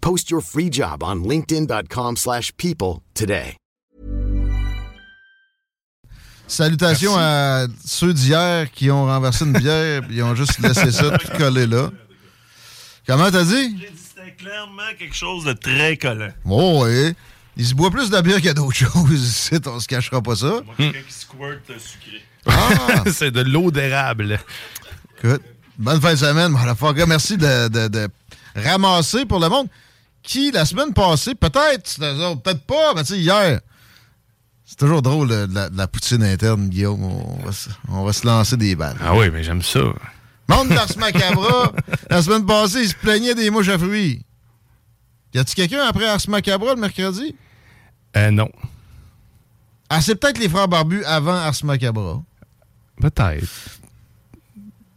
Post your free job on linkedin.com/people slash people today. Salutations à ceux d'hier qui ont renversé une bière et ils ont juste laissé ça tout collé là. Comment t'as dit? J'ai dit c'était clairement quelque chose de très collant. Oh oui. Il se boit plus de bière qu'il y a d'autres choses. ici, On se cachera pas ça. Moi, quelqu'un qui squirt sucré. Ah! c'est de l'eau d'érable. Écoute, bonne fin de semaine, motherfucker. Merci de, de- de ramasser pour le monde. Qui, la semaine passée, peut-être, peut-être pas, mais tu sais, hier, c'est toujours drôle de la, de la poutine interne, Guillaume. On va, se, on va se lancer des balles. Ah oui, mais j'aime ça. Monde d'Ars Macabra, la semaine passée, il se plaignait des mouches à fruits. Y a-tu quelqu'un après Ars Macabra le mercredi? Euh, non. Ah, c'est peut-être les frères barbus avant Ars Macabra. Peut-être.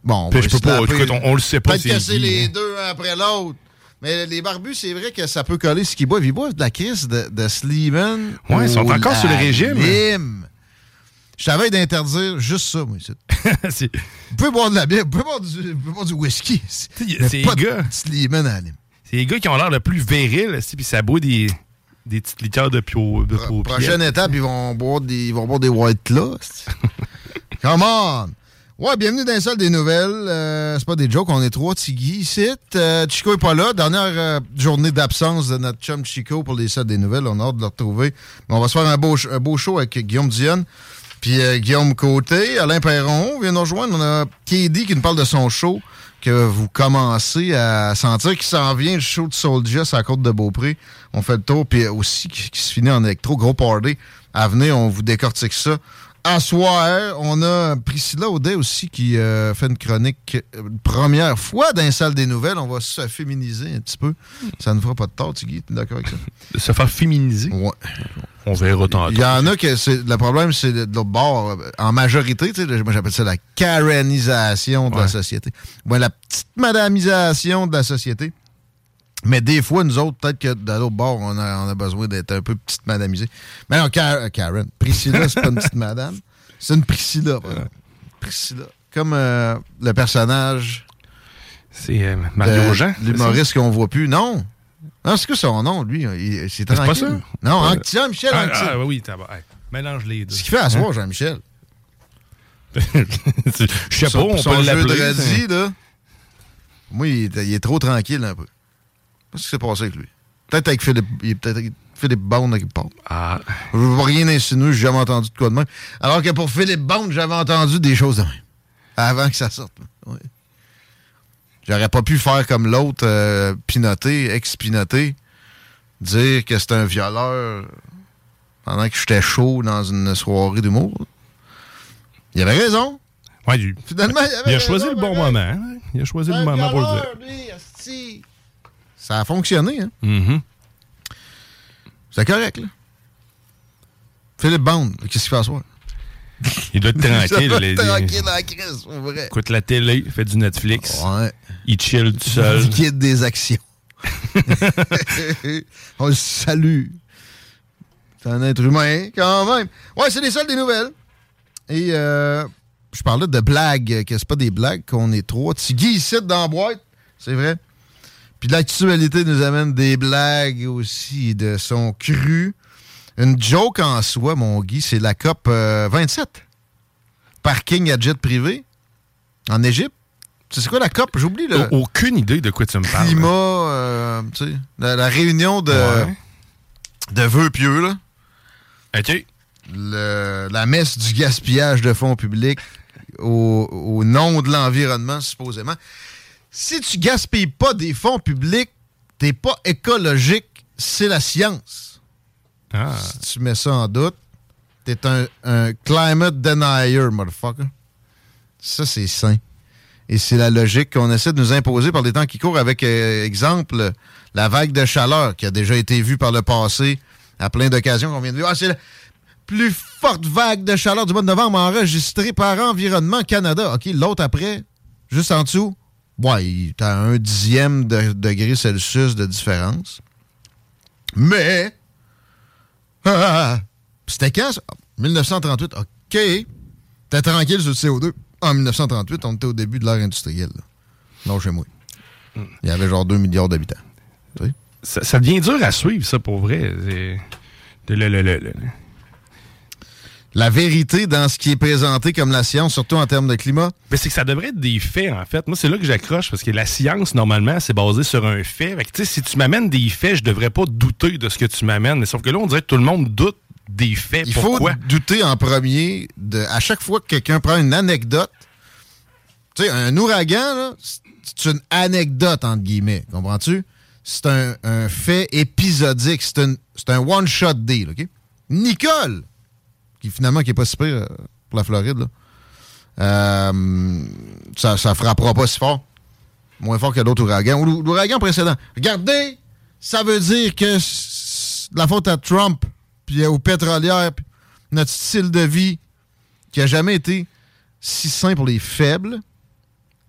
Bon, on je peux pas- taper- écoute, on- on le sait pas Peut-être que c'est les hein. deux un après l'autre. Mais les barbus, c'est vrai que ça peut coller ce qu'ils boivent. Ils boivent de la crise de, de Sleeman. Ouais, ils sont encore sur le régime. lime. Je savais d'interdire juste ça, moi. ici. Vous pouvez boire de la bière, vous pouvez boire du, vous pouvez boire du whisky. c'est pas les gars. Sleeman à lime. C'est les gars qui ont l'air le plus viril, puis ça boit des, des petites liqueurs de pio. De paupières. Prochaine étape, ils vont boire des, ils vont boire des White Claws. Come on! Ouais, bienvenue dans la salle des nouvelles. Euh, c'est pas des jokes, on est trois. Tiggy ici. Euh, Chico est pas là. Dernière euh, journée d'absence de notre chum Chico pour les salles des nouvelles. On a hâte de le retrouver. Mais on va se faire un beau, un beau show avec Guillaume Dionne. Puis euh, Guillaume Côté, Alain Perron vient nous rejoindre. On a KD qui nous parle de son show que vous commencez à sentir qui s'en vient, le show de Soulja à la côte de Beaupré. On fait le tour, puis aussi qui se finit en électro, gros party. À venir, on vous décortique ça. À soir, on a Priscilla Audet aussi qui euh, fait une chronique euh, première fois dans les salles des nouvelles. On va se féminiser un petit peu. Ça ne fera pas de tort, Tiggy. T'es d'accord avec ça? Se faire féminiser? Ouais. On verra tantôt. Il y en a que c'est le problème, c'est de, l'autre bord. En majorité, tu sais, moi j'appelle ça la karenisation de la société. Ouais, la petite madamisation de la société. Mais des fois, nous autres, peut-être que de l'autre bord, on a, on a besoin d'être un peu petite madamisée. Mais non, Ka- Karen. Priscilla, c'est pas une petite madame. C'est une Priscilla. Priscilla. Comme euh, le personnage. C'est euh, Mario de Jean, L'humoriste qu'on voit plus. Non. Non, c'est quoi son nom, lui? C'est C'est pas tranquille. ça? Non, Euh, Anc- tiens, Michel Ah, Anctil. ah, oui, t'as hey, Mélange les deux. Ce qu'il fait à soir, Jean-Michel. Je sais pas, Son- on son peut jeu de l'appeler. radis, là. Moi, il est trop tranquille un peu. Qu'est-ce qui s'est passé avec lui? Peut-être avec Philippe. Il peut-être Philippe Bond avec part. Ah. Je ne veux rien insinuer, j'ai jamais entendu de quoi de même. Alors que pour Philippe Bond, j'avais entendu des choses de même. Avant que ça sorte. Oui. J'aurais pas pu faire comme l'autre, euh, pinoté, ex-pinoté, dire que c'était un violeur pendant que j'étais chaud dans une soirée d'humour. Il avait raison. Ouais, il, Finalement, il avait il a raison, choisi le bon moment. hein. Il a choisi le moment pour le dire. lui. Ça a fonctionné, hein? Mhm. C'est correct, là. Philippe Bond, qu'est-ce qu'il fait à soir? Il doit être tranquille. Les- être tranquille dans la crise, pour vrai. écoute la télé, fait du Netflix. Ouais. Il chill tout seul. Liquide des actions. On le salue. C'est un être humain, quand même. Ouais, c'est les seules des nouvelles. Et euh, je parlais de blagues, que c'est pas des blagues, qu'on est trois. Tiggy ici dans la boîte, c'est vrai. Puis l'actualité nous amène des blagues aussi de son cru. Une joke en soi, mon Guy, c'est la COP euh, 27. Parking à jet privé en Égypte. C'est quoi la COP? J'oublie le Au- Aucune idée de quoi tu me parles. climat, euh, tu sais, la, la réunion de, Ouais. de vœux pieux, là. OK. le- la messe du gaspillage de fonds publics au, au nom de l'environnement, supposément. Si tu gaspilles pas des fonds publics, t'es pas écologique, c'est la science. Ah. Si tu mets ça en doute, t'es un, un climate denier, motherfucker. Ça, c'est sain. Et c'est la logique qu'on essaie de nous imposer par les temps qui courent avec, euh, exemple, la vague de chaleur qui a déjà été vue par le passé à plein d'occasions qu'on vient de vivre. Ah, c'est la plus forte vague de chaleur du mois de novembre enregistrée par Environnement Canada. OK, l'autre après, juste en dessous, ouais, t'as un dixième de degré Celsius de différence. Mais, c'était quand, ça? 1938. OK. T'es tranquille sur le CO2. En 1938, on était au début de l'ère industrielle. Non, chez moi. Il y avait genre 2 milliards d'habitants. Ça, devient dur à suivre, ça, pour vrai. Le- le- le- La vérité dans ce qui est présenté comme la science, surtout en termes de climat, Mais c'est que ça devrait être des faits, en fait. Moi, c'est là que j'accroche, parce que la science, normalement, c'est basé sur un fait. Fait que, tu sais, si tu m'amènes des faits, je devrais pas douter de ce que tu m'amènes. Mais sauf que là, on dirait que tout le monde doute des faits. il Pourquoi? faut douter en premier de à chaque fois que quelqu'un prend une anecdote. Tu sais, un ouragan, là, c'est une anecdote, entre guillemets. Comprends-tu? C'est un, un fait épisodique. C'est un, c'est un one-shot deal, OK? Nicole, qui finalement qui est pas si pire euh, pour la Floride, là, euh, ça, ça frappera pas si fort. Moins fort que d'autres ouragans. Ou l'ou- l'ouragan précédent. Regardez, ça veut dire que la faute à Trump, puis aux pétrolières, puis notre style de vie qui a jamais été si sain pour les faibles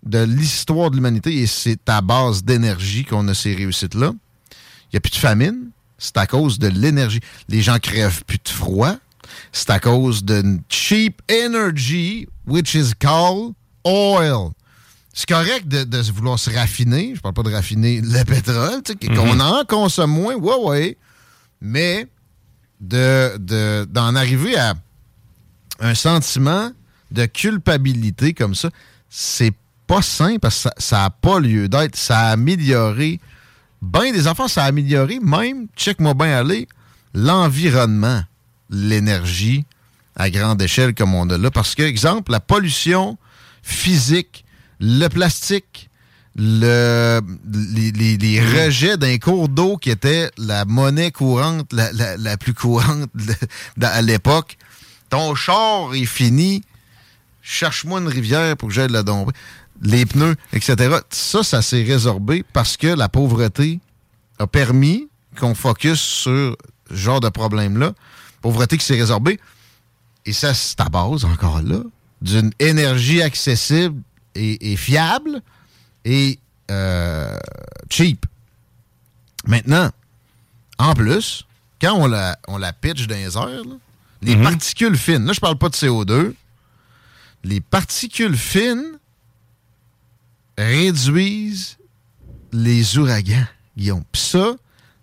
de l'histoire de l'humanité, et c'est à base d'énergie qu'on a ces réussites-là. Il n'y a plus de famine, c'est à cause de l'énergie. Les gens crèvent plus de froid, c'est à cause de cheap energy, which is called oil. C'est correct de, de vouloir se raffiner, je parle pas de raffiner le pétrole, tu sais, qu'on en consomme moins, ouais, ouais, mais de, de- d'en arriver à un sentiment de culpabilité comme ça, c'est pas sain parce que ça n'a pas lieu d'être. Ça a amélioré, ben des enfants, ça a amélioré même, check-moi bien aller, l'environnement, l'énergie à grande échelle comme on a là. Parce que, exemple, la pollution physique, le plastique, le, les, rejets d'un cours d'eau qui était la monnaie courante, la, la- plus courante à l'époque. Ton char est fini. Cherche-moi une rivière pour que j'aille la domper. Les pneus, etc. Ça, ça s'est résorbé parce que la pauvreté a permis qu'on focus sur ce genre de problème-là. Pauvreté qui s'est résorbée. Et ça, c'est à base, encore là, d'une énergie accessible et, et fiable et euh, cheap. Maintenant, en plus, quand on la, on la pitch dans les airs, là, les particules fines, là, je parle pas de CO2, les particules fines réduisent les ouragans, Guillaume. Puis ça,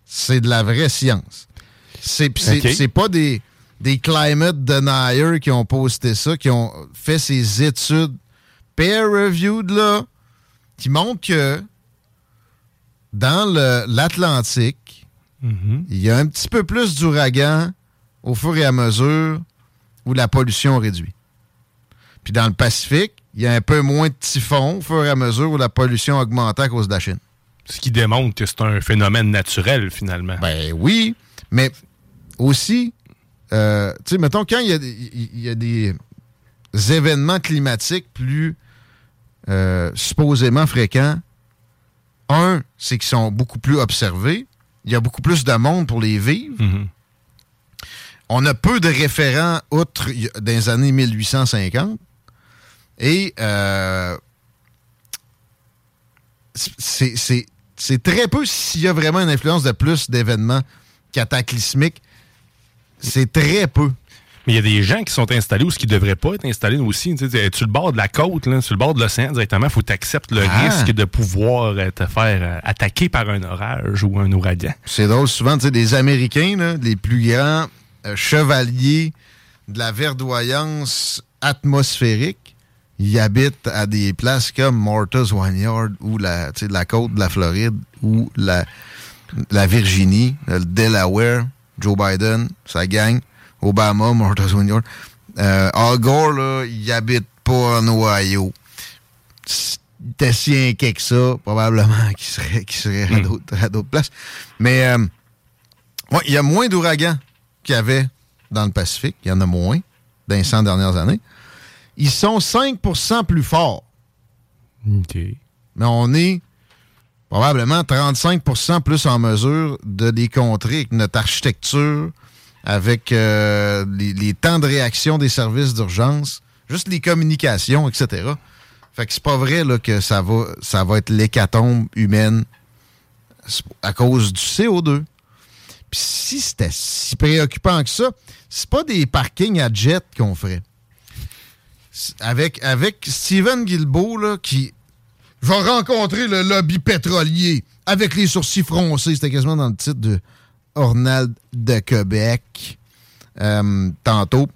c'est de la vraie science. C'est pis c'est- Ok. c'est pas des, des climate deniers qui ont posté ça, qui ont fait ces études peer-reviewed, là, qui montrent que dans l'Atlantique, il y a un petit peu plus d'ouragans au fur et à mesure où la pollution réduit. Puis dans le Pacifique, il y a un peu moins de typhons au fur et à mesure où la pollution augmente à cause de la Chine. Ce qui démontre que c'est un phénomène naturel, finalement. Ben oui, mais aussi, euh, tu sais, mettons, quand il y, a des- il y a des événements climatiques plus euh, supposément fréquents, un, c'est qu'ils sont beaucoup plus observés. Il y a beaucoup plus de monde pour les vivre. Mhm. On a peu de référents outre dans les années 1850. Et euh, c'est très peu s'il y a vraiment une influence de plus d'événements cataclysmiques. C'est très peu. Mais il y a des gens qui sont installés où ce qui ne devraient pas être installés aussi. Tu sais, tu le bord de la côte, là, sur le bord de l'océan directement, il faut que tu acceptes le Ah. risque de pouvoir euh, te faire euh, attaquer par un orage ou un ouragan. C'est drôle, souvent, tu sais, des Américains, là, les plus grands euh, chevaliers de la verdoyance atmosphérique, ils habitent à des places comme Martha's Vineyard ou la, tu sais, la côte de la Floride ou la, la Virginie, le Delaware, Joe Biden, sa gang, Obama, Martha Wayne euh, Al Gore, là, il habite pas en Ohio. C'était si inquiet que ça, probablement qu'il serait, serait à Hmm. d'autres- à d'autres places. Mais euh, ouais, il y a moins d'ouragans qu'il y avait dans le Pacifique. Il y en a moins dans les 100 dernières années. Ils sont 5% plus forts. OK. Mais on est probablement 35% plus en mesure de les contrer avec notre architecture, avec euh, les, temps de réaction des services d'urgence, juste les communications, etc. Fait que c'est pas vrai là, que ça va, ça va être l'hécatombe humaine à cause du CO2. Puis si c'était si préoccupant que ça, c'est pas des parkings à jet qu'on ferait. Avec, avec Steven Guilbeault, là, qui va rencontrer le lobby pétrolier avec les sourcils froncés. C'était quasiment dans le titre de Ornald de Québec. euh, tantôt.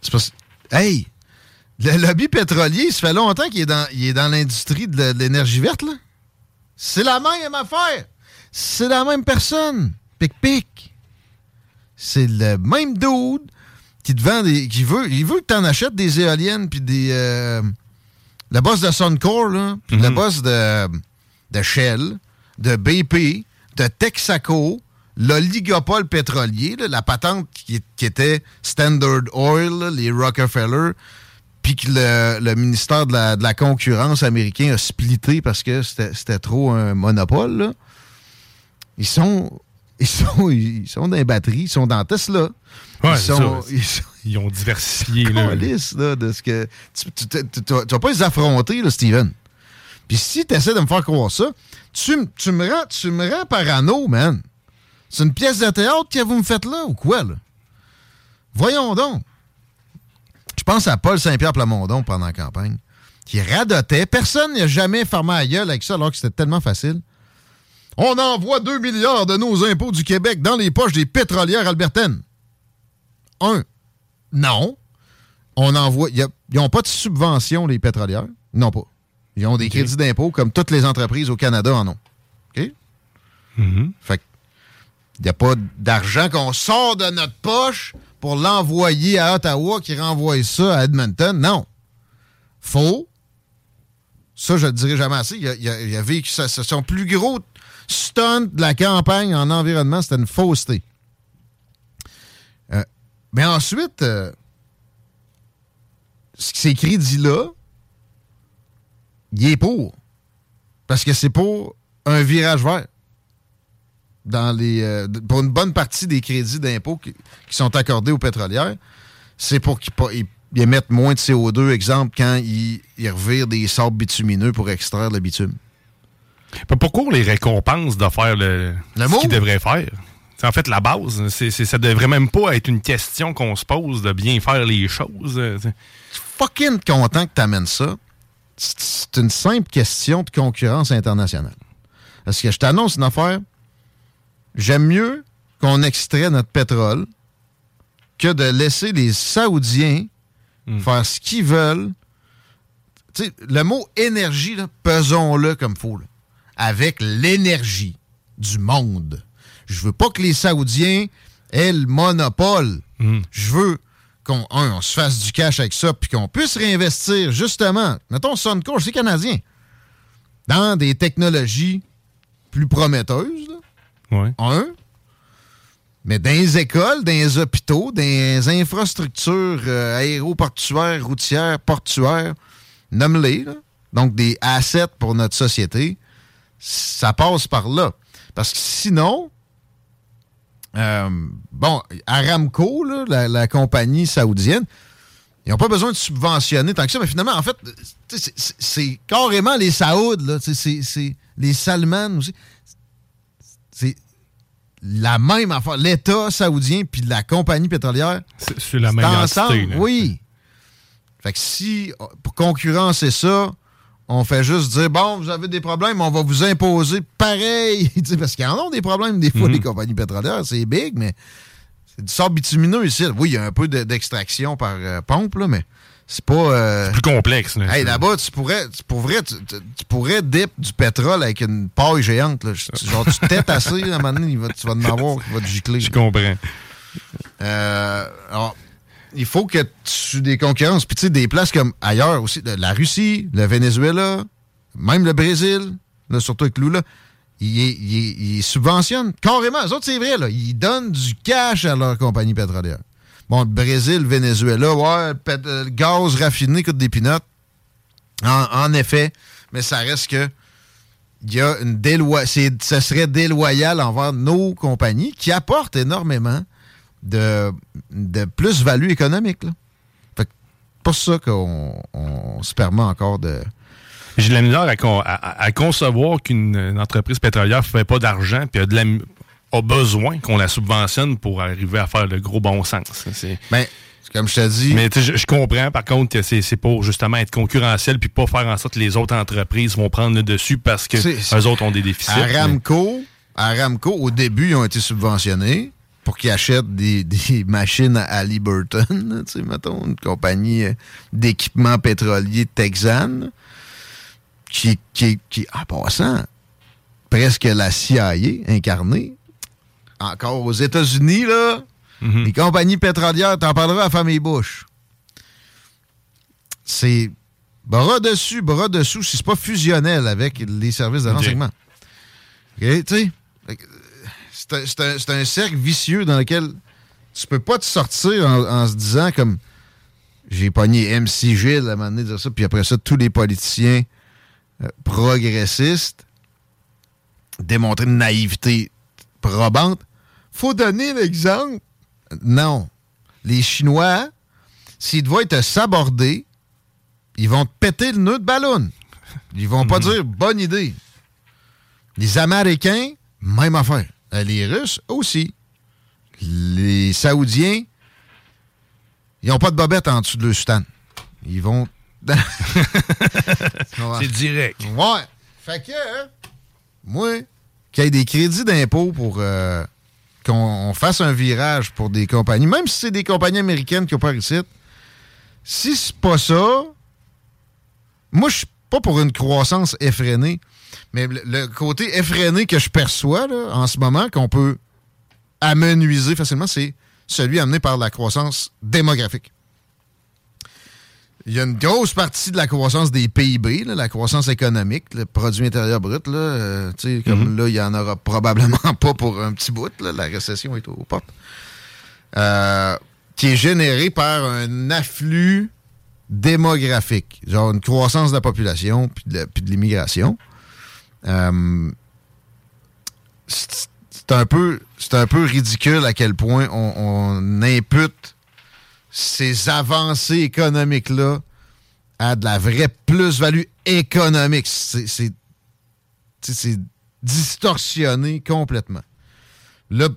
C'est Hey! Le lobby pétrolier, ça fait longtemps qu'il est dans, l'industrie de, l'énergie verte. C'est la même affaire. C'est la même personne. Pic-pic. C'est le même dude qui te vend des. qui veut. Il veut que tu en achètes des éoliennes puis des. euh, le boss de Suncor, là, le boss de, de Shell, de BP, de Texaco, l'oligopole pétrolier, là, la patente qui, qui était Standard Oil, là, les Rockefeller, puis que le, le ministère de la, de la concurrence américain a splitté parce que c'était c'était trop un monopole. là. Ils sont. Ils sont, ils sont dans les batteries, ils sont dans Tesla. Ouais, ils, c'est sont, ça. ils sont- Ils ont diversifié. là. De ce que. Tu, tu vas pas les affronter, là, Steven. Puis si tu essaies de me faire croire ça, tu, me rends, tu me rends parano, man. C'est une pièce de théâtre que vous me faites là, ou quoi, là? Voyons donc. Je pense à Paul Saint-Pierre Plamondon pendant la campagne, qui radotait. Personne n'a jamais fermé la gueule avec ça, alors que c'était tellement facile. On envoie 2 milliards de nos impôts du Québec dans les poches des pétrolières albertaines. Un, non. On envoie. y ils n'ont pas de subvention, les pétrolières. Non pas. Ils ont des crédits d'impôt comme toutes les entreprises au Canada en ont. OK? Mhm. Fait il n'y a pas d'argent qu'on sort de notre poche pour l'envoyer à Ottawa qui renvoie ça à Edmonton. Non. Faux. Ça, je ne le dirai jamais assez. Il a, il a- il a vécu ça. ça- Son plus gros stunt de la campagne en environnement, c'était une fausseté. Euh, mais ensuite, euh, ces crédits-là, il est pour. Parce que c'est pour un virage vert. Dans les, euh, pour une bonne partie des crédits d'impôt qui, sont accordés aux pétrolières, c'est pour qu'ils émettent moins de CO2, exemple, quand ils, ils revirent des sables bitumineux pour extraire le bitume. Mais Pourquoi on les récompense de faire le, Le ce qu'ils devraient faire? C'est en fait la base. C'est, c'est- ça devrait même pas être une question qu'on se pose de bien faire les choses. euh, c'est- fucking content que tu amènes ça. C'est une simple question de concurrence internationale. Parce que je t'annonce une affaire. J'aime mieux qu'on extrait notre pétrole que de laisser les Saoudiens faire ce qu'ils veulent. Le mot énergie, là, pesons-le comme faut. là. Avec l'énergie du monde. Je veux pas que les Saoudiens aient le monopole. Je veux qu'on on se fasse du cash avec ça, puis qu'on puisse réinvestir, justement, mettons Suncor, c'est canadien, dans des technologies plus prometteuses, là, Ouais. un, mais dans les écoles, dans les hôpitaux, dans les infrastructures euh, aéroportuaires, routières, portuaires, nomme-les, donc des assets pour notre société, ça passe par là. Parce que sinon, euh, bon, Aramco, là, la, la compagnie saoudienne, ils n'ont pas besoin de subventionner tant que ça, mais finalement, en fait, c'est- carrément les Saouds, c'est les Salman aussi. C'est la même affaire. L'État saoudien puis la compagnie pétrolière, C'est, la même ensemble, entité. oui. Fait que si, pour concurrencer ça, on fait juste dire, bon, vous avez des problèmes, on va vous imposer pareil. Parce qu'ils en ont des problèmes des fois, Mhm. les compagnies pétrolières, c'est big, mais c'est du sable bitumineux ici. Oui, il y a un peu de- d'extraction par euh, pompe, là, mais c'est pas... euh, Plus complexe. Là, Hey, là-bas, tu pourrais, tu, pour vrai, tu, pourrais dip du pétrole avec une paille géante. Là. Genre, tu têtes assez, à un moment donné, tu vas en avoir qui va te gicler. Je comprends. Euh, alors, il faut que tu des concurrences. Puis, tu sais, des places comme ailleurs aussi, la Russie, le Venezuela, même le Brésil, surtout avec Lula, ils, subventionnent carrément. Les autres, c'est vrai, là, ils donnent du cash à leur compagnie pétrolière. Bon, Brésil, Venezuela, ouais, le gaz raffiné coûte des pinottes. En, effet, mais ça reste que il y a une serait déloyal envers nos compagnies qui apportent énormément de, de plus-value économique. C'est pour ça qu'on se permet encore de. J'ai la misère à, concevoir qu'une entreprise pétrolière ne fait pas d'argent puis a, de la, a besoin qu'on la subventionne pour arriver à faire le gros bon sens. C'est. Ben, comme je te dis. Mais je, comprends, par contre, que c'est pour justement être concurrentiel puis pas faire en sorte que les autres entreprises vont prendre le dessus parce que les autres ont des déficits. Aramco, Aramco, au début, ils ont été subventionnés pour qu'ils achètent des, machines à Halliburton, tu sais, mettons, une compagnie euh, d'équipement pétrolier texane, qui, qui, qui, en passant, presque la CIA incarnée, encore aux États-Unis, là, Mhm. Les compagnies pétrolières, t'en parleras à famille Bush. C'est bras dessus, bras dessous, si c'est pas fusionnel avec les services de renseignement. OK, tu sais, c'est un, cercle vicieux dans lequel tu peux pas te sortir en, se disant comme j'ai pogné MC Gilles à un moment donné dire ça, puis après ça, tous les politiciens euh, progressistes démontrer une naïveté probante. Faut donner l'exemple non. Les Chinois, s'ils doivent te saborder, ils vont te péter le nœud de ballon. Ils vont pas mhm. dire bonne idée. Les Américains, même affaire. Euh, les Russes aussi. Les Saoudiens, ils n'ont pas de bobette en dessous de leur stand. Ils vont. C'est direct. Ouais. Fait que, hein, moi, qu'il y ait des crédits d'impôt pour euh, qu'on fasse un virage pour des compagnies, même si c'est des compagnies américaines qui ont pas réussi, si c'est pas ça, moi, je suis pas pour une croissance effrénée, mais le, côté effréné que je perçois en ce moment, qu'on peut amenuiser facilement, c'est celui amené par la croissance démographique il y a une grosse partie de la croissance des PIB, la croissance économique, le produit intérieur brut. Là, euh, comme mhm. là, il n'y en aura probablement pas pour un petit bout. la récession est aux portes. Euh, qui est générée par un afflux démographique, genre une croissance de la population puis de, l'immigration. Euh, c'est un peu c'est un peu ridicule à quel point on impute ces avancées économiques-là à de la vraie plus-value économique. C'est distorsionné complètement. Là,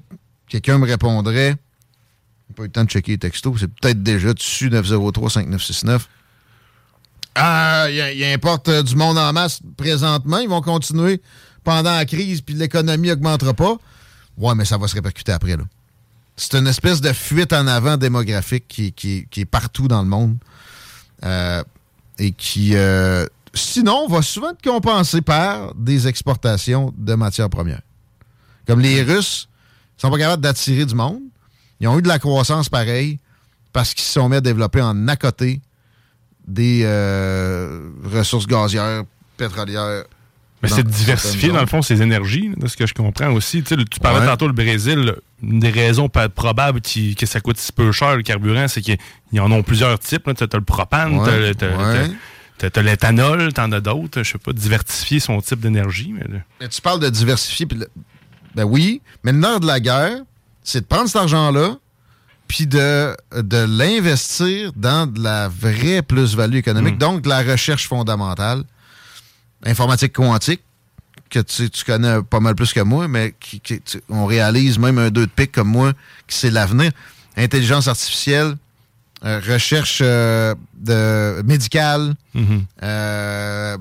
quelqu'un me répondrait, pas eu le temps de checker les textos, c'est peut-être déjà dessus 903-5969. Ah, il importe euh, du monde en masse présentement. Ils vont continuer pendant la crise, puis l'économie n'augmentera pas. Ouais, mais ça va se répercuter après. C'est une espèce de fuite en avant démographique qui, est partout dans le monde. Euh, et qui, euh, sinon, va souvent être compensé par des exportations de matières premières. Comme les Russes sont pas capables d'attirer du monde. Ils ont eu de la croissance pareille parce qu'ils se sont mis à développer en à côté des euh, ressources gazières, pétrolières, mais c'est diversifier, dans le fond, ses énergies, de ce que je comprends aussi. Tu, parlais tantôt le Brésil. Une des raisons probables que ça coûte si peu cher, le carburant, c'est qu'ils en ont plusieurs types. Tu as, le propane, tu as, l'éthanol, tu en as d'autres. Je sais pas, diversifier son type d'énergie. Mais... tu parles de diversifier. Ben oui, mais le nerf de la guerre, c'est de prendre cet argent-là puis de, de l'investir dans de la vraie plus-value économique, hmm. donc de la recherche fondamentale informatique quantique, que tu, connais pas mal plus que moi, mais qui, on réalise même un deux de pique comme moi, qui c'est l'avenir. Intelligence artificielle, euh, recherche euh, de, médicale, mm-hmm. euh,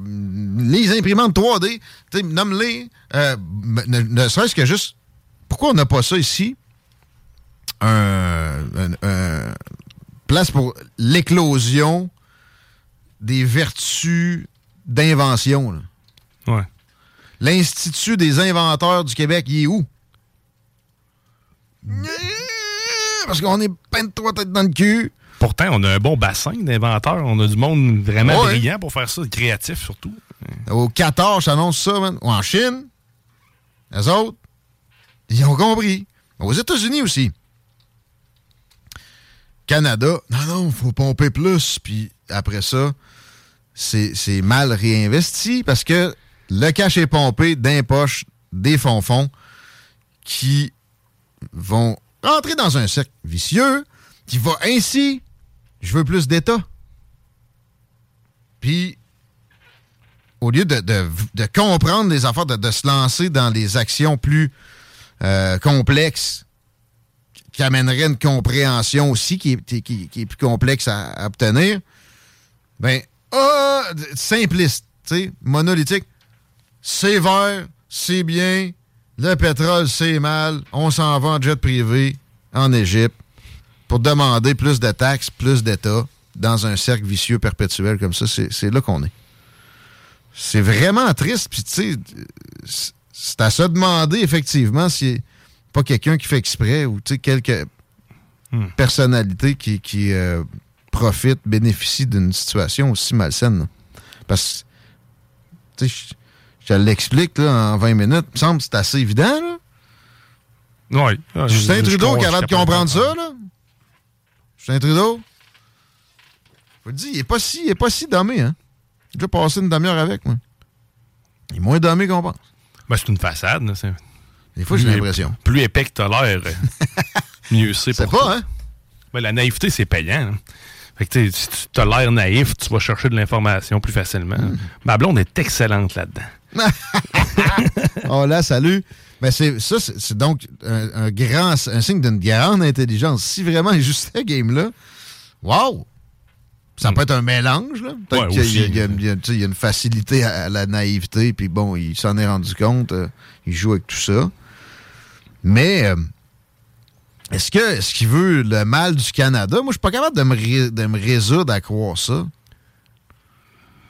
les imprimantes 3D, nomme-les, ne, serait-ce que juste, pourquoi on n'a pas ça ici? Un, place pour l'éclosion des vertus d'invention. Ouais. L'Institut des inventeurs du Québec, il est où? parce qu'on est peint de trois têtes dans le cul. Pourtant, on a un bon bassin d'inventeurs. On a du monde vraiment brillant pour faire ça, créatif surtout. Au Qatar, j'annonce ça, man. Ou en Chine, les autres, ils ont compris. Aux États-Unis aussi. Canada, non, non, faut pomper plus. Puis après ça, c'est mal réinvesti parce que le cash est pompé d'un poche des fonds-fonds qui vont rentrer dans un cercle vicieux qui va ainsi, je veux plus d'État. Puis, au lieu de, comprendre les affaires, de, se lancer dans les actions plus euh, complexes qui amèneraient une compréhension aussi qui est, qui, est plus complexe à, obtenir, ben, oh, simpliste, monolithique, c'est vert, c'est bien, le pétrole, c'est mal, on s'en va en jet privé en Égypte pour demander plus de taxes, plus d'État dans un cercle vicieux perpétuel comme ça. C'est là qu'on est. C'est vraiment triste. Puis, tu sais, c'est à se demander, effectivement, si pas quelqu'un qui fait exprès ou, tu sais, quelques hmm. personnalités qui, qui euh, profitent, bénéficient d'une situation aussi malsaine. Parce que, tu sais, je l'explique en 20 minutes. Il me semble que c'est assez évident. Là. Oui. Justin Trudeau est capable de comprendre ça. Là. Justin Trudeau, je vous le dis, il n'est pas si, il est pas si dommé. Hein. J'ai déjà passé une demi-heure avec moi. Il est moins dommé qu'on pense. Ben, c'est une façade. Là. Des fois, j'ai l'impression. Plus épais que t'as l'air, mieux c'est C'est pas, hein? Ben, la naïveté, c'est payant. Fait que, si tu as l'air naïf, tu vas chercher de l'information plus facilement. Mm. Ma blonde est excellente là-dedans. oh là, salut. Mais c'est ça, c'est donc un, grand, un signe d'une grande intelligence. Si vraiment il juste ce game-là, wow! Ça peut être un mélange, là. Peut-être qu'il y, a une facilité à, la naïveté, puis bon, il s'en est rendu compte, euh, il joue avec tout ça. Mais euh, est-ce que est-ce qu'il veut le mal du Canada? Moi, je suis pas capable de me, de me résoudre à croire ça.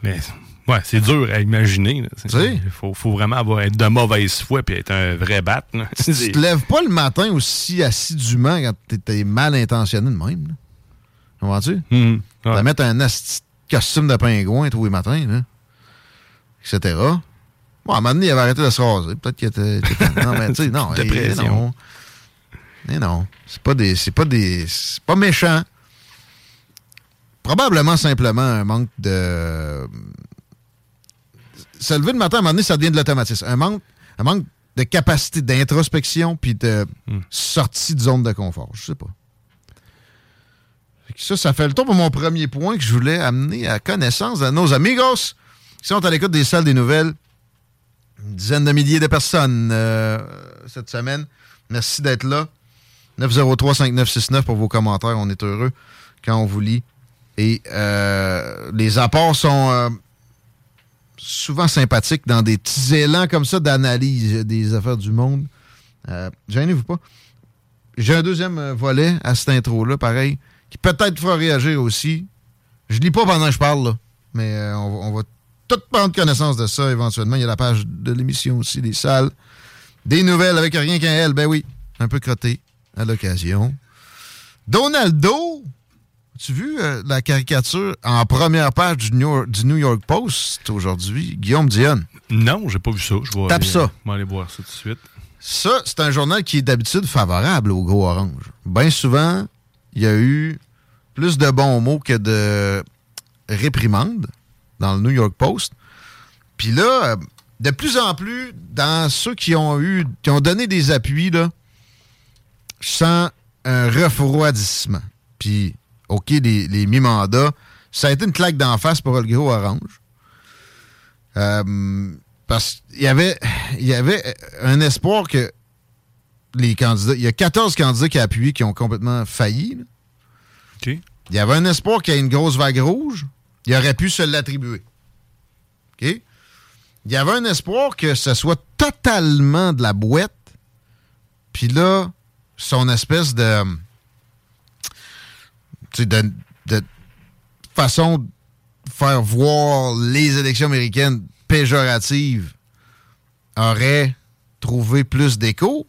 Mais Ouais, c'est dur à imaginer. Il faut, faut, vraiment avoir, être de mauvaise foi et être un vrai bat. Tu te lèves pas le matin aussi assidûment quand tu es mal intentionné de même. Comprends-tu? Mm -hmm. mettre un costume de pingouin tous les matins, là, etc. Bon, à un moment donné, il avait arrêté de se raser. Peut-être qu'il était, Non, mais tu sais, non. non. Mais non. C'est pas des. C'est pas des. C'est pas méchant. Probablement simplement un manque de se lever le matin, à un moment donné, ça devient de l'automatisme. Un manque, un manque de capacité d'introspection puis de hmm. sortie de zone de confort. Je sais pas. Ça, ça fait le tour pour mon premier point que je voulais amener à connaissance de nos amigos qui sont à l'écoute des salles des nouvelles. Une dizaine de milliers de personnes euh, cette semaine. Merci d'être là. 903-5969 pour vos commentaires. On est heureux quand on vous lit. Et euh, les apports sont euh, souvent sympathique dans des petits élans comme ça d'analyse des affaires du monde. Gênez-vous pas. J'ai un deuxième volet à cette intro-là, pareil, qui peut-être fera réagir aussi. Je lis pas pendant que je parle, là, mais on, va tout prendre connaissance de ça éventuellement. Il y a la page de l'émission aussi, des salles. Des nouvelles avec rien qu'un L, ben oui, un peu crotté à l'occasion. Donaldo, tu vu euh, la caricature en première page du New York, Post aujourd'hui, Guillaume Dionne? Non, j'ai pas vu ça. Je vais Tape ça. Je vais aller voir ça tout de suite. Ça, c'est un journal qui est d'habitude favorable au gros orange. Bien souvent, il y a eu plus de bons mots que de réprimandes dans le New York Post. Puis là, euh, de plus en plus, dans ceux qui ont eu, qui ont donné des appuis, là, je sens un refroidissement. Puis OK, les, mi-mandats, ça a été une claque d'en face pour le gros orange. Euh, parce qu'il y avait, il y avait un espoir que les candidats. Il y a 14 candidats qui ont appuyé qui ont complètement failli. OK. Il y avait un espoir qu'il y ait une grosse vague rouge. Il aurait pu se l'attribuer. OK? Il y avait un espoir que ce soit totalement de la boîte. Puis là, son espèce de de, façon de faire voir les élections américaines péjoratives aurait trouvé plus d'écho.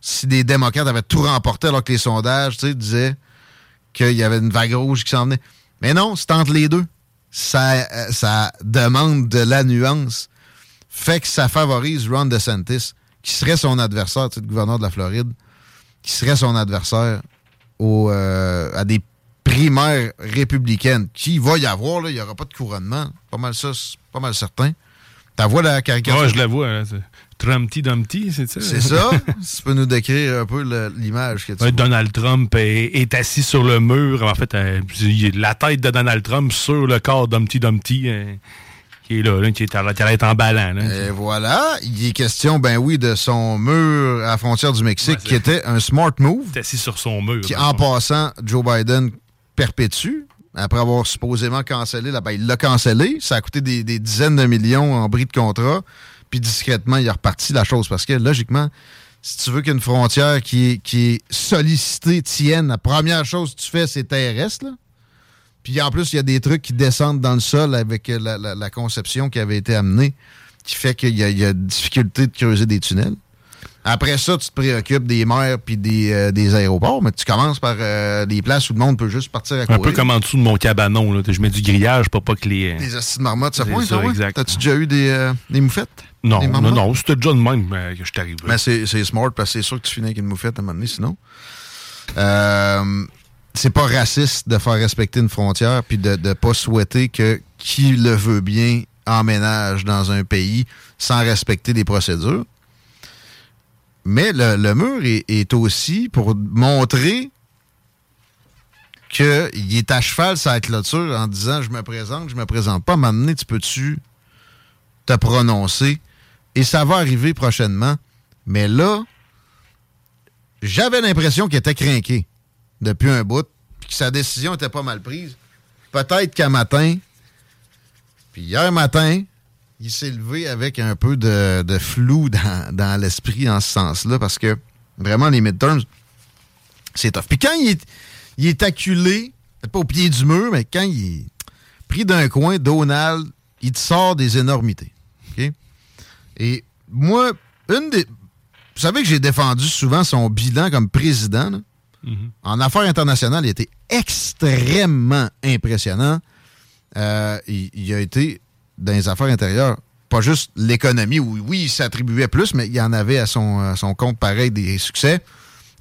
si les démocrates avaient tout remporté alors que les sondages disaient qu'il y avait une vague rouge qui s'en venait. Mais non, c'est entre les deux. Ça, euh, ça demande de la nuance. Fait que ça favorise Ron DeSantis, qui serait son adversaire, le gouverneur de la Floride, qui serait son adversaire au, euh, à des primaires républicaines. Qui va y avoir, là, il n'y aura pas de couronnement. Pas mal ça, pas mal certain. Tu vois la caricature? Ouais, je la vois. Hein, Trumpty Dumpty, c'est ça? C'est ça. tu peux nous décrire un peu l'image que tu ouais, Donald Trump est, assis sur le mur. En fait, euh, la tête de Donald Trump sur le corps d'Humpty Dumpty. Euh, qui est là, qui est à la en ballant. Et voilà. Il est question, ben oui, de son mur à la frontière du Mexique, qui était un smart move. Il est assis sur son mur. Qui, en passant, Joe Biden perpétue après avoir supposément cancellé, là, ben, il l'a cancellé. Ça a coûté des, dizaines de millions en bris de contrat. Puis discrètement, il a reparti la chose. Parce que logiquement, si tu veux qu'une frontière qui est, sollicitée tienne, la première chose que tu fais, c'est terrestre. Puis en plus, il y a des trucs qui descendent dans le sol avec la, conception qui avait été amenée, qui fait qu'il y, y, a difficulté de creuser des tunnels. Après ça, tu te préoccupes des mers puis des, euh, des, aéroports, mais tu commences par euh, des places où le monde peut juste partir à courir. Un peu comme en dessous de mon cabanon. Là. Je mets du grillage pour pas que les... Des acides de marmotte, ça pointe, ça, exact. T'as-tu déjà eu des, euh, des moufettes? Non, non, non, c'était déjà de même que je t'arrive. Mais c'est smart parce que c'est sûr que tu finis avec une moufette à un moment donné, sinon. Euh, c'est pas raciste de faire respecter une frontière puis de ne pas souhaiter que qui le veut bien emménage dans un pays sans respecter les procédures. Mais le, mur est, aussi pour montrer qu'il est à cheval sur la clôture en disant je me présente, je me présente pas. Maintenant, tu peux-tu te prononcer? Et ça va arriver prochainement. Mais là, j'avais l'impression qu'il était craqué depuis un bout, que sa décision était pas mal prise. Peut-être qu'à matin, puis hier matin, il s'est levé avec un peu de, flou dans, l'esprit en ce sens-là, parce que vraiment, les midterms, c'est tough. Puis quand il est, il est acculé, pas au pied du mur, mais quand il est pris d'un coin, Donald, il te sort des énormités. Et moi, une des. Vous savez que j'ai défendu souvent son bilan comme président. Mm-hmm. En affaires internationales, il était extrêmement impressionnant. Euh, il, a été dans les affaires intérieures, pas juste l'économie, où oui, il s'attribuait plus, mais il y en avait à son, son compte pareil des succès.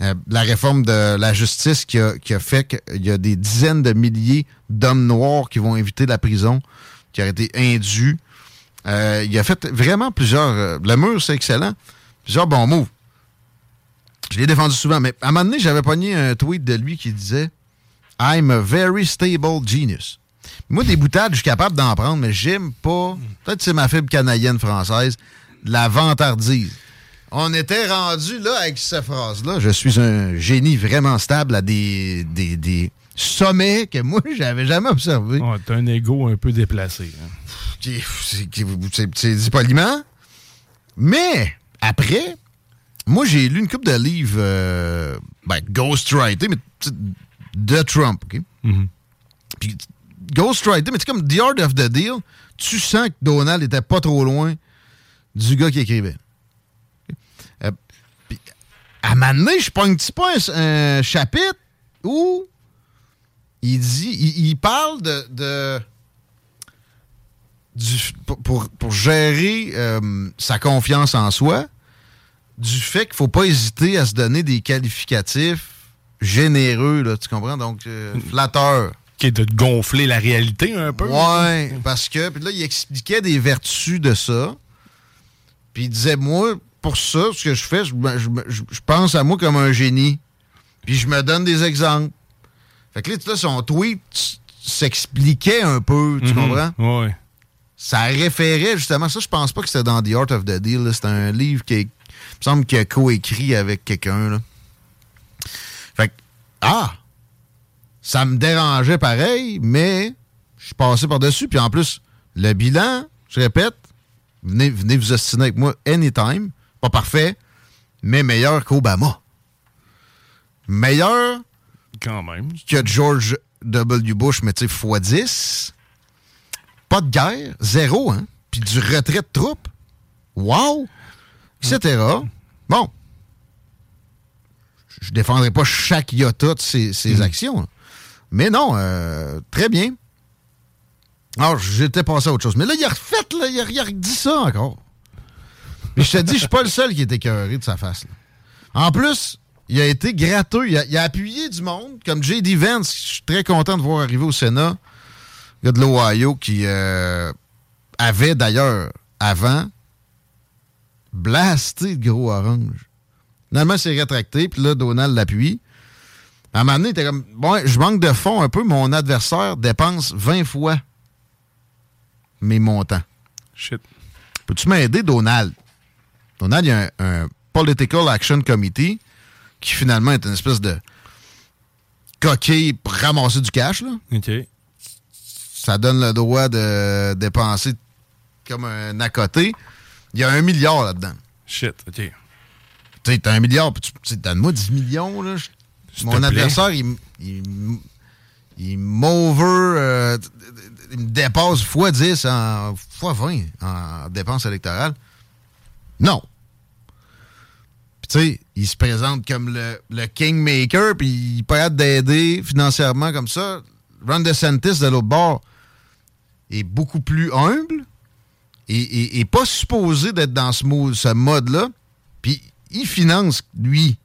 Euh, la réforme de la justice qui a, a fait qu'il y a des dizaines de milliers d'hommes noirs qui vont éviter la prison, qui a été indus. Euh, il a fait vraiment plusieurs. Euh, le mur, c'est excellent. Plusieurs bons mots. Je l'ai défendu souvent, mais à un moment donné, j'avais pogné un tweet de lui qui disait I'm a very stable genius. Moi, des boutades, je suis capable d'en prendre, mais j'aime pas. Peut-être que c'est ma fibre canadienne française, la vantardise. On était rendu là avec cette phrase-là. Je suis un génie vraiment stable à des, des, sommets que moi, j'avais jamais observé. Oh, T'as un ego un peu déplacé. Hein. C'est dit poliment. Mais, après, moi, j'ai lu une couple de livres, euh, ben, ghostwriting, mais de Trump, OK? Mm-hmm. Puis Ghostwriter, mais c'est comme The Art of the Deal, tu sens que Donald était pas trop loin du gars qui écrivait. Euh, à un moment donné, je pogne pas un, chapitre où il dit, il, parle de, pour, gérer euh, sa confiance en soi, du fait qu'il faut pas hésiter à se donner des qualificatifs généreux, là, tu comprends? Donc, euh, flatteur qui est de gonfler la réalité un peu. Ouais, parce que puis là, il expliquait des vertus de ça. Puis il disait, moi, pour ça, ce que je fais, je, pense à moi comme un génie. Puis je me donne des exemples. Fait que là, son tweet s'expliquait un peu, tu mhm. comprends? Ouais. Ça référait justement, ça, je pense pas que c'était dans The Art of the Deal. C'était un livre qui, il me semble qu'il a coécrit avec quelqu'un. Fait que, ah! Ça me dérangeait pareil, mais je suis passé par-dessus. Puis en plus, le bilan, je répète, venez, venez vous ostiner avec moi anytime. Pas parfait, mais meilleur qu'Obama. Meilleur quand même que George W. Bush, mais tu sais, x 10. Pas de guerre, zéro, hein? Puis du retrait de troupes. Wow! Etc. Bon. je défendrai pas chaque iota de ses, Mhm. actions. Mais non, euh, très bien. Alors, j'étais passé à autre chose. Mais là, il a refait, il a, il a redit ça encore. Mais je te dis, je suis pas le seul qui est écœuré de sa face. En plus, il a été gratteux. Il a, il a appuyé du monde, comme J.D. Vance. Je suis très content de voir arriver au Sénat. Le gars de l'Ohio qui euh, avait d'ailleurs, avant, blasté le gros orange. Finalement, c'est rétracté, puis là, Donald l'appuie. À un moment donné, était comme, bon, je manque de fonds un peu, mon adversaire dépense 20 fois mes montants. Shit. Peux-tu m'aider, Donald? Donald, il y a un, un Political Action Committee qui finalement est une espèce de coquille pour ramasser du cash. Là. OK. Ça donne le droit de dépenser comme un à côté. Il y a un milliard là-dedans. Shit, OK. Tu sais, t'as un milliard, puis tu donne-moi 10 millions. Là. Je- Mon adversaire, il, il, il m'over, euh, il me dépasse x 10, en, x 20 en dépenses électorales. Non. Puis tu sais, il se présente comme le, le kingmaker, puis il peut être d'aider financièrement comme ça. Ron DeSantis, de l'autre bord, est beaucoup plus humble et, et- et pas supposé d'être dans ce, mo- ce mode-là. Puis il finance, lui,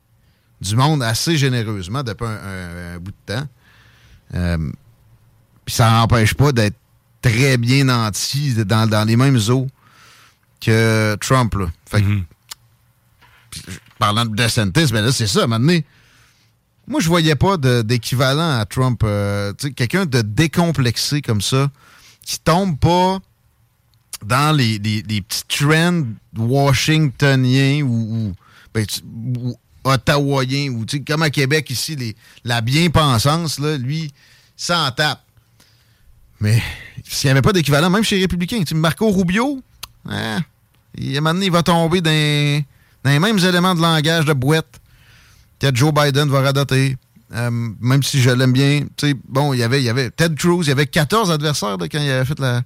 du monde assez généreusement depuis un, un- un bout de temps. Euh, Puis ça n'empêche pas d'être très bien nanti dans, dans les mêmes eaux que Trump. Là. Fait que, Mhm. parlant de DeSantis, ben là, c'est ça, à un moment donné, Moi, je voyais pas d'équivalent à Trump. Euh, Quelqu'un de décomplexé comme ça, qui tombe pas dans les, les- les petits trends washingtoniens ou, ou, ben, ou ottawaïens, ou comme à Québec ici, les- la bien-pensance, lui, s'en tape. Mais s'il n'y avait pas d'équivalent, même chez les républicains, Marco Rubio, hein, il, à un moment donné, il va tomber dans, les mêmes éléments de langage de boîte que Joe Biden va radoter. Euh, même si je l'aime bien. Bon, il y avait, il y avait Ted Cruz, il y avait 14 adversaires là, quand il avait fait la,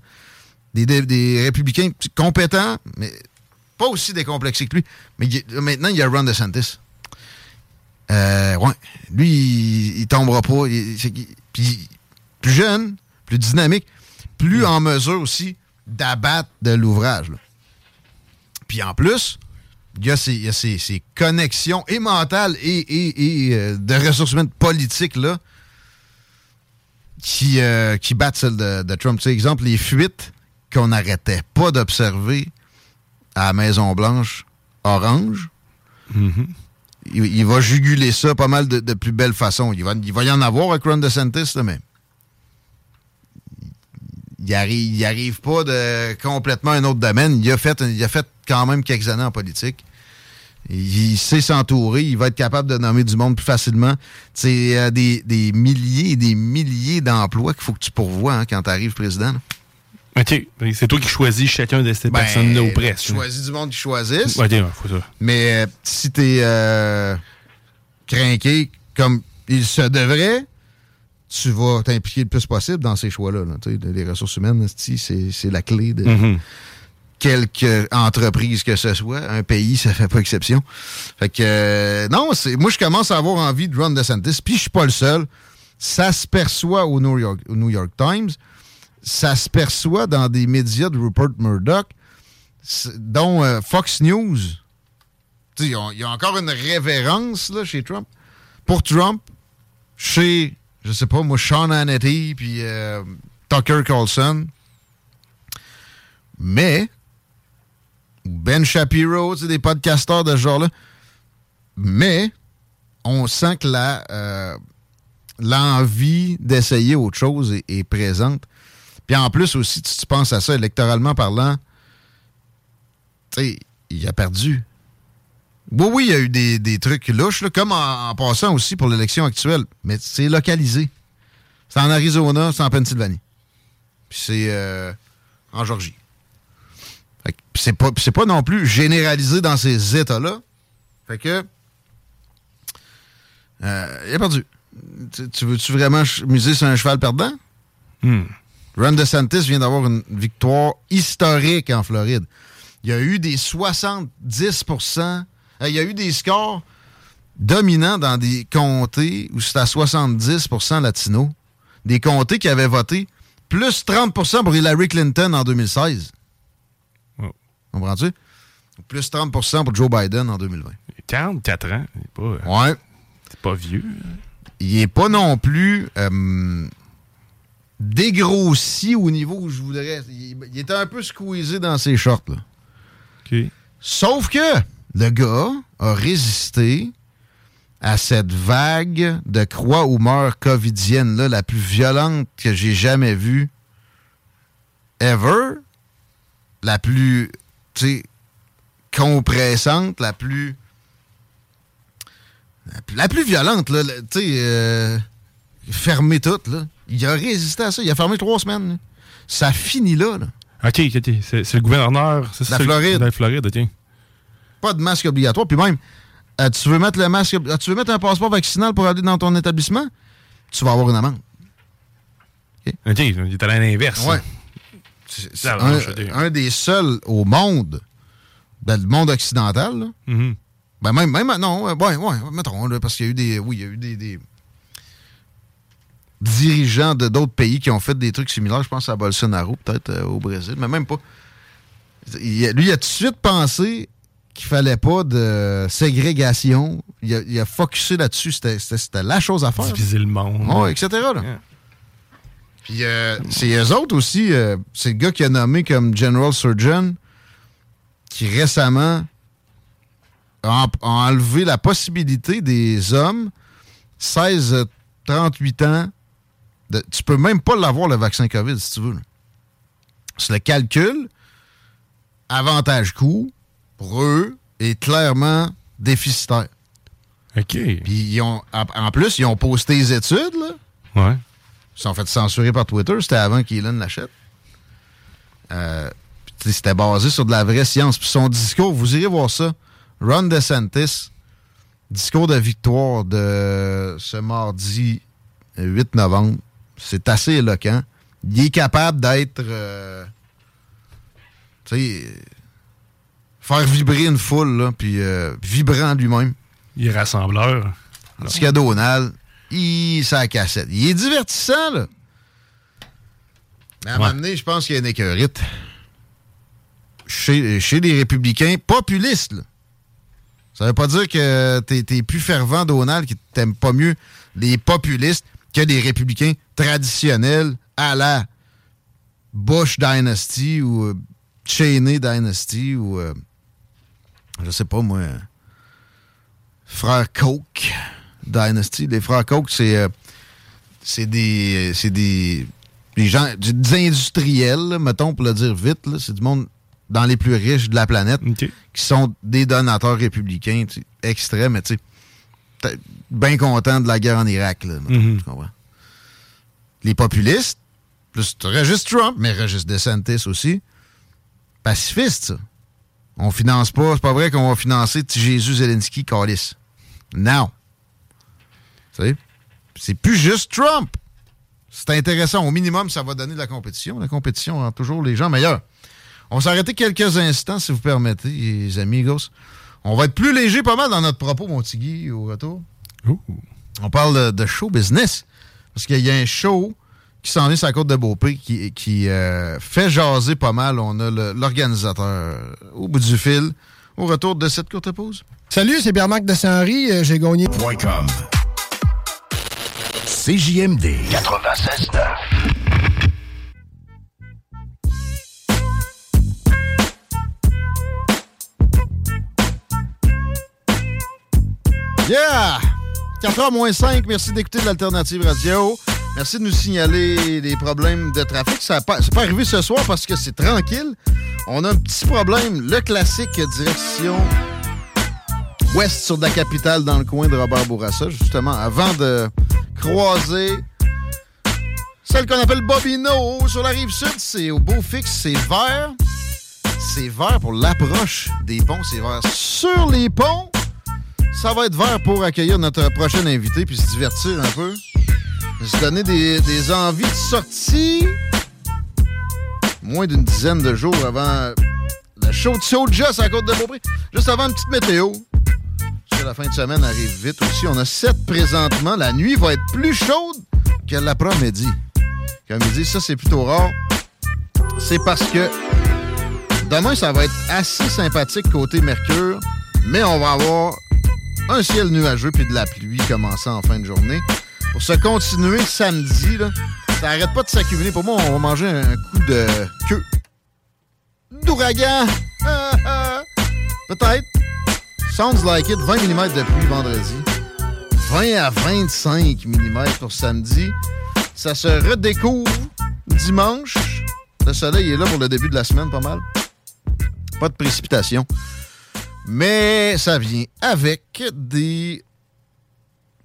des, des- républicains compétents, mais pas aussi décomplexés que lui. Mais maintenant, il y a Ron DeSantis. Euh, ouais. Lui, il, il tombera pas. Il- puis, plus jeune, plus dynamique, plus en mesure aussi d'abattre de l'ouvrage. Puis en plus, il y a ces, il y a ces- ces connexions et mentales et, et- et, euh, de ressources humaines politiques là, qui, euh, qui battent celles de, de Trump. Tu sais, exemple, les fuites qu'on n'arrêtait pas d'observer à la Maison-Blanche orange. Il, va juguler ça pas mal de, plus belle façon. Il va, y en avoir avec Ron DeSantis, là, mais il arrive, il arrive pas de complètement un autre domaine. Il a fait, il a fait quand même quelques années en politique. Il sait s'entourer, il va être capable de nommer du monde plus facilement. C'est euh, des, des milliers et des milliers d'emplois qu'il faut que tu pourvois hein, quand tu arrives président. OK. C'est toi qui choisis chacun de ces Ben, personnes-là au presse. Tu choisis du monde qui choisissent. OK, ouais, faut ça. Mais euh, si t'es euh, craqué comme il se devrait, tu vas t'impliquer le plus possible dans ces choix-là. là. Les ressources humaines, c'est la clé de Mhm. quelque entreprise que ce soit. Un pays, ça fait pas exception. Fait que, euh, non, c'est moi, je commence à avoir envie de Ron DeSantis, puis je suis pas le seul. Ça se perçoit au New York, au New York Times. Ça se perçoit dans des médias de Rupert Murdoch, dont euh, Fox News. Il y a- encore une révérence chez Trump. Pour Trump, chez, je sais pas, moi, Sean Hannity, puis euh, Tucker Carlson. Mais, Ben Shapiro, des podcasteurs de ce genre-là. Mais, on sent que euh, l'envie d'essayer autre chose est présente. Puis en plus aussi, tu, tu penses à ça, électoralement parlant, tu sais, il a perdu. Oui, oui, il y a eu des, des trucs louches, là, comme en, passant aussi pour l'élection actuelle, mais c'est localisé. C'est en Arizona, c'est en Pennsylvanie. Puis c'est euh, en Georgie. C'est pas, c'est pas non plus généralisé dans ces États-là. Fait que. euh, il a perdu. Tu, tu veux-tu vraiment miser sur un cheval perdant? Hmm. Ron DeSantis vient d'avoir une victoire historique en Floride. Il y a eu des 70% euh, Il y a eu des scores dominant dans des comtés où c'est à 70% latino. Des comtés qui avaient voté plus 30% pour Hillary Clinton en 2016. Oh. Comprends-tu? Plus 30% pour Joe Biden en 2020. 44 ans. C'est pas, euh, Ouais. c'est pas vieux. Il est pas non plus euh, dégrossi au niveau où je voudrais. Il, il était un peu squeezé dans ses shorts. Là. OK. Sauf que le gars a résisté à cette vague de croix ou meurt covidienne là, la plus violente que j'ai jamais vue ever, la plus tu sais, compressante, la plus la plus, la plus violente, là, tu sais, euh, fermé toute, là. Il a résisté à ça. Il a fermé trois semaines. là. Ça finit là, là. OK, OK. C'est le gouverneur. La Floride. De la Floride, OK. pas de masque obligatoire. Puis même, euh, tu veux mettre le masque, euh, tu veux mettre un passeport vaccinal pour aller dans ton établissement, tu vas avoir une amende. OK, il est allé à l'inverse. Ouais. C'est un, des seuls au monde, dans le monde occidental. là. Mhm. Ben même, même, non, ouais, ouais, mettons, là, parce qu'il y a eu des, oui, il y a eu des, des dirigeants de d'autres pays qui ont fait des trucs similaires. Je pense à Bolsonaro, peut-être euh, au Brésil, mais même pas. Il lui, il a tout de suite pensé qu'il fallait pas de ségrégation. Il a, il a focusé là-dessus. C'était- la chose à faire. Diviser le monde. Ouais, etc. là. Yeah. Puis euh, c'est eux autres aussi. euh, c'est le gars qui a nommé comme General Surgeon qui récemment a, en- a enlevé la possibilité des hommes 16-38 ans. De, tu peux même pas l'avoir le vaccin COVID si tu veux. C'est le calcul avantage coût pour eux est clairement déficitaire. OK. Puis ils ont, en, plus, ils ont posté les études, là. Ouais. Ils sont fait censurer par Twitter. C'était avant qu'Elon l'achète. Euh, C'était basé sur de la vraie science. Puis son discours, vous irez voir ça. Ron DeSantis, discours de victoire de ce mardi 8 novembre. C'est assez éloquent. Il est capable d'être... euh, tu sais... Faire vibrer une foule, là, puis euh, vibrant lui-même. Il est rassembleur. Tandis que Donald, il la cassette. Il est divertissant, là. Mais à un Ouais. moment donné, je pense qu'il y a une écœurite. Chez, chez les républicains populistes, là. Ça veut pas dire que t'es, t'es plus fervent, Donald, qui t'aime pas mieux les populistes que les républicains traditionnels à la Bush Dynasty ou euh, Cheney Dynasty ou euh, je sais pas moi frères Koch Dynasty. Les frères Koch, c'est euh, c'est des c'est des, des gens des industriels, là, mettons pour le dire vite, c'est du monde dans les plus riches de la planète qui sont des donateurs républicains extrêmes, mais tu sais, bien contents de la guerre en Irak. Là, Mhm. tu comprends? Les populistes, plus registre Trump, mais registre DeSantis aussi, pacifistes, ça. On finance pas, c'est pas vrai qu'on va financer Jésus Zelensky Callis. Non. C'est plus juste Trump. C'est intéressant. Au minimum, ça va donner de la compétition. La compétition rend toujours les gens meilleurs. On va s'arrêter quelques instants, si vous permettez, les amigos. On va être plus léger pas mal dans notre propos, mon Tigui, au retour. On parle de, de show business. Parce qu'il y a un show qui s'en est sur la côte de Beaupré qui, qui euh, fait jaser pas mal. On a l'organisateur au bout du fil. Au retour de cette courte pause. Salut, c'est Pierre-Marc de Saint-Henri. Euh, J'ai gagné. .com. CJMD 96.9. Yeah! 4h moins 5, merci d'écouter l'Alternative Radio. Merci de nous signaler les problèmes de trafic. Ça n'est pas, pas arrivé ce soir parce que c'est tranquille. On a un petit problème, le classique direction ouest sur la capitale dans le coin de Robert Bourassa, justement, avant de croiser celle qu'on appelle Bobino sur la rive sud. C'est au beau fixe, c'est vert. C'est vert pour l'approche des ponts, c'est vert sur les ponts. Ça va être vert pour accueillir notre prochain invité puis se divertir un peu. Se donner des, des envies de sortie. Moins d'une dizaine de jours avant le show de Soulja à la de Beaupré. Juste avant une petite météo. Sur la fin de semaine arrive vite aussi. On a 7 présentement. La nuit va être plus chaude que l'après-midi. Comme il dit, ça, c'est plutôt rare. C'est parce que demain, ça va être assez sympathique côté Mercure, mais on va avoir un ciel nuageux puis de la pluie commençant en fin de journée. Pour se continuer samedi, ça arrête pas de s'accumuler. Pour moi, on va manger un coup de queue d'ouragan. Peut-être. Sounds like it. 20 mm de pluie vendredi. 20 à 25 mm pour samedi. Ça se redécouvre dimanche. Le soleil est là pour le début de la semaine, pas mal. Pas de précipitation. Mais ça vient avec des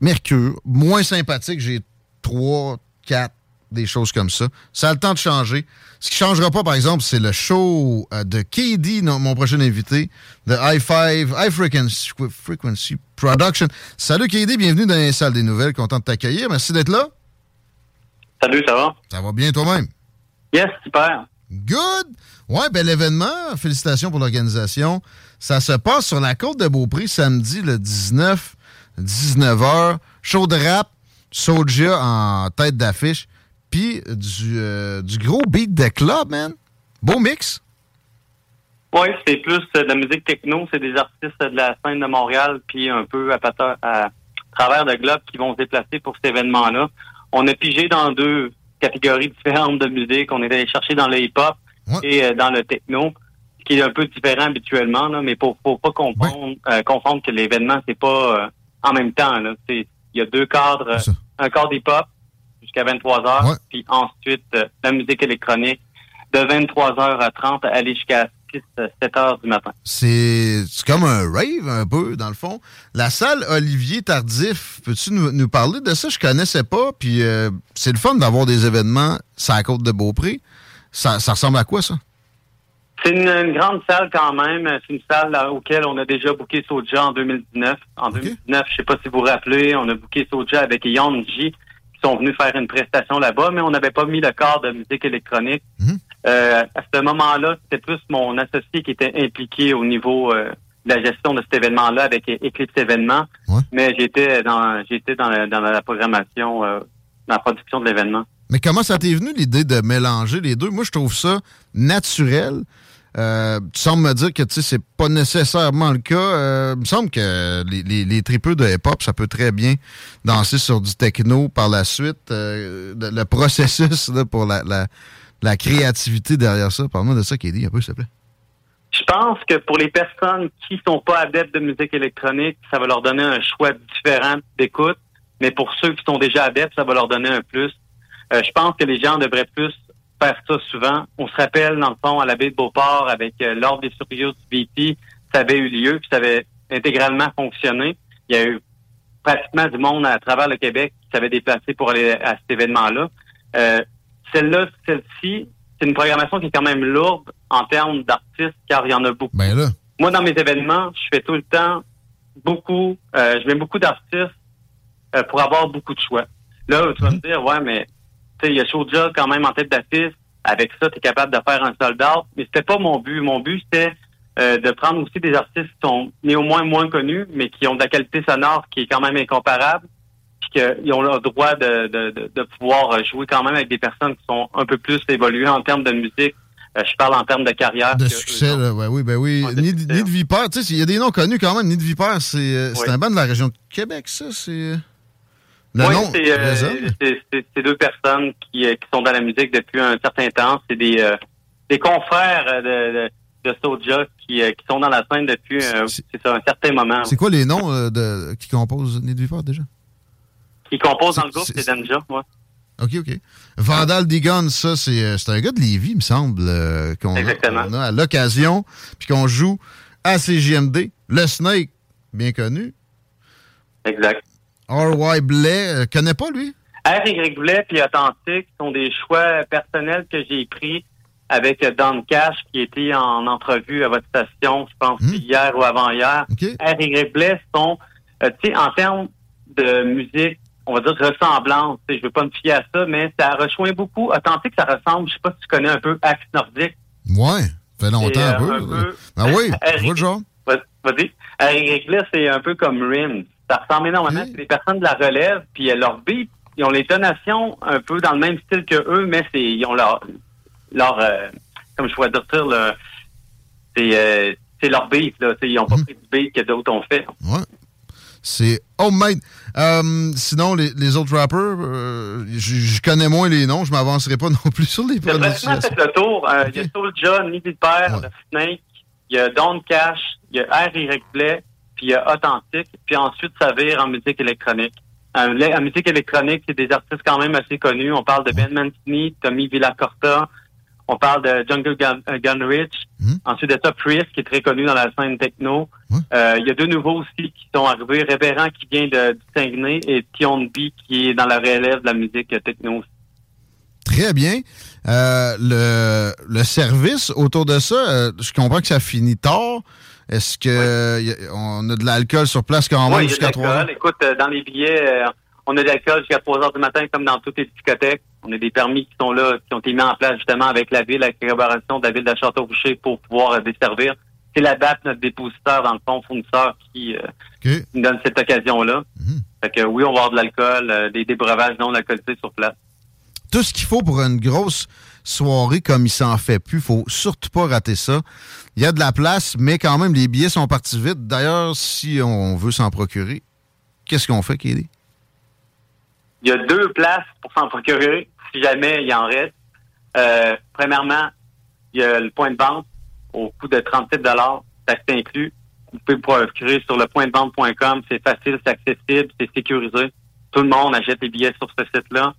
mercures moins sympathiques. J'ai 3, 4, des choses comme ça. Ça a le temps de changer. Ce qui ne changera pas, par exemple, c'est le show euh, de KD, mon prochain invité, de i5, High Frequency, Frequency Production. Salut KD, bienvenue dans les salles des nouvelles. Content de t'accueillir. Merci d'être là. Salut, ça va? Ça va bien toi-même? Yes, super. Good! Ouais, ben l'événement, félicitations pour l'organisation. Ça se passe sur la côte de Beaupré samedi le 19, 19h. Show de rap, Soja en tête d'affiche puis du, euh, du gros beat de club, man. Beau mix. Oui, c'est plus de la musique techno. C'est des artistes de la scène de Montréal, puis un peu à, à, travers de globe qui vont se déplacer pour cet événement-là. On a pigé dans deux catégories différentes de musique. On est allé chercher dans le hip-hop et euh, dans le techno, ce qui est un peu différent habituellement, là, mais pour, faut pas confondre, euh, confondre que l'événement, c'est pas en même temps. Il y a deux cadres, un cadre hip-hop jusqu'à 23 h puis ensuite euh, la musique électronique de 23h à 30 aller jusqu'à 6, 7 h du matin. C'est comme un rave un peu, dans le fond. La salle Olivier Tardif, peux-tu nous, parler de ça? Je connaissais pas, puis euh, c'est le fun d'avoir des événements sur la côte de Beaupré. Ça, ça ressemble à quoi, ça? C'est une, grande salle quand même. C'est une salle là, auquel on a déjà booké Soja en 2019. En 2019, je sais pas si vous vous rappelez, on a booké Soja avec Yon J sont venus faire une prestation là-bas, mais on n'avait pas mis le corps de musique électronique. Mhm. Euh, à ce moment-là, c'était plus mon associé qui était impliqué au niveau euh, de la gestion de cet événement-là avec Eclipse Événements. Mais j'étais dans j'étais dans, la, programmation, euh, dans la production de l'événement. Mais comment ça t'est venu l'idée de mélanger les deux? Moi, je trouve ça naturel. Euh, tu sembles me dire que tu sais, c'est pas nécessairement le cas. Euh, il me semble que les, les, les tripeux de hip-hop, ça peut très bien danser sur du techno par la suite. Euh, le processus pour la, la, créativité derrière ça, parle-moi de ça, dit un peu, s'il te plaît. Je pense que pour les personnes qui sont pas adeptes de musique électronique, ça va leur donner un choix différent d'écoute. Mais pour ceux qui sont déjà adeptes, ça va leur donner un plus. je pense que les gens devraient plus faire ça souvent. On se rappelle, dans le fond, à la baie de Beauport, avec euh, l'ordre des surveillants du BP, ça avait eu lieu, puis ça avait intégralement fonctionné. Il y a eu pratiquement du monde à travers le Québec qui s'avait déplacé pour aller à cet événement-là. Euh, celle-là, celle-ci, c'est une programmation qui est quand même lourde en termes d'artistes, car il y en a beaucoup. Ben Moi, dans mes événements, je fais tout le temps beaucoup, euh, je mets beaucoup d'artistes euh, pour avoir beaucoup de choix. Là, tu vas me mm-hmm. dire, ouais, mais il y a Soulja quand même en tête d'affiche. Avec ça, tu es capable de faire un soldat. Mais c'était pas mon but. Mon but, c'était euh, de prendre aussi des artistes qui sont néanmoins moins connus, mais qui ont de la qualité sonore qui est quand même incomparable. Puis qu'ils ont le droit de, de, de, pouvoir jouer quand même avec des personnes qui sont un peu plus évoluées en termes de musique. Euh, je parle en termes de carrière. De succès, là, oui, ben oui. Nid, de Vipère, tu sais, il y a des noms connus quand même. Nid de Vipère, c'est euh, un band de la région de Québec, ça. C'est oui, euh, c'est deux personnes qui, qui, sont dans la musique depuis un certain temps. C'est des, euh, des confrères de, de, de Soja qui, qui sont dans la scène depuis un certain moment. C'est quoi les noms de, qui composent Nidviper déjà? Qui composent dans le groupe, c'est Danja, ouais. OK, OK. Vandal Digon, ça, c'est un gars de Lévis, il me semble, qu'on a, a, à l'occasion, puis qu'on joue à CGMD. Le Snake, bien connu. Exact. R.Y. Blais, euh, connais pas, lui? R.Y. Blais puis Authentique sont des choix personnels que j'ai pris avec Don Cash qui était en entrevue à votre station, je pense, hmm. hier ou avant-hier. R.Y. Blais sont, euh, tu sais, en termes de musique, on va dire ressemblance, je veux pas me fier à ça, mais ça rejoint beaucoup. Authentique, ça ressemble, je sais pas si tu connais un peu Axe Nordique. Ouais, ça fait longtemps un, peu. Ah oui, le genre. Vas-y. Réglé, c'est un peu comme Rim. Ça ressemble énormément. C'est des personnes de la relève, puis euh, leur beat, ils ont les tonations un peu dans le même style que eux, mais c'est ils ont leur leur euh, comme je pourrais dire c'est euh, leur beat là. Ils ont pas pris du beat que d'autres ont fait. Ouais. C'est homemade. Euh, sinon, les, les, autres rappers, euh, je connais moins les noms. Je m'avancerai pas non plus sur les prononciations. fait le tour. Euh, il y a Soulja, Nidhi Père, ouais. Snake, il y a Don Cash, il y a R. Play, puis il y a Authentique. Puis ensuite, ça vire en musique électronique. En, en musique électronique, c'est des artistes quand même assez connus. On parle de Ben Mancini, Tommy Villacorta, on parle de Jungle Gun, euh, Gunrich. Hmm? Ensuite de ça, Priest, qui est très connu dans la scène techno. Euh, il y a deux nouveaux aussi qui sont arrivés. Révérend, qui vient de, Saguenay, et Tion B, qui est dans la relève de la musique techno. Très bien. Euh, le, le service autour de ça, je comprends que ça finit tard. Est-ce que on a de l'alcool sur place quand même jusqu'à 3 heures? Écoute, dans les billets, on a de l'alcool jusqu'à 3 heures du matin, comme dans toutes les discothèques. On a des permis qui sont là, qui ont été mis en place justement avec la ville, avec la collaboration de la ville de Château-Roucher pour pouvoir desservir. C'est la BAP, notre dépositeur, dans le fond, fournisseur, qui, euh, nous donne cette occasion-là. Mhm. Fait que oui, on va avoir de l'alcool, euh, des, des breuvages non alcoolisés sur place. Tout ce qu'il faut pour une grosse soirée comme il s'en fait plus. Faut surtout pas rater ça. Il y a de la place, mais quand même, les billets sont partis vite. D'ailleurs, si on veut s'en procurer, qu'est-ce qu'on fait, Kelly? Il y a deux places pour s'en procurer si jamais il en reste. Euh, premièrement, il y a le point de vente au coût de 37 ça inclus. Vous pouvez vous procurer sur le point de vente.com. C'est facile, c'est accessible, c'est sécurisé. Tout le monde achète les billets sur ce site-là.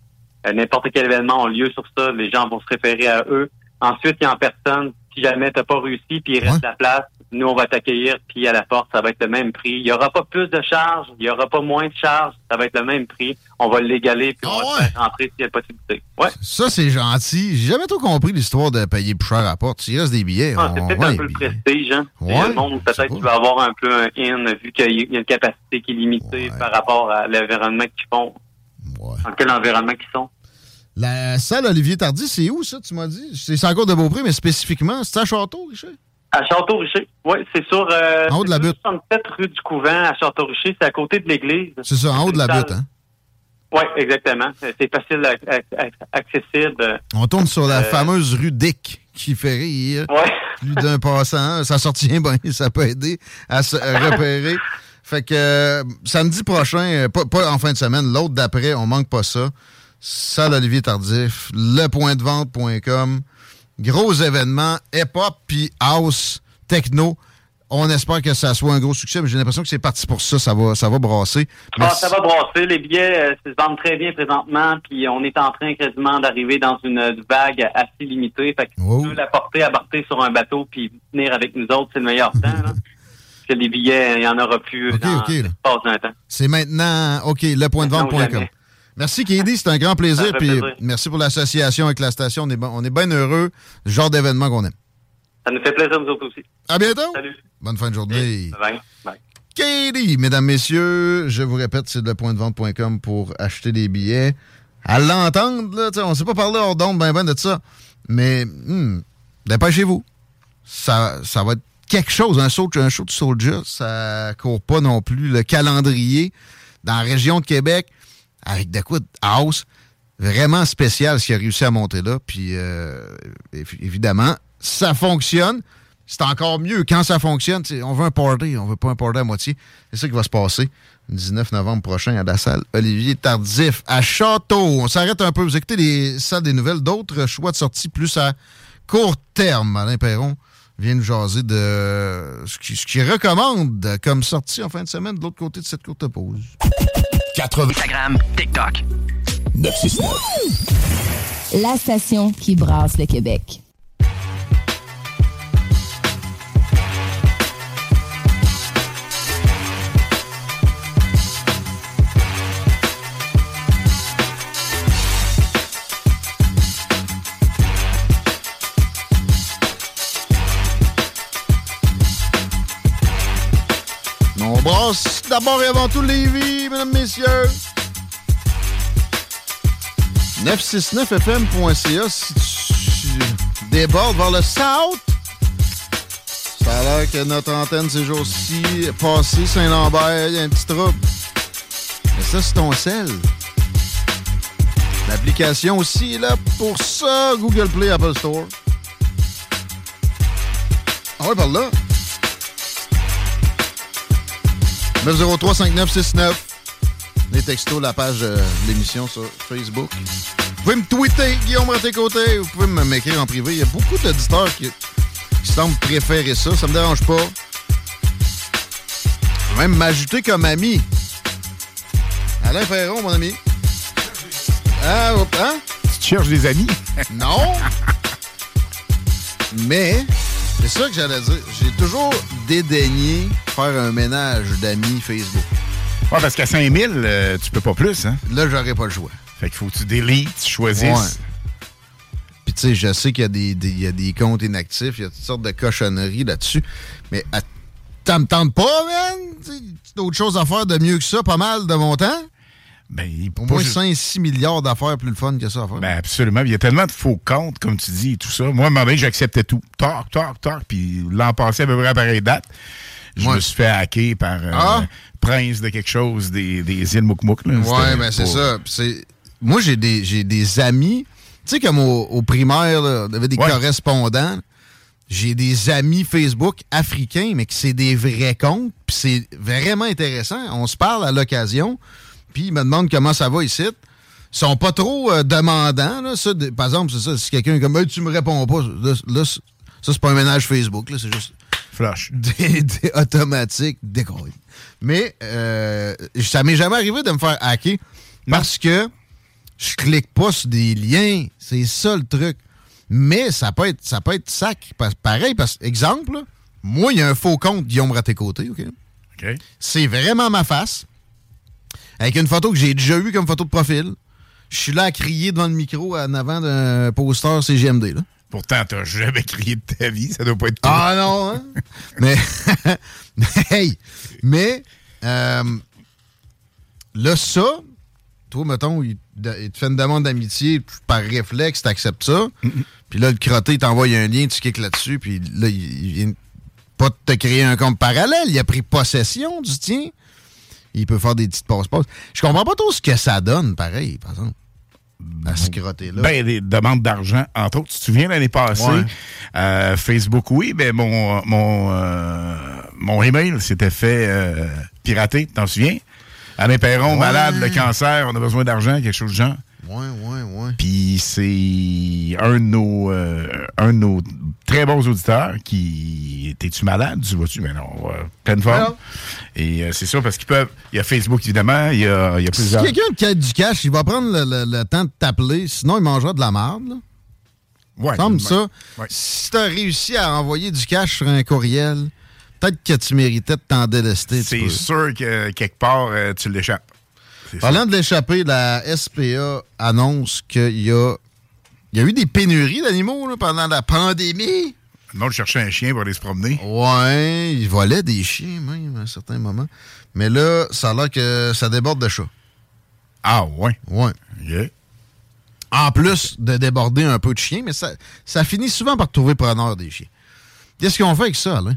Euh, n'importe quel événement a lieu sur ça. Les gens vont se référer à eux. Ensuite, il y a en personne. Si jamais tu n'as pas réussi, puis il reste la place, nous, on va t'accueillir, puis à la porte, ça va être le même prix. Il n'y aura pas plus de charges, il n'y aura pas moins de charges, ça va être le même prix. On va l'égaler, puis on va ah faire rentrer s'il y a possibilité. Ouais. Ça, c'est gentil. J'ai jamais trop compris l'histoire de payer plus cher à la porte. S'il reste des billets, ah, C'est peut-être un peu le prestige. Hein? le monde, peut-être qu'il va avoir un peu un in, vu qu'il y a une capacité qui est limitée par rapport à l'environnement qu'ils font. Dans quel environnement qu'ils sont. La salle Olivier Tardy, c'est où ça, tu m'as dit? C'est encore de Beaupré, mais spécifiquement, c'est à Château, Richard? À Château-Richer. Oui, c'est sur. Euh, en haut de la butte. 67 rue du Couvent à Château-Richer. C'est à côté de l'église. C'est ça, en haut de la butte, hein? Oui, exactement. C'est facile, accessible. On tourne sur la euh, fameuse rue Dick qui fait rire. Ouais. Plus d'un passant. Ça sortit bien, ça peut aider à se repérer. Fait que euh, samedi prochain, pas, pas, en fin de semaine, l'autre d'après, on manque pas ça. Salle Olivier Tardif, lepointdevente.com. Gros événement, hip-hop puis house, techno. On espère que ça soit un gros succès, mais j'ai l'impression que c'est parti pour ça. Ça va, ça va brasser. Ah, ça va brasser. Les billets euh, se vendent très bien présentement, puis on est en train quasiment d'arriver dans une vague assez limitée. Fait que la porter, aborter sur un bateau, puis venir avec nous autres, c'est le meilleur temps. Parce que les billets, il n'y en aura plus okay, dans okay, temps. C'est maintenant, OK, lepointdevente.com. Merci, Kennedy. C'est un grand plaisir. Puis merci pour l'association avec la station. On est, on est bien heureux. Le genre d'événement qu'on aime. Ça nous fait plaisir, nous autres aussi. À bientôt. Salut. Bonne fin de journée. Bye. Bye. Katie, mesdames, messieurs, je vous répète, c'est lepointdevente.com pour acheter des billets. À l'entendre, là, on ne s'est pas parlé hors d'onde ben ben de ça. Mais, hmm, dépêchez-vous. Ça, ça va être quelque chose. Un show, un show de Soldier, ça court pas non plus le calendrier. Dans la région de Québec, avec de quoi house vraiment spécial ce qu'il a réussi à monter là. Puis euh, évidemment, ça fonctionne. C'est encore mieux quand ça fonctionne. On veut un party, on veut pas un party à moitié. C'est ça qui va se passer le 19 novembre prochain à la salle Olivier Tardif à Château. On s'arrête un peu. Vous écoutez les salles des nouvelles. D'autres choix de sortie plus à court terme. Alain Perron vient nous jaser de ce qu'il recommande comme sortie en fin de semaine de l'autre côté de cette courte pause. 80. Instagram, TikTok. 969. La station qui brasse le Québec. D'abord et avant tout Lévis, mesdames, messieurs. 969fm.ca si tu débordes vers le south. Ça a l'air que notre antenne ces jours-ci, passé Saint-Lambert, il y a un petit trouble. Mais ça, c'est ton sel. L'application aussi est là pour ça. Google Play, Apple Store. Ah ouais, par là. 903-5969. Les textos, la page euh, de l'émission sur Facebook. Vous pouvez me tweeter, Guillaume à tes côtés. Vous pouvez me- m'écrire en privé. Il y a beaucoup d'auditeurs qui, qui semblent préférer ça. Ça me dérange pas. Vous pouvez même m'ajouter comme ami. Alain Ferron, mon ami. Ah, hop, hein? Tu cherches des amis? Non. Mais, c'est ça que j'allais dire. J'ai toujours dédaigné faire un ménage d'amis Facebook. Ouais, parce qu'à 5000, euh, tu peux pas plus, hein? Là, j'aurais pas le choix. Fait qu'il faut que tu délites, tu choisisses. Ouais. Puis, tu sais, je sais qu'il y, a des- des- il y a des comptes inactifs, il y a toutes sortes de cochonneries là-dessus. Mais, ça me tente pas, man? Tu sais, d'autres choses à faire de mieux que ça, pas mal de mon temps? Ben, Au moins juste- 5-6 milliards d'affaires plus le fun que ça à faire. Ben absolument. Il y a tellement de faux comptes, comme tu dis, et tout ça. Moi, à un moment donné, j'acceptais tout. Toc, toc, toc. Puis l'an passé, à peu près à pareille date, je Ouais. me suis fait hacker par euh, Ah? Prince de quelque chose des, des îles Moukmouk. là. Ouais, ben c'est ça. C'est- Moi, j'ai des, j'ai des amis, tu sais, comme au, au primaire, là, on avait des Ouais. correspondants. J'ai des amis Facebook africains, mais que c'est des vrais comptes. Puis c'est vraiment intéressant. On se parle à l'occasion. Puis ils me demandent comment ça va ici. Ils sont pas trop euh, demandants. Là. Ça, de- par exemple, c'est ça. Si quelqu'un est comme Hey, tu me réponds pas, là, là, ça, c'est pas un ménage Facebook. là, C'est juste Flush. des, des automatiques. Mais euh, ça m'est jamais arrivé de me faire hacker parce que je clique pas sur des liens. C'est ça le truc. Mais ça peut être, ça peut être sac. Pareil, parce exemple, là, moi, il y a un faux compte Guillaume Raté-Côté, OK? OK. C'est vraiment ma face. Avec une photo que j'ai déjà eue comme photo de profil. Je suis là à crier devant le micro en avant d'un poster CGMD. Là. Pourtant, t'as jamais crié de ta vie. Ça doit pas être toi. Ah non, hein? mais, hey, mais, euh, là, ça, toi, mettons, il, te fait une demande d'amitié, par réflexe, t'acceptes ça. Puis là, le crotté, il t'envoie un lien, tu cliques là-dessus, puis là, il, il vient pas de te créer un compte parallèle, il a pris possession du tien. Il peut faire des petites passe-passe. Je comprends pas trop ce que ça donne, pareil, par exemple. À ce crotté-là. Ben, des demandes d'argent, entre autres. Tu te souviens l'année passée, Ouais. euh, Facebook, oui, ben mon mon euh, mon email s'était fait euh, pirater, t'en souviens? Alain Perron, Ouais. malade, le cancer, on a besoin d'argent, quelque chose de genre. Ouais, ouais, ouais. Puis c'est un de nos euh, un de nos très bons auditeurs qui t'es-tu malade? Tu vas-tu? Mais non, euh, pleine forme. Alors? Et euh, c'est ça parce qu'ils peuvent. Il y a Facebook évidemment, il y a, il y a Si plusieurs. quelqu'un qui a du cash, il va prendre le, le- le temps de t'appeler, sinon il mangera de la merde. Là. Ouais, Comme ouais. ça. Ouais. Si tu as réussi à envoyer du cash sur un courriel, peut-être que tu méritais de t'en délester. C'est sûr que quelque part tu l'échappes. Parlant de l'échappée, la SPA annonce qu'il y a, il y a eu des pénuries d'animaux là, pendant la pandémie. Le monde cherchait un chien pour aller se promener. Ouais, ils volaient des chiens même à un certain moment. Mais là, ça a l'air que ça déborde de chats. Ah ouais. Ouais. OK. En plus de déborder un peu de chiens, mais ça, ça finit souvent par trouver preneur des chiens. Qu'est-ce qu'on fait avec ça, Alain?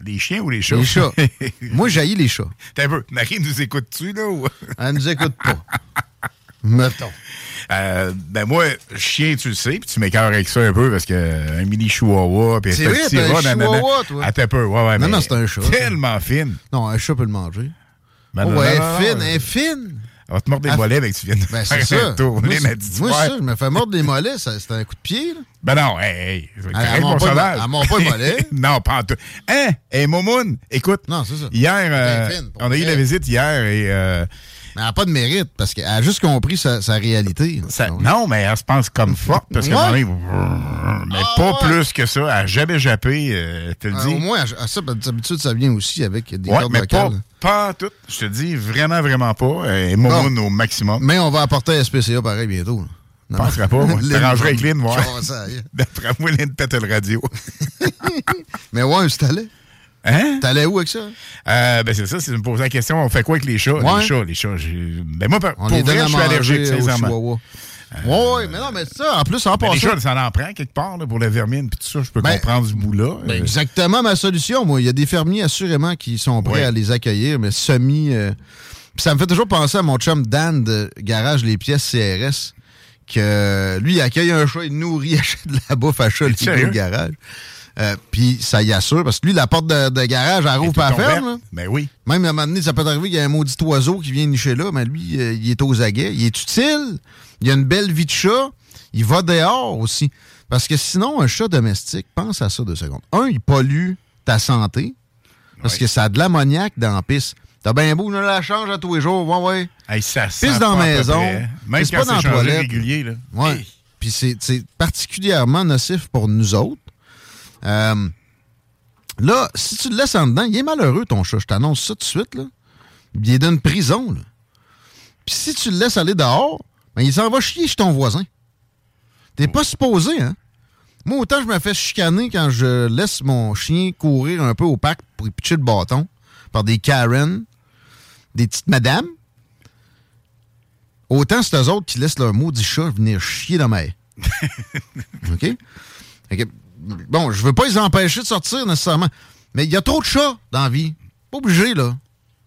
Les chiens ou les chats? Les chats. Moi, j'haïs les chats. T'as un peu. Marie nous écoute-tu, là? Ou... Elle nous écoute pas. Mettons. Euh, ben moi, chien, tu le sais, puis tu m'écœures avec ça un peu parce que euh, un mini chihuahua, puis C'est un vrai, petit un chihuahua, toi. Attends un peu, ouais, ouais. Non, mais non, c'est un chat. Tellement fine. Non, un chat peut le manger. Ben oh, non, elle non, non, fine, elle est fine. Elle va te mordre les Elle- mollets avec que tu viens de Ben, faire ça. un tour. Moi, moi, ça, je me fais mordre les mollets, c'est un coup de pied. Là. Ben non, hey, hey. Elle- mon pas- elle mord pas le mollet. non, pas en tout. Hein? Hey, Momoun, écoute. Non, c'est ça. Hier, euh, on a eu la visite hier et... euh, Mais elle n'a pas de mérite parce qu'elle a juste compris sa, sa réalité. ça- non, mais elle se pense comme forte parce un Ouais. mais Ah, pas ouais. plus que ça. Elle n'a jamais jappé, euh, te le Euh, dis. au moins, à- à ça, ben, d'habitude, ça vient aussi avec des Ouais, cordes mais pas, vocales. pas tout. Je te dis vraiment, vraiment pas. Et Momoun au maximum. Mais on va apporter à SPCA pareil bientôt. là. Je penserais pas, moi. T'arrangerais avec Lynn, est. D'après moi, Lynn pète le radio. Mais ouais, un pistolet. Hein? T'allais où avec ça? Euh, ben c'est ça, c'est de me poser la question, on fait quoi avec les chats? Ouais. Les chats, les chats. Ben moi, pour On pour vrai, je suis allergique, sincèrement. Ouais, ouais, mais non, mais ça, en plus, en les passant... chats, ça en prend quelque part là, pour la vermine puis tout ça. Je peux Ben, comprendre ce bout-là. Ben, Euh, exactement ma solution, moi. Il y a des fermiers, assurément, qui sont prêts Ouais. à les accueillir, mais semi... euh, Puis ça me fait toujours penser à mon chum Dan de Garage Les Pièces CRS, que lui, il accueille un chat, il nourrit, achète de la bouffe à chat, le garage. Euh, Puis ça y assure, parce que lui, la porte de, de garage, elle rouvre pas ferme. Ben oui. Même à un moment donné, ça peut arriver qu'il y a un maudit oiseau qui vient nicher là, mais lui, euh, il est aux aguets. Il est utile. Il a une belle vie de chat. Il va dehors aussi. Parce que sinon, un chat domestique, pense à ça deux secondes. Un, il pollue ta santé. Parce que ça a de l'ammoniaque dans la pisse. T'as bien beau, je la change à tous les jours. Ouais, ouais. Hey, ça Pisse dans la maison. près, hein. Même pisse quand pas dans la toilette. régulier. Là. Ouais. Hey. Puis c'est particulièrement nocif pour nous autres. Euh, là, si tu le laisses en dedans, il est malheureux, ton chat. Je t'annonce ça tout de suite. Là. Il est dans une prison. Là. Puis si tu le laisses aller dehors, ben, il s'en va chier chez ton voisin. T'es pas supposé, hein? Moi, autant je me fais chicaner quand je laisse mon chien courir un peu au parc pour y pitcher le bâton par des Karen, des petites madames. Autant c'est eux autres qui laissent leur maudit chat venir chier dans ma haie. OK? Que, bon, je veux pas les empêcher de sortir nécessairement. Mais il y a trop de chats dans la vie. Pas obligé, là.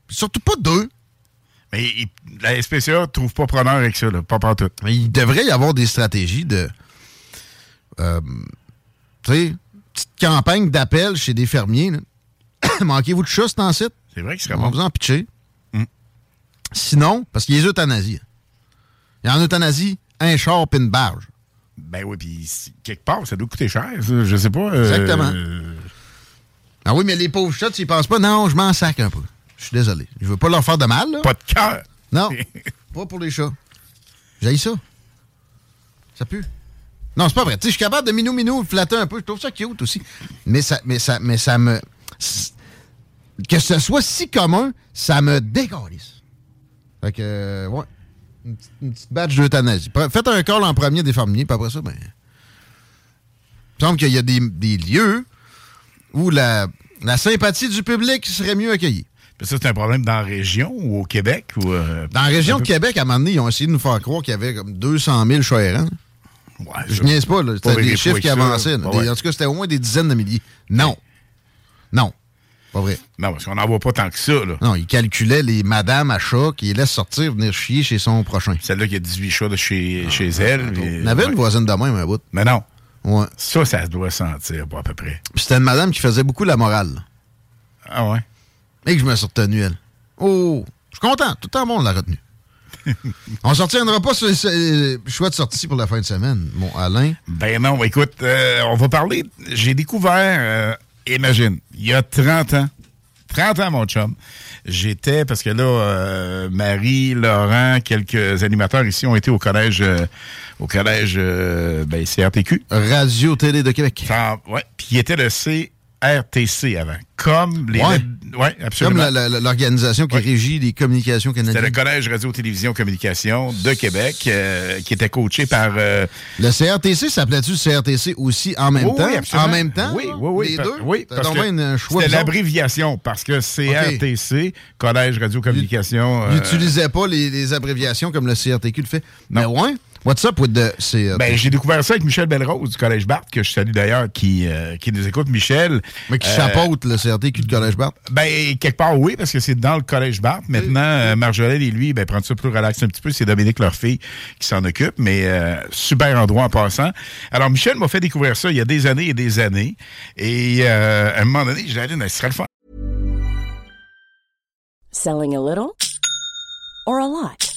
Surtout pas deux. Mais il- la SPCA trouve pas preneur avec ça, là. pas partout. Mais il devrait y avoir des stratégies de. euh, tu sais, petite campagne d'appel chez des fermiers. Manquez-vous de chats, en site? C'est vrai que ce serait On va bon. vous en pitcher. Mm. Sinon, parce qu'il y a les euthanasies. Il y a en euthanasie un char puis une barge. Ben oui, puis quelque part, ça doit coûter cher, ça. Je sais pas. euh, Exactement. Ah oui, mais les pauvres chats, ils pensent pas, non, je m'en sac un peu. Je suis désolé. Je veux pas leur faire de mal, là. Pas de cœur. Non, pas pour les chats. J'ai ça. Ça pue. Non, c'est pas vrai. Tu sais, je suis capable de minou-minou, le flatter un peu. Je trouve ça cute aussi. Mais ça, mais ça, mais ça me... Que ce soit si commun, ça me décalisse. Fait que, ouais. Une petite, une petite badge d'euthanasie. Faites un call en premier des fermiers, puis après ça, ben... Il me semble qu'il y a des, des lieux où la, la sympathie du public serait mieux accueillie. Ça, c'est un problème dans la région ou au Québec? Ou, euh, Dans la région de peu- Québec, à un moment donné, ils ont essayé de nous faire croire qu'il y avait comme 200 000 chats errants. Ouais, Je niaise pas, là. C'était des chiffres qui ça. avançaient. ouais. En tout cas, c'était au moins des dizaines de milliers. Non. Non. Pas vrai. Non, parce qu'on n'en voit pas tant que ça, là. Non, il calculait les madames à chats qui les laissent sortir venir chier chez son prochain. Celle-là qui a 18 chats de chez, chez elle. On avait une voisine de même, un bout. Mais non. Ouais. Ça, ça se doit sentir, pas à peu près. Puis c'était une madame qui faisait beaucoup la morale. Ah ouais? Et que je me suis retenu, elle. Oh, je suis content. Tout le temps bon, on l'a retenu. on sortiendra pas sur ce choix de sortie pour la fin de semaine, mon Alain. Ben non, écoute, euh, on va parler. J'ai découvert, euh, imagine, il y a 30 ans, 30 ans, mon chum, j'étais, parce que là, euh, Marie, Laurent, quelques animateurs ici ont été au collège, euh, au collège, euh, ben, CRTQ. Radio-Télé de Québec. Ouais, puis il était le CRTC avant. Comme les. Ouais. Ouais, absolument. Comme l'organisation qui Ouais. régit les communications C'était le canadiennes. Collège Radio-Télévision Communication de Québec, euh, qui était coaché par. euh, Le CRTC s'appelait-tu CRTC aussi en même temps? oui, absolument. En même temps? Oui, oui, oui. Les deux? Oui, parce C'était l'abréviation, parce que CRTC, Collège Radio-Communication. euh, N'utilisait pas les, les abréviations comme le CRTQ le fait. Mais ouais, what's up with the CRTC? Ben, j'ai découvert ça avec Michel Belrose du Collège Barthes, que je salue d'ailleurs, qui, euh, qui nous écoute. Michel. Mais qui euh, chapeaute le CRTQ de Collège Barthes? Ben, quelque part, oui, parce que c'est dans le Collège Barthes. Maintenant, euh, Marjolaine et lui, ben, prendre ça plus relax un petit peu. C'est Dominique, leur fille, qui s'en occupe. Mais euh, super endroit en passant. Alors, Michel m'a fait découvrir ça il y a des années et des années. Et euh, à un moment donné, j'ai dit, ce serait le fun. Selling a little or a lot?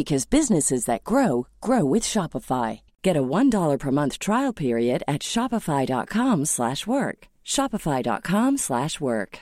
because businesses that grow grow with Shopify. Get a $1 per month trial period at shopify.com/work. shopify.com/work.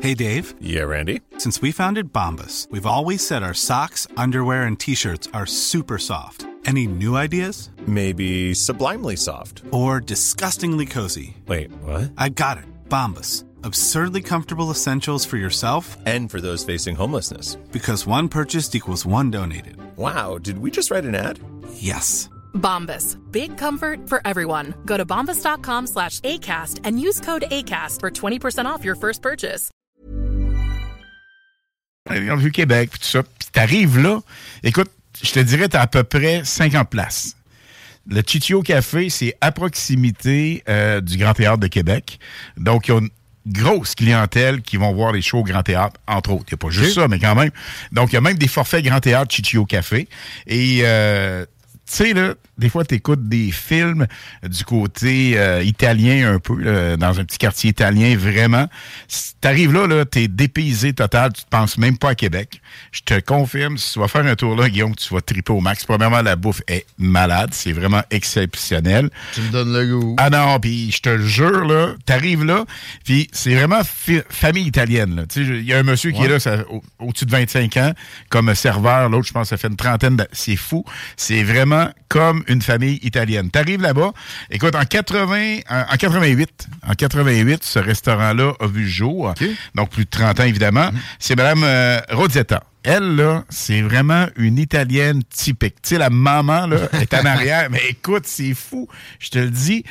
Hey, Dave. Yeah, Randy. Since we founded Bombus, we've always said our socks, underwear, and t shirts are super soft. Any new ideas? Maybe sublimely soft. Or disgustingly cozy. Wait, what? I got it. Bombus. Absurdly comfortable essentials for yourself and for those facing homelessness. Because one purchased equals one donated. Wow, did we just write an ad? Yes. Bombas. Big comfort for everyone. Go to bombas.com slash ACAST and use code ACAST for 20% off your first purchase. On a vu Québec, puis tout ça. Puis t'arrives là, écoute, je te dirais, t'as à peu près 50 places. Le Chichio Café, c'est à proximité euh, du Grand Théâtre de Québec. Donc, il y a une grosse clientèle qui vont voir les shows au Grand Théâtre, entre autres. Il n'y a pas juste ça, mais quand même. Donc, il y a même des forfaits Grand Théâtre Chichio Café. Et, euh, sais, là, des fois, tu écoutes des films du côté euh, italien un peu, là, dans un petit quartier italien, vraiment. Si t'arrives là, là t'es dépaysé total, tu te penses même pas à Québec. Je te confirme, si tu vas faire un tour là, Guillaume, tu vas triper au max. Premièrement, la bouffe est malade, c'est vraiment exceptionnel. Tu me donnes le goût. Ah non, puis je te le jure, là, t'arrives là, puis c'est vraiment famille italienne. Tu Il y a un monsieur qui est là ça- au- au-dessus de 25 ans comme serveur, l'autre, je pense, ça fait une trentaine de... C'est fou. C'est vraiment comme une famille italienne. T'arrives là-bas, écoute, en 80, en, en 88, en 88, ce restaurant-là a vu le jour. Donc, plus de 30 ans, évidemment. C'est Madame euh, Rosetta. Elle, là, c'est vraiment une Italienne typique. Tu sais, la maman, là, est en arrière. Mais écoute, c'est fou. Je te le dis.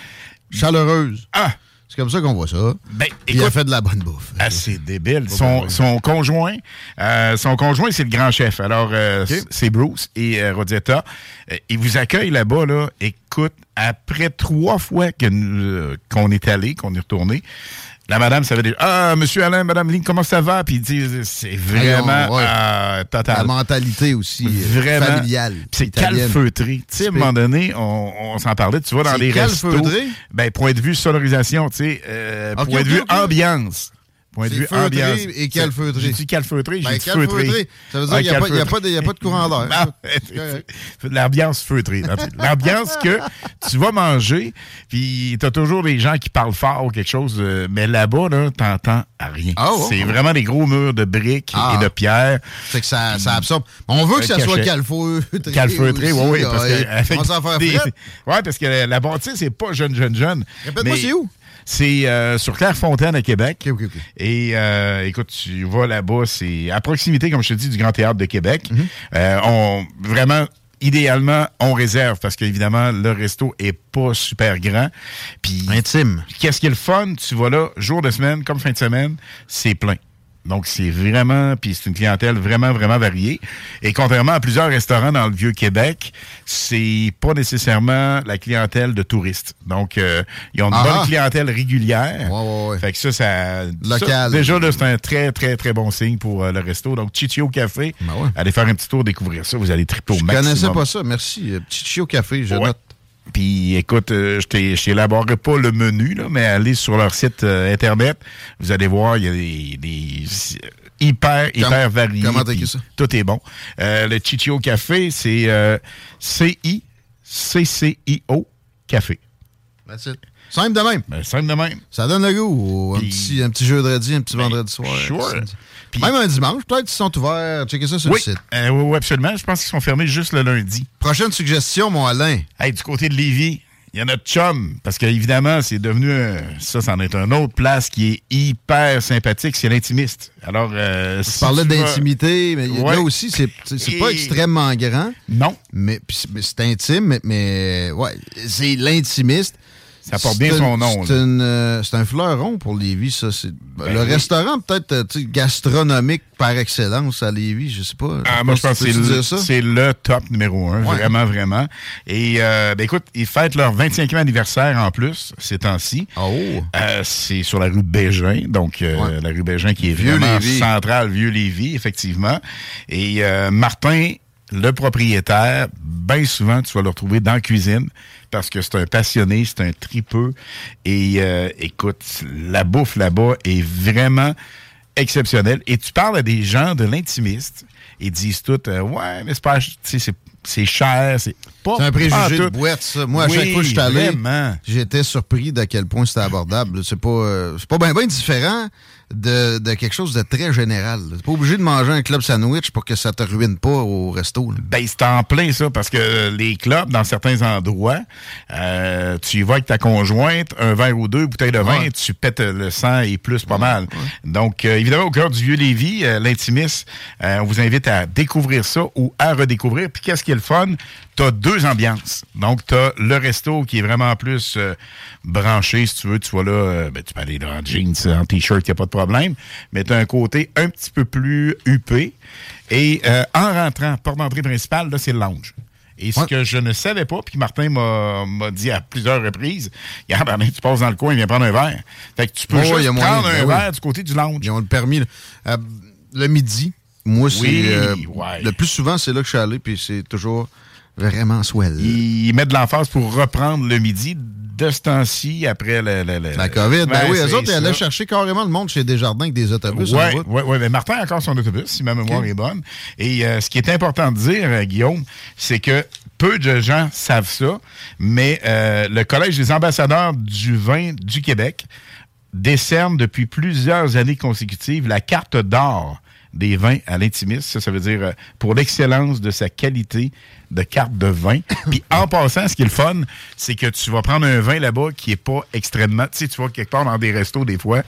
Chaleureuse. Ah! C'est comme ça qu'on voit ça. Ben, elle écoute- fait de la bonne bouffe. Ah, c'est débile. Son, son conjoint, euh, son conjoint, c'est le grand chef. Alors, euh, c'est Bruce et euh, Rosetta. Euh, ils vous accueillent là-bas, là. Écoute, après trois fois que nous, euh, qu'on est allé, qu'on est retourné, la madame savait déjà Ah, monsieur Alain, madame Lynn, comment ça va? Puis ils disent c'est vraiment ouais. euh, total. La mentalité aussi euh, Vraiment. familiale. C'est calfeutré. Tu sais, à un moment donné, on, on s'en parlait. Tu vois, dans les restos. calfeutré? Ben, point de vue sonorisation, tu sais. euh, point de vue ambiance. Point de C'est vue ambiance. et calfeutré. J'ai dit calfeutré, Ben, j'ai dit feutré. calfeutré. Ça veut dire Ah, qu'il n'y a, a pas de- il y a pas de courant d'air. L'ambiance feutrée. L'ambiance que tu vas manger, puis t'as toujours des gens qui parlent fort ou quelque chose, euh, mais là-bas, là, t'entends rien. Ah, ouais. c'est vraiment des gros murs de briques Ah. et de pierres. C'est que ça, ça absorbe. On veut que ça soit calfeutré. Calfeutré, oui, oui. Parce que, avec On va s'en faire des- frette. Ouais, parce que la, bâtisse, c'est pas jeune, jeune, jeune. Répète-moi, c'est où? C'est euh, sur Clairefontaine à Québec. Et euh, écoute, tu vas là-bas, c'est à proximité, comme je te dis, du Grand Théâtre de Québec. Mhm. Euh, on vraiment. Idéalement, on réserve parce qu'évidemment, le resto est pas super grand. Puis intime. Qu'est-ce qui est le fun? Tu vas là, jour de semaine, comme fin de semaine, c'est plein. Donc, c'est vraiment, puis c'est une clientèle vraiment, vraiment variée. Et contrairement à plusieurs restaurants dans le Vieux-Québec, c'est pas nécessairement la clientèle de touristes. Donc, euh, ils ont une Ah bonne ah. clientèle régulière. Fait que ça, ça... Local. ça, déjà, c'est un très, très, très bon signe pour euh, le resto. Donc, Chichio Café, allez faire un petit tour, découvrir ça. Vous allez triper au Ben Je maximum. connaissais pas ça. Merci. Euh, Petit chi au café, je Ouais. note. Puis écoute, euh, je t'élaborerai pas le menu, là, mais allez sur leur site euh, Internet. Vous allez voir, il y a des, des hyper, hyper variés. comment t'as ça? Tout est bon. Euh, le Chichio Café, c'est C-I-C-C-I-O Café. That's it. Simple de même. Ben, simple de même. Ça donne le goût. Un, petit, un petit jeudi, un petit vendredi soir. sure. Même un dimanche, peut-être qu'ils sont ouverts. Checkez ça sur Oui, le site. euh, oui, oui, absolument. Je pense qu'ils sont fermés juste le lundi. Prochaine suggestion, mon Alain. Hey, du côté de Lévis, il y a notre chum. Parce qu'évidemment, c'est devenu. un- ça, c'en est une autre place qui est hyper sympathique. C'est l'intimiste. Alors. Euh, parlais d'intimité, mais Ouais. là aussi, c'est pas extrêmement grand. Non. Mais, puis c'est mais c'est intime, mais, mais ouais, c'est l'intimiste. Ça porte bien son nom, C'est euh, c'est un fleuron pour Lévis, ça. C'est- Ben le oui. restaurant, peut-être, euh, gastronomique par excellence à Lévis, je sais pas. Ah, moi, je pense que c'est le, le top numéro un, Ouais. vraiment, vraiment. Et euh, ben, écoute, ils fêtent leur 25e anniversaire en plus, ces temps-ci. Oh! Euh, c'est sur la rue Bégin, donc euh, la rue Bégin qui est Vieux vraiment Lévis. centrale, vieux Lévis, effectivement. Et euh, Martin, le propriétaire, bien souvent, tu vas le retrouver dans la cuisine parce que c'est un passionné, c'est un tripeux. Et euh, écoute, la bouffe là-bas est vraiment exceptionnelle. Et tu parles à des gens de l'intimiste, ils disent tout, euh, ouais, mais c'est pas, tu sais, c'est c'est cher, c'est pas. C'est un préjugé de boîte, ça. Moi, à chaque fois que je suis allé, j'étais surpris d'à quel point c'était abordable. C'est pas, euh, c'est pas bien ben différent de, de quelque chose de très général. T'es pas obligé de manger un club sandwich pour que ça te ruine pas au resto. là. Ben, c'est en plein ça, parce que les clubs, dans certains endroits, euh, tu y vas avec ta conjointe, un verre ou deux, bouteilles de vin, Ouais. tu pètes le sang et plus pas mal. Donc, euh, évidemment, au cœur du euh, l'Intimis, euh, on vous invite à découvrir ça ou à redécouvrir. Puis qu'est-ce qui est le fun? T'as deux ambiances. Donc, t'as le resto qui est vraiment plus euh, branché, si tu veux. Tu vas là, euh, ben, tu peux aller en jeans, en t-shirt, il a pas de problème. Mais t'as un côté un petit peu plus huppé. Et euh, en rentrant, porte d'entrée principale, là, c'est le lounge. Et ce que je ne savais pas, puis Martin m'a dit à plusieurs reprises, regarde, Alain, tu passes dans le coin, il vient prendre un verre. Fait que tu peux juste il moyen, prendre un ben oui. verre du côté du lounge. Ils ont le permis. le midi, moi, c'est. Oui, ouais. Le plus souvent, c'est là que je suis allé, puis c'est toujours vraiment swell. Ils mettent de l'emphase pour reprendre le midi de ce temps-ci après le, le- le- La COVID, ben oui, eux autres, ils allaient chercher carrément le monde chez Desjardins avec des autobus. Oui, oui, oui. Mais Martin a encore son autobus, si ma mémoire est bonne. Et euh, ce qui est important de dire, euh, Guillaume, c'est que peu de gens savent ça, mais euh, le Collège des ambassadeurs du vin du Québec décerne depuis plusieurs années consécutives la carte d'or des vins à l'intimiste. Ça, ça veut dire euh, pour l'excellence de sa qualité de carte de vin. Puis en passant, ce qui est le fun, c'est que tu vas prendre un vin là-bas qui est pas extrêmement... Tu sais, tu vas quelque part dans des restos, des fois,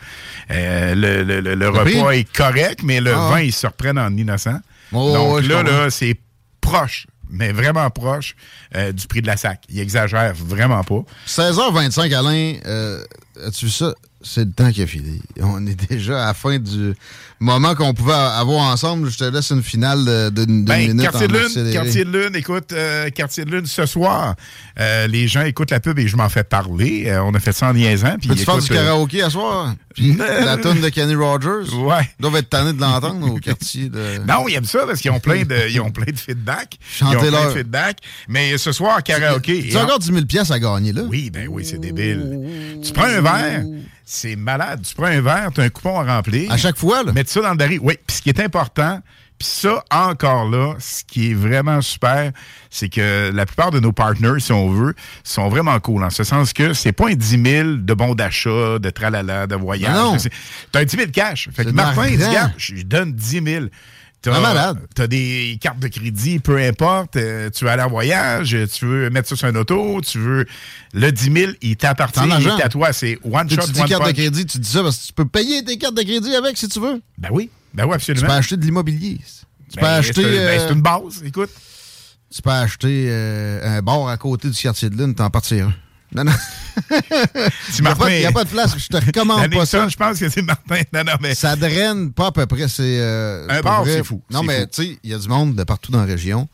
euh, le, le- le- le repas est correct, mais le Ah. vin, il se reprend en innocent. Oh, Donc ouais, là, c'est proche, mais vraiment proche euh, du prix de la sac. Il exagère vraiment pas. 16h25, Alain, euh, as-tu vu ça? C'est le temps qui a fini. On est déjà à la fin du moment qu'on pouvait avoir ensemble. Je te laisse une finale de- d'une Ben, minute quartier de lune, accéléré. quartier de lune, écoute, euh, quartier de lune ce soir. euh, les gens écoutent la pub et je m'en fais parler. Euh, on a fait ça en niaisant. puis Peux-tu faire du karaoké à soir? Puis la tune de Kenny Rogers? Ouais. Ils doivent être tannés de l'entendre au quartier de... Non, ils aiment ça parce qu'ils ont plein de, ils ont plein de feedback. Ils ont plein de Chantez-leur. feedback. Mais ce soir, karaoké. Tu as encore 10 000 pièces à gagner, là? Oui, ben oui, c'est débile. Tu prends un verre, c'est malade. Tu prends un verre, tu as un coupon à remplir. À chaque fois, là? Mets ça dans le baril. Oui, puis ce qui est important, puis ça, encore là, ce qui est vraiment super, c'est que la plupart de nos partners, si on veut, sont vraiment cool. En ce sens que c'est pas un 10 000 de bons d'achat, de tralala, de voyage. Non, T'as un 10 000 cash. Fait que Martin, il dit, je lui donne 10 000. T'as, Un malade. T'as des cartes de crédit, peu importe. euh, tu veux aller en voyage, tu veux mettre ça sur un auto, tu veux. Le 10 000, il t'appartient, il est à toi. C'est one Tu, shot, tu dis one carte de crédit, tu dis ça parce que tu peux payer tes cartes de crédit avec si tu veux. Ben oui, ben oui, Tu absolument. peux acheter de l'immobilier. Tu peux Ben, acheter... c'est un- ben, euh, c'est une base, écoute. Tu peux acheter euh, un bar à côté du quartier de lune, t'en partir un. Non, non. Il n'y a, pas- y a pas de place, je te recommande pas ça. Je pense que c'est Martin. Non, non, mais. Ça draine pas à peu près. C'est, euh, Un bar, c'est fou, Non, c'est mais tu sais, il y a du monde de partout dans la région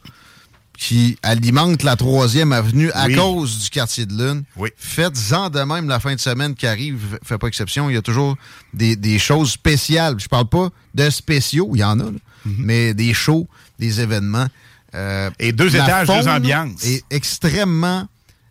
qui alimente la troisième avenue à Oui. cause du quartier de lune. Oui. Faites-en de même la fin de semaine qui arrive. Fait pas exception. Il y a toujours des, des choses spéciales. Je parle pas de spéciaux, il y en a, là, mais des shows, des événements. Euh, Mhm. Et deux étages, deux ambiances. est extrêmement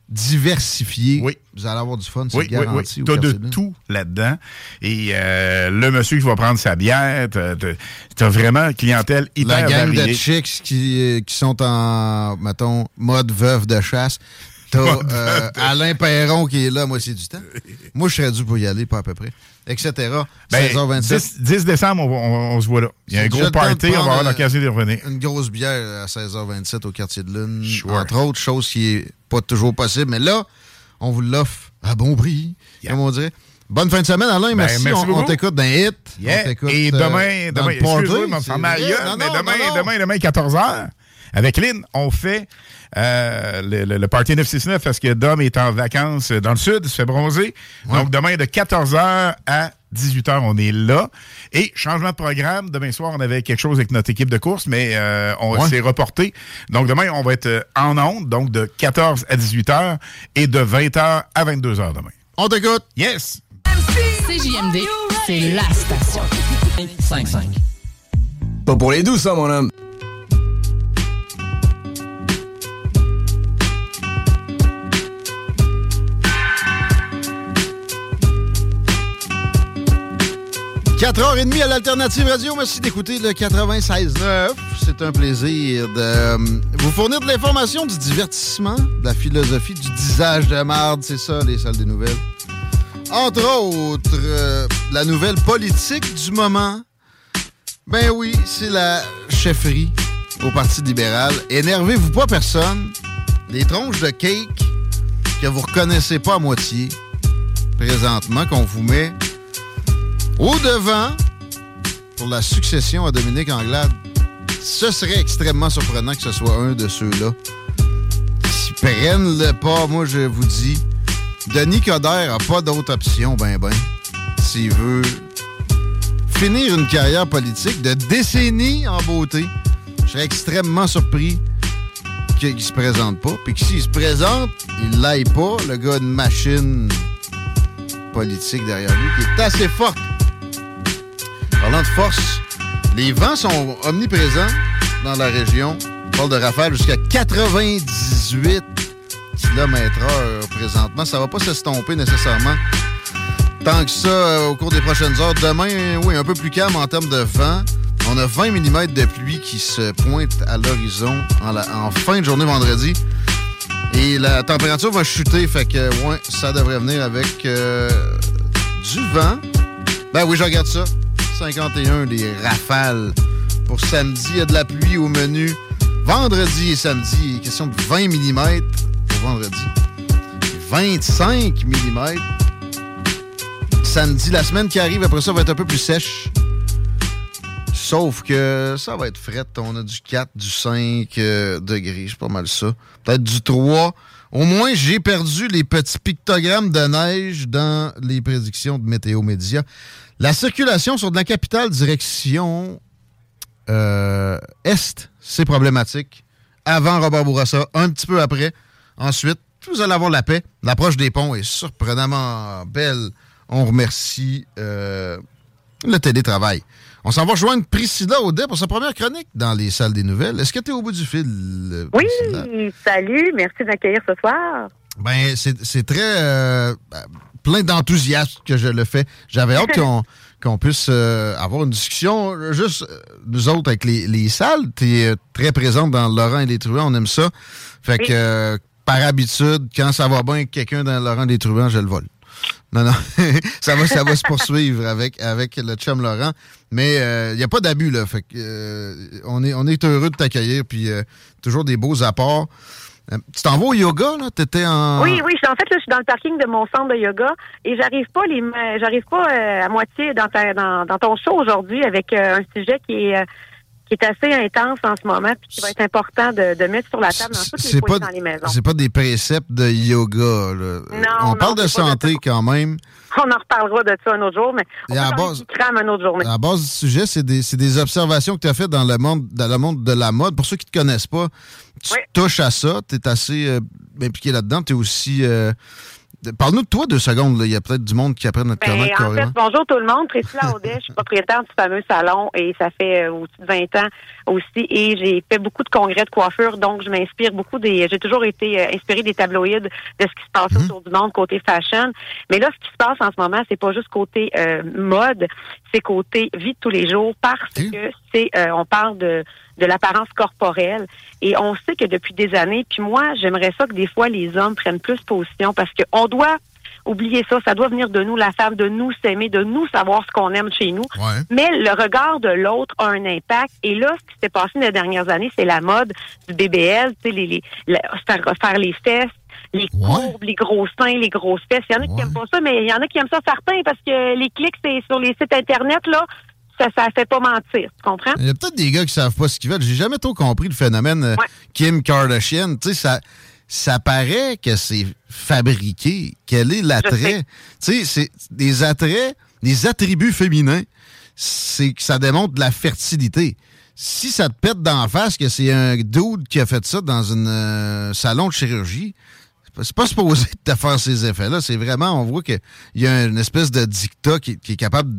diversifiée. Oui. Vous allez avoir du fun, c'est Oui, oui, oui. garanti. au T'as de tout là-dedans. Et euh, le monsieur qui va prendre sa bière, t'as vraiment une clientèle hyper La gang de chicks qui, qui sont en, mettons, mode veuve de chasse. T'as euh, Alain Perron qui est là à moitié du temps. Moi, je serais dû pour y aller, pas à peu près. Etc. Ben, 16h27. 10, 10 décembre, on, va- on- on se voit là. Il y a un gros party, on va avoir l'occasion d'y revenir. Une grosse bière à 16h27 au quartier de Lune. Sure. Entre autres, chose qui est pas toujours possible. Mais là, on vous l'offre à bon prix, comme on dirait. Bonne fin de semaine, Alain. Ben, merci. merci on beaucoup. on t'écoute d'un hit. Yeah. On t'écoute, Et demain, dans demain, excuse-moi, mais demain, demain, demain, 14h, avec Lynn, on fait euh, le, le- le party 969 parce que Dom est en vacances dans le sud, il se fait bronzer. Donc, demain, de 14h à 18h, on est là. Et changement de programme, demain soir, on avait quelque chose avec notre équipe de course, mais euh, on Ouais. s'est reporté. Donc, demain, on va être euh, en onde, donc de 14 à 18h et de 20h à 22h demain. On t'écoute. Yes! CJMD, c'est la station. 5-5. Pas pour les douces, ça, mon homme. 4h30 à l'Alternative Radio. Merci d'écouter le 96.9. C'est un plaisir de euh, vous fournir de l'information, du divertissement, de la philosophie, du disage de marde. C'est ça, les salles des nouvelles. Entre autres, euh, la nouvelle politique du moment. Ben oui, c'est la chefferie au Parti libéral. Énervez-vous pas personne. Les tronches de cake que vous reconnaissez pas à moitié présentement, qu'on vous met au devant pour la succession à Dominique Anglade. Ce serait extrêmement surprenant que ce soit un de ceux-là. S'ils prennent le pas, moi je vous dis, Denis Coderre a pas d'autre option, ben ben, s'il veut finir une carrière politique de décennies en beauté. Je serais extrêmement surpris qu'il se présente pas. Puis que s'il se présente, il l'aille pas. Le gars a une machine politique derrière lui qui est assez forte. Parlant de force, les vents sont omniprésents dans la région. On parle de rafales jusqu'à 98 km/h présentement. Ça va pas s'estomper nécessairement tant que ça euh, au cours des prochaines heures. Demain, oui, un peu plus calme en termes de vent. On a 20 mm de pluie qui se pointe à l'horizon en, fin de journée vendredi. Et la température va chuter, fait que, ouais, ça devrait venir avec euh, du vent. Ben oui, je regarde ça. 51 des rafales pour samedi. Il y a de la pluie au menu. Vendredi et samedi, question de 20 mm pour vendredi. 25 mm samedi. La semaine qui arrive, après ça, va être un peu plus sèche. Sauf que ça va être fret. On a du 4, du 5 euh, degrés. C'est pas mal ça. Peut-être du 3. Au moins, j'ai perdu les petits pictogrammes de neige dans les prédictions de Météo Média. La circulation sur de la capitale direction euh, Est, c'est problématique. Avant Robert Bourassa, un petit peu après. Ensuite, vous allez avoir la paix. L'approche des ponts est surprenamment belle. On remercie euh, le télétravail. On s'en va rejoindre Priscilla Audet pour sa première chronique dans les salles des nouvelles. Est-ce que tu es au bout du fil? euh, Oui, salut, merci d'accueillir ce soir. Ben, c'est c'est très euh, plein d'enthousiasme que je le fais. J'avais hâte qu'on qu'on puisse euh, avoir une discussion, euh, juste euh, nous autres avec les, les salles. Tu es très présente dans Laurent et les Truands, on aime ça. Fait que, euh, par habitude, quand ça va bien avec quelqu'un dans Laurent et les Truands, je le vole. Non, non, ça va, ça va se poursuivre avec, avec le chum Laurent. Mais il n'y a pas d'abus, là. Fait que, euh, on, est, on est heureux de t'accueillir, puis euh, toujours des beaux apports. Euh, tu t'en vas au yoga, là? T'étais en... Oui, oui, en fait, là, je suis dans le parking de mon centre de yoga et j'arrive pas les j'arrive pas euh, à moitié dans, ta- dans, ton show aujourd'hui avec euh, un sujet qui est qui est assez intense en ce moment puis qui va être important de, de mettre sur la table dans toutes les pas, dans les maisons. c'est pas des préceptes de yoga, là. Non, On non, parle de santé quand même. On en reparlera de ça un autre jour, mais on peut à base- autre journée. À la base du sujet, c'est des, observations que tu as faites dans le monde dans le monde de la mode. Pour ceux qui te connaissent pas, tu touches à ça, tu es assez euh, impliqué là-dedans. Tu es aussi. euh, Parle-nous de toi deux secondes. là. Il y a peut-être du monde qui apprenne à te Ben, en fait, bonjour tout le monde. Priscilla Audet, je suis propriétaire du fameux salon et ça fait euh, au-dessus de 20 ans aussi. Et j'ai fait beaucoup de congrès de coiffure, donc je m'inspire beaucoup des. J'ai toujours été euh, inspirée des tabloïds de ce qui se passe autour du monde côté fashion. Mais là, ce qui se passe en ce moment, c'est pas juste côté euh, mode, c'est côté vie de tous les jours parce que c'est on parle de de l'apparence corporelle et on sait que depuis des années. Puis moi, j'aimerais ça que des fois les hommes prennent plus position parce qu'on doit oublier ça, ça doit venir de nous, la femme, de nous s'aimer, de nous savoir ce qu'on aime chez nous. Mais le regard de l'autre a un impact. Et là, ce qui s'est passé dans les dernières années, c'est la mode du BBL, tu sais, les, les, faire, faire les fesses, les courbes, les gros seins, les grosses fesses. Il y en a qui aiment pas ça, mais il y en a qui aiment ça certains parce que les clics, c'est sur les sites Internet, là, ça, ça fait pas mentir. Tu comprends? Il y a peut-être des gars qui savent pas ce qu'ils veulent. J'ai jamais trop compris le phénomène euh, Kim Kardashian. Tu sais, ça, ça paraît que c'est fabriqué. Quel est l'attrait? Tu sais, c'est des attraits, des attributs féminins, c'est que ça démontre de la fertilité. Si ça te pète d'en face que c'est un dude qui a fait ça dans un salon de chirurgie, c'est pas- supposé de te faire ces effets-là. C'est vraiment, on voit qu'il y a une espèce de dictat qui, qui est capable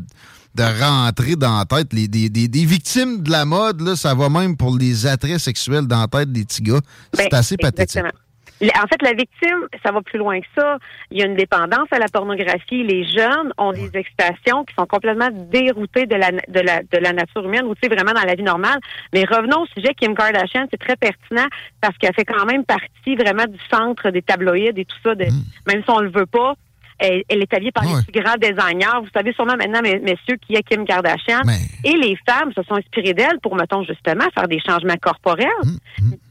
de rentrer dans la tête. Les, des, des- des victimes de la mode, là, ça va même pour les attraits sexuels dans la tête des petits gars. C'est Ben, assez pathétique. exactement. En fait, la victime, ça va plus loin que ça. Il y a une dépendance à la pornographie. Les jeunes ont des excitations qui sont complètement déroutées de la, de la, de la nature humaine ou tu sais, vraiment dans la vie normale. Mais revenons au sujet Kim Kardashian, c'est très pertinent parce qu'elle fait quand même partie vraiment du centre des tabloïds et tout ça, de, même si on le veut pas. Elle, elle est habillée par les plus grands designers. Vous savez sûrement maintenant, mes- messieurs, qui est Kim Kardashian. Et les femmes se sont inspirées d'elle pour, mettons, justement, faire des changements corporels.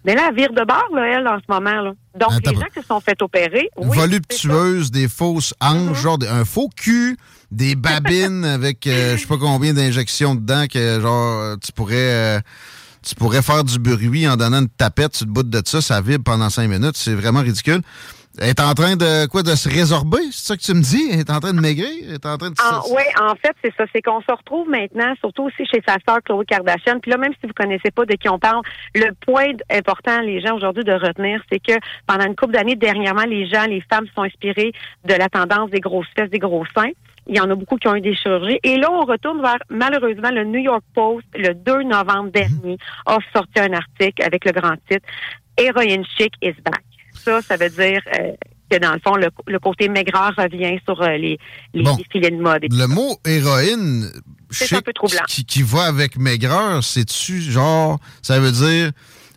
Mais là, elle vire de bord, là, elle, en ce moment. Là. Donc, Attends les gens qui se sont fait opérer, oui, voluptueuse, des fausses hanches, genre des- un faux cul, des babines avec euh, je sais pas combien d'injections dedans que genre tu pourrais euh, tu pourrais faire du bruit en donnant une tapette sur le bout de ça, ça vibre pendant cinq minutes, c'est vraiment ridicule. Elle est en train de quoi de se résorber, c'est ça que tu me dis? Elle est en train de maigrir? Elle est en train de Ah, oui, en fait, c'est ça. C'est qu'on se retrouve maintenant, surtout aussi chez sa sœur Chloé Kardashian. Puis là, même si vous connaissez pas de qui on parle, le point important, les gens aujourd'hui, de retenir, c'est que pendant une couple d'années, dernièrement, les gens, les femmes sont inspirées de la tendance des grosses fesses, des gros seins. Il y en a beaucoup qui ont eu des chirurgies. Et là, on retourne vers, malheureusement, le New York Post, le 2 novembre dernier, a sorti un article avec le grand titre Heroin chic is back. Ça, ça veut dire euh, que dans le fond, le, le côté maigreur revient sur euh, les, les Bon. défilés de mode. Le mot héroïne C'est un peu troublant. qui, qui va avec maigreur, c'est-tu genre, ça veut dire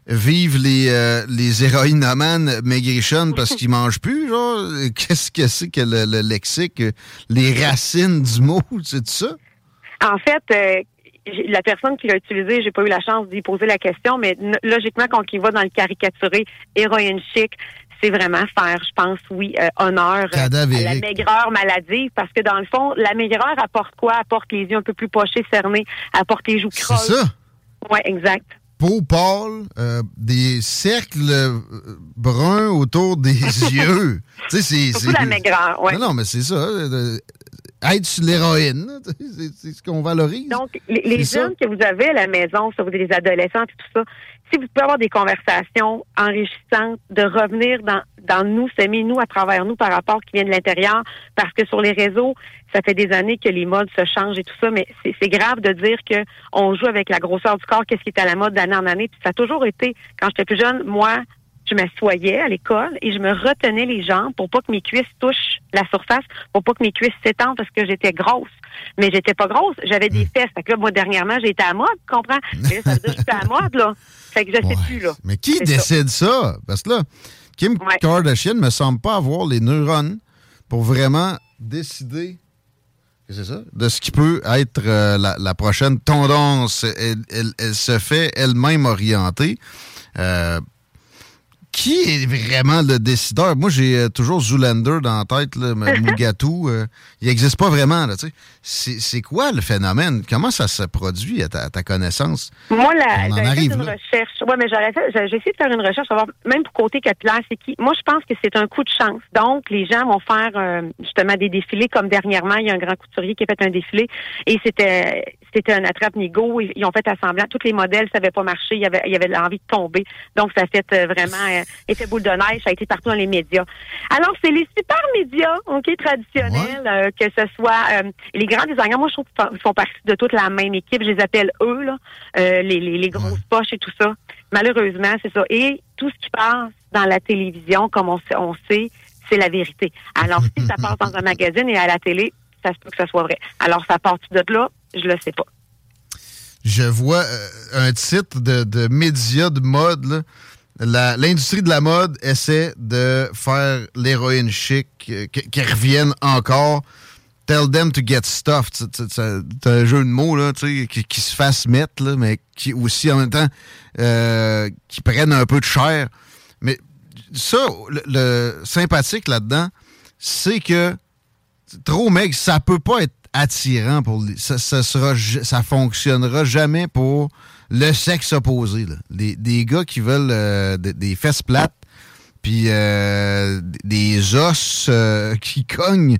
vive les, euh, les héroïnomanes maigrichonnes parce qu'ils mangent plus, genre? Qu'est-ce que c'est que le, le lexique, les racines du mot, c'est ça? En fait, euh, la personne qui l'a utilisé, j'ai pas eu la chance d'y poser la question, mais logiquement, quand il va dans le caricaturé héroïne chic, c'est vraiment faire, je pense, oui, euh, honneur à la maigreur maladive, parce que dans le fond, la maigreur apporte quoi? Apporte les yeux un peu plus pochés, cernés, apporte les joues C'est creuses. ça? Oui, exact. Peau pâle, euh, des cercles euh, bruns autour des yeux. C'est. Surtout c'est- la maigreur, ouais. Non, non, mais c'est ça. Être sur l'héroïne, c'est ce qu'on valorise. Donc, les, les ça. jeunes que vous avez à la maison, ça vous êtes des adolescents et tout ça, si vous pouvez avoir des conversations enrichissantes, de revenir dans, dans nous, s'aimer nous à travers nous par rapport qui vient de l'intérieur, parce que sur les réseaux, ça fait des années que les modes se changent et tout ça, mais c'est c'est grave de dire que on joue avec la grosseur du corps, qu'est-ce qui est à la mode d'année en année. Puis ça a toujours été, quand j'étais plus jeune, moi, je m'assoyais à l'école et je me retenais les jambes pour pas que mes cuisses touchent la surface, pour pas que mes cuisses s'étendent parce que j'étais grosse. Mais j'étais pas grosse, j'avais des fesses. Fait que là, moi, dernièrement, été à mode, tu comprends? Mais là, ça veut dire que je suis à mode, là. Fait que je sais plus, là. Mais qui ça. décide ça? Parce que là, Kim Kardashian me semble pas avoir les neurones pour vraiment décider c'est ça, de ce qui peut être euh, la, la prochaine tendance. Elle, elle- elle se fait elle-même orienter. Euh, qui est vraiment le décideur? Moi, j'ai euh, toujours Zoolander dans la tête, là, mais Mugatu. euh, il n'existe pas vraiment. Là, tu sais. c'est, quoi le phénomène? Comment ça se produit à ta, à ta connaissance? Moi, la, fait une là. recherche. Ouais, mais j'ai essayé de faire une recherche, savoir même pour côté capillaire, c'est qui. Moi, je pense que c'est un coup de chance. Donc, les gens vont faire euh, justement des défilés, comme dernièrement, il y a un grand couturier qui a fait un défilé et c'était c'était un attrape-nigo. Ils, ils ont fait assemblant. Tous les modèles, ça n'avait pas marché. Il y avait, il y avait l'envie de tomber. Donc, ça a fait euh, vraiment euh, effet boule de neige. Ça a été partout dans les médias. Alors, c'est les super médias, OK, traditionnels, euh, que ce soit euh, les grands designers. Moi, je trouve qu'ils font- partie de toute la même équipe. Je les appelle eux, là, euh, les, les, les grosses poches et tout ça. Malheureusement, c'est ça. Et tout ce qui passe dans la télévision, comme on sait, on sait c'est la vérité. Alors, si ça passe dans un magazine et à la télé, ça se peut que ça soit vrai. Alors, ça part de là, je le sais pas. je vois euh, un titre de, média de mode. L'industrie de la mode essaie de faire l'héroïne chic, euh, qu- qu'elle revienne encore. Tell them to get stuffed. Tu- tu- tu- C'est un jeu de mots là, qui, qui se fasse mettre, mais qui aussi en même temps euh, qui prennent un peu de chair. Mais ça, le, le sympathique là-dedans, c'est que trop maigre, ça peut pas être attirant pour les, ça, ça sera ça fonctionnera jamais pour le sexe opposé là. Des, des gars qui veulent euh, des, des fesses plates puis euh, des os euh, qui cognent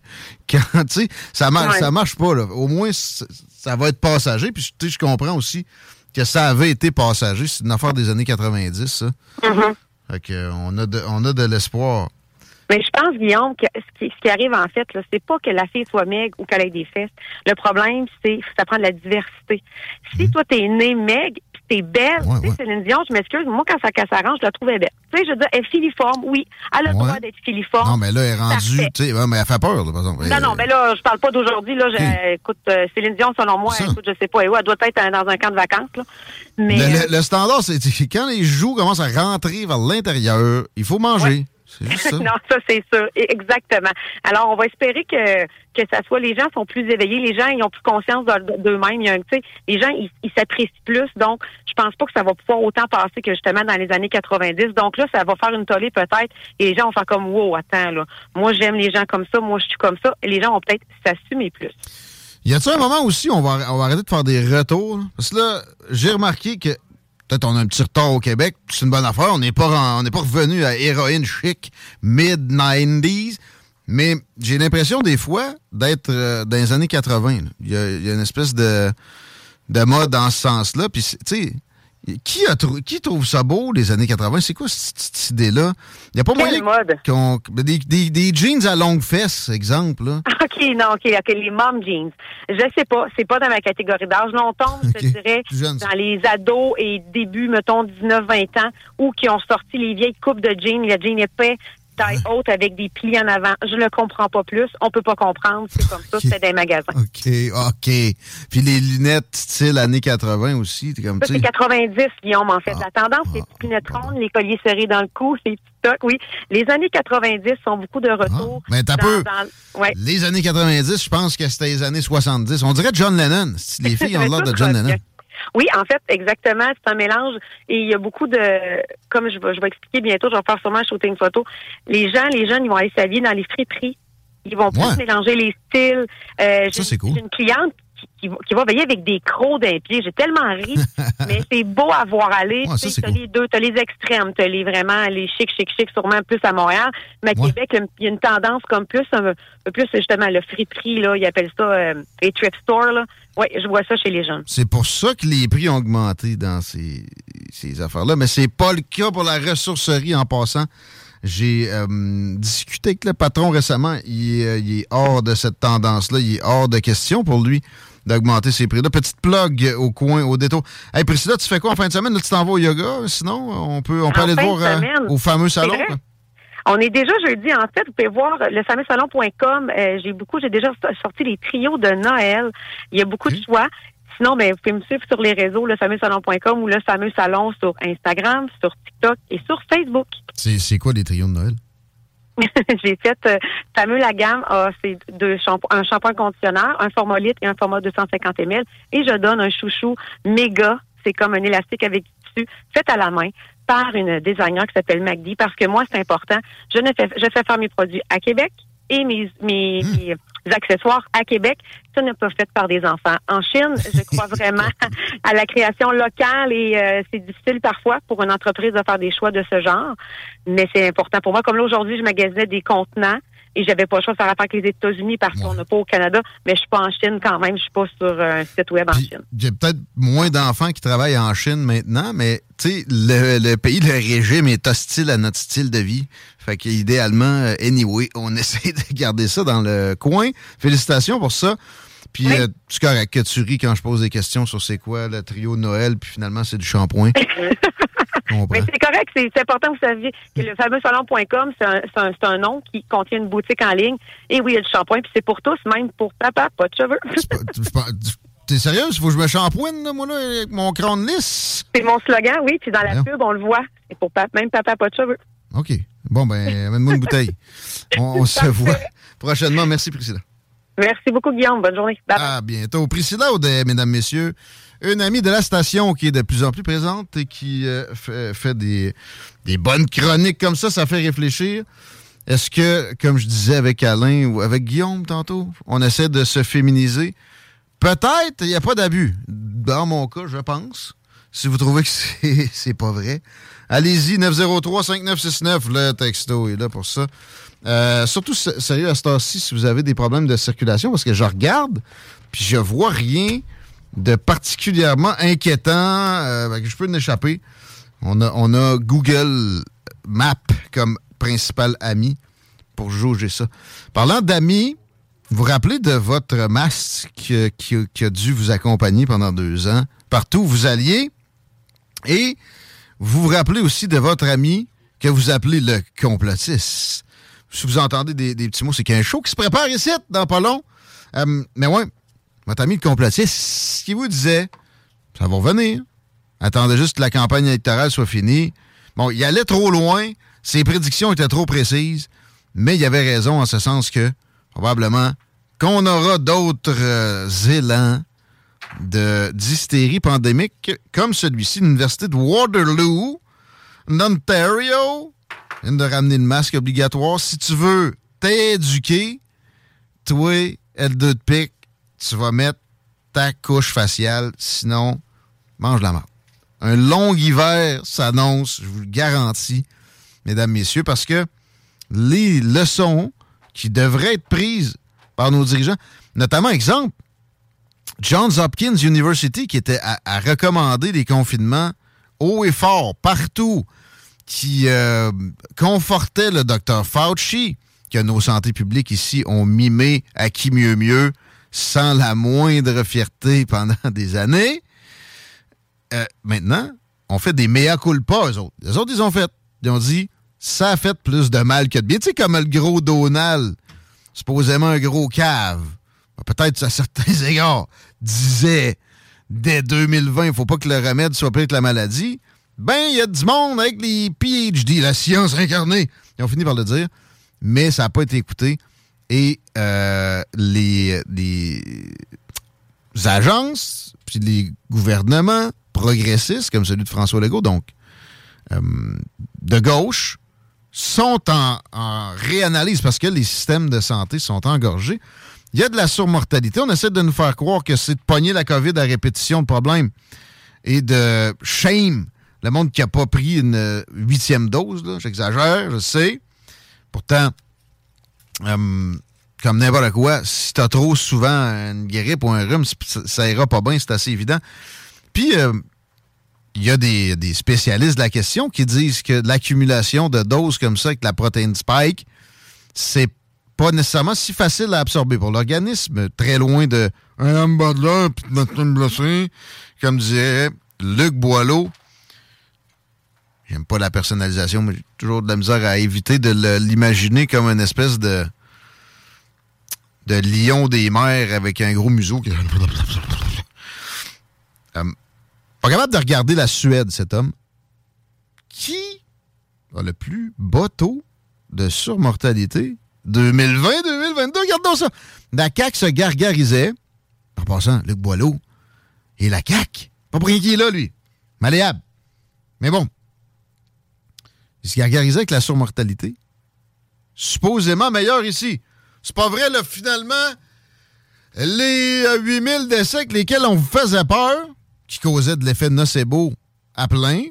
quand tu sais ça marche Ouais. ça marche pas là. Au moins ça va être passager puis je comprends aussi que ça avait été passager, c'est une affaire des années 90 ça. Mm-hmm. Fait que, on a de on a de l'espoir. Mais je pense, Guillaume, que ce qui, ce qui arrive en fait, là, c'est pas que la fille soit maigre ou qu'elle ait des fesses. Le problème, c'est ça prend de la diversité. Si toi, t'es née maigre, puis t'es belle, tu sais, Céline Dion, je m'excuse, moi, quand ça, arrange, je la trouvais belle. Tu sais, je veux dire, elle est filiforme, oui. Elle a le Ouais. droit d'être filiforme. Non mais là elle est rendue, tu sais, ouais, mais elle fait peur là, par exemple. Non, non, mais là, je parle pas d'aujourd'hui. Là, Je- écoute, euh, Céline Dion, selon moi, écoute, je sais pas, elle doit être euh, dans un camp de vacances. Là. Mais Le, euh, le- le standard, c'est que quand les joues commencent à rentrer vers l'intérieur, il faut manger. C'est juste ça. non, ça c'est sûr, exactement. Alors, on va espérer que que ça soit les gens sont plus éveillés, les gens ils ont plus conscience de- de- d'eux-mêmes. Il les gens ils s'apprécient plus, donc je pense pas que ça va pouvoir autant passer que justement dans les années 90. Donc là, ça va faire une tollée peut-être, et les gens vont faire comme wow, attends là, moi j'aime les gens comme ça, moi je suis comme ça, les gens vont peut-être s'assumer plus. Y a-t-il un moment aussi où on va, on va arrêter de faire des retours? Parce que là, j'ai remarqué que peut-être on a un petit retard au Québec, c'est une bonne affaire. On n'est pas, revenu à héroïne chic mid-90s, mais j'ai l'impression des fois d'être euh, dans les années 80. là. Il y a, une espèce de, de mode dans ce sens-là. Qui, a trou- qui trouve ça beau, les années 80? C'est quoi cette, idée-là? Il n'y a pas Quelle moyen mode? qu'on... Des, des- des jeans à longue fesse, exemple. Là. OK, non, OK, OK, les mom jeans. Je sais pas, c'est pas dans ma catégorie d'âge. Là, on tombe, je dirais, dans les ados et début, mettons, 19-20 ans, ou qui ont sorti les vieilles coupes de jeans, le jean épais, taille haute avec des plis en avant. Je ne comprends pas plus. On peut pas comprendre. C'est comme ça, c'est des magasins. OK, OK. Puis les lunettes style années 80 aussi, comme, Ça, c'est sais. 90, Guillaume, en fait. La tendance, c'est les petites lunettes rondes, les colliers serrés dans le cou, les petits tocs, oui. Les années 90 sont beaucoup de retour. Mais t'as dans- peu. dans- ouais. Les années 90, je pense que c'était les années 70. On dirait John Lennon. Les filles ont l'air de John Lennon. Oui, en fait, exactement. C'est un mélange. Et il y a beaucoup de, comme je vais, je vais expliquer bientôt, je vais faire sûrement un shooting photo. Les gens, les jeunes, ils vont aller s'habiller dans les friperies. Ils vont plus Ouais. mélanger les styles. Euh, Ça, j'ai- c'est cool. J'ai une cliente qui, qui va- veiller avec des crocs d'un pied. J'ai tellement ri, mais c'est beau à voir aller. Ouais, Tu cool. les deux, t'as les extrêmes, t'as les vraiment les chic, chic, chic, sûrement plus à Montréal. Mais à Ouais. Québec, il y a une tendance comme plus, un, peu plus justement le friperie là. Ils appellent ça euh, les thrift stores là. Oui, je vois ça chez les jeunes. C'est pour ça que les prix ont augmenté dans ces, ces affaires-là. Mais c'est pas le cas pour la ressourcerie en passant. J'ai euh, discuté avec le patron récemment. Il, euh, il est hors de cette tendance-là. Il est hors de question pour lui d'augmenter ses prix-là. Petite plug au coin, au détour. Hey Priscilla, tu fais quoi en fin de semaine? Là, tu t'en vas au yoga? Sinon, on peut, on peut En aller te voir euh, au fameux salon. On est déjà jeudi, en fait. Vous pouvez voir le fameux salon.com. Euh, j'ai beaucoup, j'ai déjà so- sorti les trios de Noël. Il y a beaucoup de choix. Sinon, ben, vous pouvez me suivre sur les réseaux, le fameux salon.com ou le fameux salon sur Instagram, sur TikTok et sur Facebook. C'est quoi les trios de Noël? j'ai fait euh, fameux la gamme a c'est deux shampo- un shampoing conditionneur, un format litre et un format 250 ml. Et je donne un chouchou méga, c'est comme un élastique avec du tissu fait à la main par une designer qui s'appelle Magdi. Parce que moi c'est important, je ne fais je fais faire mes produits à Québec et mes mes, mes accessoires à Québec, ça n'est pas fait par des enfants. En Chine, je crois vraiment à la création locale et euh, c'est difficile parfois pour une entreprise de faire des choix de ce genre, mais c'est important pour moi. Comme là aujourd'hui, je magasinais des contenants et j'avais pas le choix de faire affaire avec les États-Unis parce qu'on n'a pas au Canada, mais je suis pas en Chine quand même, je suis pas sur un site web en Chine. J'ai peut-être moins d'enfants qui travaillent en Chine maintenant, mais tu sais, le, le pays, le régime est hostile à notre style de vie. Fait qu'idéalement, euh, anyway, on essaie de garder ça dans le coin. Félicitations pour ça. Puis, euh, c'est correct que tu ris quand je pose des questions sur c'est quoi le trio de Noël, puis finalement, c'est du shampoing. Mais c'est correct, c'est important que vous saviez que le fameux salon.com, c'est un, c'est un, nom qui contient une boutique en ligne. Et oui, il y a du shampoing, puis c'est pour tous, même pour papa, pas de cheveux. T'es sérieuse? Faut que je me shampooine, là, moi, là, avec mon crâne lisse? c'est mon slogan, oui, puis dans la pub, on le voit. C'est pour papa, même papa, pas de cheveux. OK. Bon, ben, amène-moi une bouteille. On, on se voit prochainement. Merci, Priscilla. Merci beaucoup, Guillaume. Bonne journée. Bye bye. À bientôt. Priscilla Audet, mesdames, messieurs, une amie de la station qui est de plus en plus présente et qui euh, fait, des, bonnes chroniques comme ça, ça fait réfléchir. Est-ce que, comme je disais avec Alain ou avec Guillaume tantôt, on essaie de se féminiser? Peut-être, il n'y a pas d'abus. Dans mon cas, je pense. Si vous trouvez que c'est c'est pas vrai, allez-y, 903-5969, le texto est là pour ça. Euh, surtout, sérieux, à cette heure-ci, si vous avez des problèmes de circulation, parce que je regarde, puis je vois rien de particulièrement inquiétant, euh, que je peux en échapper. On a, Google Maps comme principal ami pour jauger ça. Parlant d'amis, vous vous rappelez de votre masque qui, a dû vous accompagner pendant deux ans, partout où vous alliez, et vous vous rappelez aussi de votre ami que vous appelez le complotiste. Si vous entendez des, petits mots, c'est qu'il y a un show qui se prépare ici, dans pas long. Euh, mais ouais, votre ami le complotiste, ce qu'il vous disait, ça va revenir. Attendez juste que la campagne électorale soit finie. Bon, il allait trop loin. ses prédictions étaient trop précises, mais il avait raison en ce sens que, probablement, qu'on aura d'autres euh, élans de d'hystérie pandémique comme celui-ci, l'Université de Waterloo, Ontario, vient de ramener le masque obligatoire. Si tu veux t'éduquer, toi, L2 de pique, tu vas mettre ta couche faciale, sinon, mange la mort. Un long hiver s'annonce, je vous le garantis, mesdames, messieurs, parce que les leçons qui devraient être prises par nos dirigeants, notamment, exemple, Johns Hopkins University, qui était à, à recommander des confinements haut et fort, partout, qui euh, confortait le docteur Fauci, que nos santé publiques ici ont mimé à qui mieux mieux, sans la moindre fierté pendant des années. Euh, maintenant, on fait des mea culpa, eux autres. Les autres, ils ont fait. Ils ont dit, ça a fait plus de mal que de bien. Tu sais, comme le gros Donald, supposément un gros cave, peut-être à certains égards, disait dès 2020, il faut pas que le remède soit que la maladie. Ben, il y a du monde avec les PhD, la science incarnée. Ils ont fini par le dire, mais ça n'a pas été écouté. Et euh, les, agences, puis les gouvernements progressistes, comme celui de François Legault, donc euh, de gauche, sont en, en réanalyse parce que les systèmes de santé sont engorgés. Il y a de la surmortalité. On essaie de nous faire croire que c'est de pogner la COVID à répétition de problème et de shame le monde qui n'a pas pris une euh, huitième dose. J'exagère, je sais. Pourtant, euh, comme n'importe quoi, si tu as trop souvent une grippe ou un rhume, ça ira pas bien, c'est assez évident. Puis, euh, il y a des, spécialistes de la question qui disent que l'accumulation de doses comme ça avec la protéine spike, c'est pas nécessairement si facile à absorber pour l'organisme, très loin de un hamburger puis de blessée, comme disait Luc Boileau. J'aime pas la personnalisation, mais j'ai toujours de la misère à éviter de l'imaginer comme une espèce de de lion des mers avec un gros museau. qui- Euh, pas capable de regarder la Suède, cet homme. Qui a le plus bas taux de surmortalité? 2020-2022? Regardons ça. La CAQ se gargarisait. En passant, Luc Boileau. Et la CAQ. Pas pour rien qu'il est là, lui. Malléable. Mais bon. Il se gargarisait avec la surmortalité. Supposément meilleur ici. C'est pas vrai, là, finalement. Les euh, 8000 décès avec lesquels on vous faisait peur, qui causaient de l'effet nocebo à plein,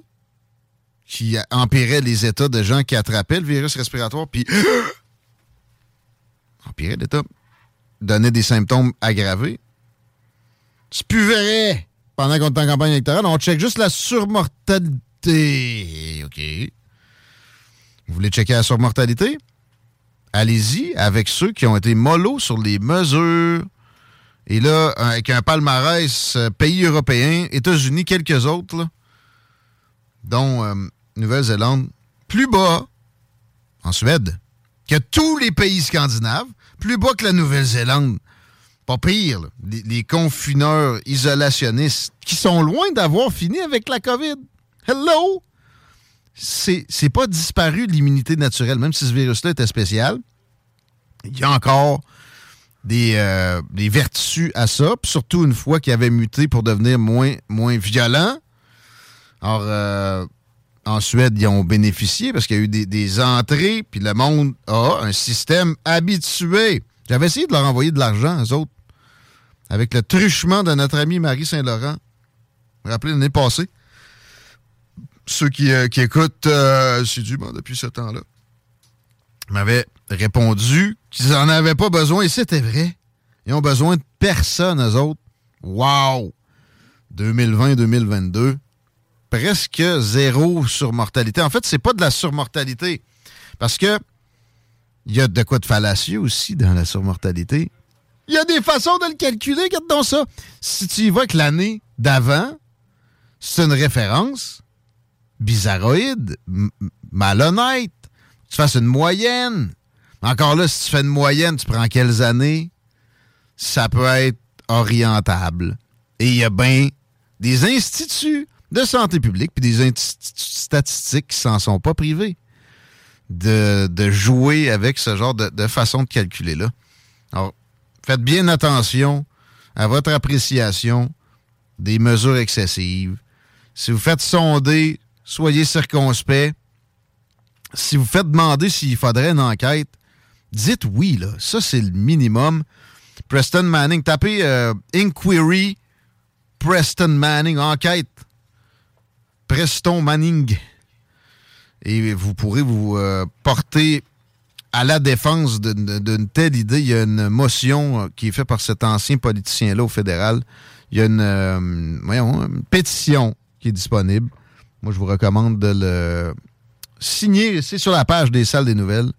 qui euh, empiraient les états de gens qui attrapaient le virus respiratoire, puis empirait l'état, donnait des symptômes aggravés. C'est plus vrai pendant qu'on est en campagne électorale. On check juste la surmortalité. OK. Vous voulez checker la surmortalité? Allez-y avec ceux qui ont été mollos sur les mesures. Et là, avec un palmarès euh, pays européens, États-Unis, quelques autres, dont euh, Nouvelle-Zélande, plus bas en Suède que tous les pays scandinaves, plus bas que la Nouvelle-Zélande. Pas pire, les confineurs isolationnistes qui sont loin d'avoir fini avec la COVID. Hello! C'est pas disparu l'immunité naturelle, même si ce virus-là était spécial. Il y a encore des, euh, vertus à ça, surtout une fois qu'il avait muté pour devenir moins, moins violent. Alors, euh, en Suède, ils ont bénéficié parce qu'il y a eu des, des entrées, puis le monde a un système habitué. J'avais essayé de leur envoyer de l'argent, eux autres, avec le truchement de notre ami Marie Saint-Laurent. Vous vous rappelez l'année passée? Ceux qui, euh, qui écoutent euh, depuis ce temps-là m'avaient répondu qu'ils n'en avaient pas besoin, et c'était vrai. Ils ont besoin de personne, eux autres. Wow! 2020-2022, presque zéro surmortalité. En fait, c'est pas de la surmortalité. Parce que il y a de quoi de fallacieux aussi dans la surmortalité. Il y a des façons de le calculer, regarde donc ça. Si tu y vas avec l'année d'avant, c'est une référence bizarroïde, malhonnête. Tu fasses une moyenne. Encore là, si tu fais une moyenne, tu prends quelles années? Ça peut être orientable. Et il y a bien des instituts de santé publique puis des instituts statistiques qui s'en sont pas privés. de, de jouer avec ce genre de, de façon de calculer-là. Alors, faites bien attention à votre appréciation des mesures excessives. Si vous faites sonder, soyez circonspect. Si vous faites demander s'il faudrait une enquête, dites oui, là. Ça, c'est le minimum. Preston Manning, tapez euh, Inquiry Preston Manning, enquête. Preston Manning. Et vous pourrez vous euh, porter à la défense d'une telle idée. Il y a une motion euh, qui est faite par cet ancien politicien-là au fédéral. Il y a une pétition qui est disponible. Moi, je vous recommande de le signer. C'est sur la page des salles des nouvelles.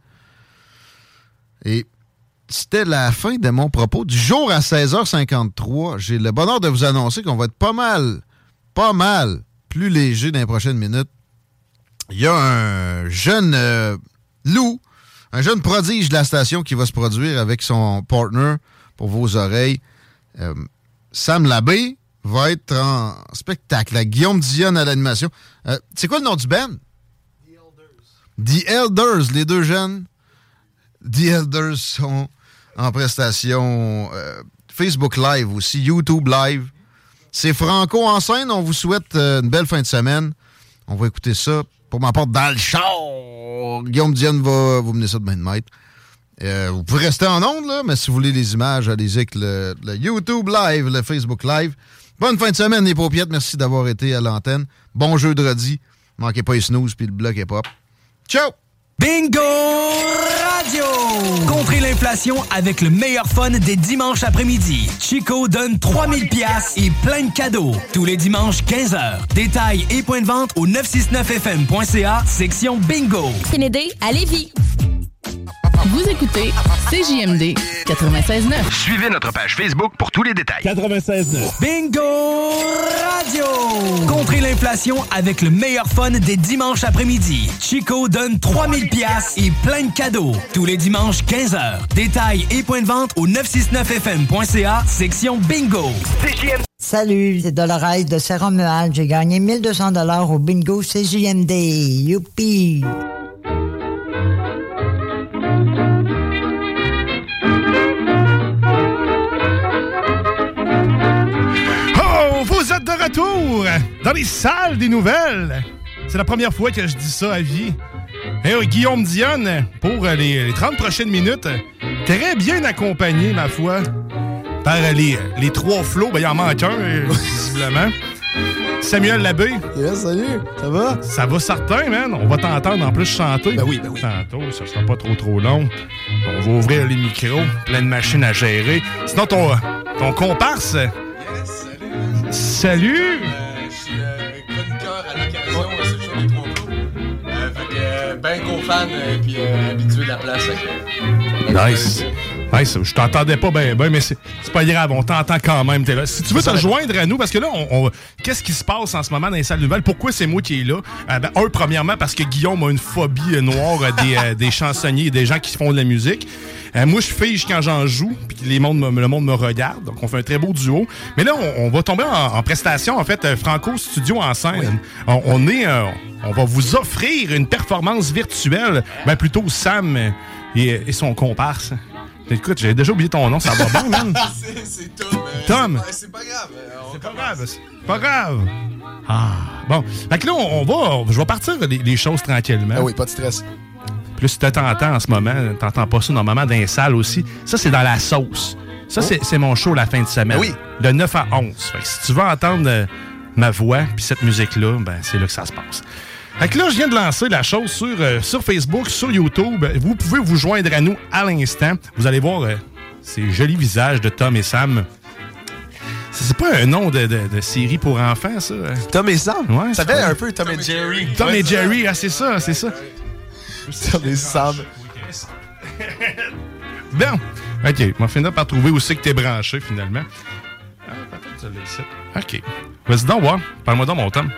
Et c'était la fin de mon propos. Du jour à 16h53, j'ai le bonheur de vous annoncer qu'on va être pas mal, pas mal plus léger dans les prochaines minutes. Il y a un jeune euh, loup, un jeune prodige de la station qui va se produire avec son partner pour vos oreilles. Euh, Sam Labbé va être en spectacle. La Guillaume Dionne à l'animation. Euh, c'est quoi le nom du band? The Elders, les deux jeunes. The Elders sont en prestation euh, Facebook Live aussi, YouTube Live. C'est Franco en scène. On vous souhaite euh, une belle fin de semaine. On va écouter ça pour ma part dans le char. Guillaume Diane va vous mener ça de main de maître. Vous pouvez rester en onde, là, mais si vous voulez les images, allez-y avec le YouTube Live, le Facebook Live. Bonne fin de semaine, les paupiettes. Merci d'avoir été à l'antenne. Bon jeu de redis. Manquez pas les snooze puis le bloc est pop. Ciao! Bingo Radio! Contrez l'inflation avec le meilleur fun des dimanches après-midi. Chico donne 3000 pièces et plein de cadeaux. Tous les dimanches, 15h. Détails et points de vente au 969fm.ca, section Bingo. Kennedy à Lévis. Vous écoutez CJMD 96.9. Suivez notre page Facebook pour tous les détails. 96.9. Bingo Radio! Contrez l'inflation avec le meilleur fun des dimanches après-midi. Chico donne 3000 pièces et plein de cadeaux. Tous les dimanches, 15h. Détails et points de vente au 969fm.ca, section Bingo. Salut, c'est Dolores de Saint-Romuald. J'ai gagné 1200 dollars au bingo CJMD. Youpi! Retour dans les salles des nouvelles. C'est la première fois que je dis ça à vie. Et oui, Guillaume Dionne, pour les, les 30 prochaines minutes, très bien accompagné, ma foi, par les, les trois flots. Ben, il en manque un, visiblement. Samuel Labbé. Yes, salut, ça va? Ça va certain, man. On va t'entendre en plus chanter. Ben oui, ben oui. Tantôt, ça sera pas trop trop long. On va ouvrir les micros, plein de machines à gérer. Sinon, ton, ton comparse. Salut! Je suis euh, chroniqueur à l'occasion de ce show des trois flots. Euh, fait que, euh, ben gros fan puis euh, habitué de la place. Nice. Nice. Je t'entendais pas bien, ben, mais c'est c'est pas grave, on t'entend quand même. t'es là. Si tu veux te joindre à nous, parce que là, on, on- qu'est-ce qui se passe en ce moment dans les salles nouvelles? Pourquoi c'est moi qui est là? Euh, ben, un, premièrement, parce que Guillaume a une phobie euh, noire euh, des, euh, des chansonniers et des gens qui font de la musique. Euh, moi, je fige quand j'en joue, puis les mondes le monde me regarde. Donc, on fait un très beau duo. Mais là, on, on va tomber en, en prestation, en fait, euh, Franco Studio en scène. On, on est, euh, on va vous offrir une performance virtuelle. Ben, plutôt Sam et, et son comparse. Écoute, j'ai déjà oublié ton nom, ça va bien, man. c'est Tom. euh, Tom. c'est- pas grave. C'est pas grave, c'est pas grave. Ah, bon. Fait que là, on, on va, je vais partir les, les choses tranquillement. Ah oui, pas de stress. Plus si tu t'entends en ce moment, t'entends pas ça normalement dans les salles aussi. Ça, c'est dans la sauce. Ça, c'est- c'est mon show la fin de semaine. Oui. De 9 à 11. Fait que si tu veux entendre euh, ma voix puis cette musique-là, ben, c'est là que ça se passe. Fait que là, je viens de lancer la chose sur, euh, sur Facebook, sur YouTube. Vous pouvez vous joindre à nous à l'instant. Vous allez voir euh, ces jolis visages de Tom et Sam. C'est pas un nom de, de- de série pour enfants, ça? hein? Tom et Sam? Ouais, Ça fait un peu Tom et Jerry. Tom Ouais, et. Jerry, ah, c'est ça, c'est ça. Tom et Sam. Bon, OK. On va finir par trouver où c'est que t'es branché, finalement. Ah, peut-être ça l'as ici. OK. Vas-y donc, voir. Parle-moi donc, mon Tom.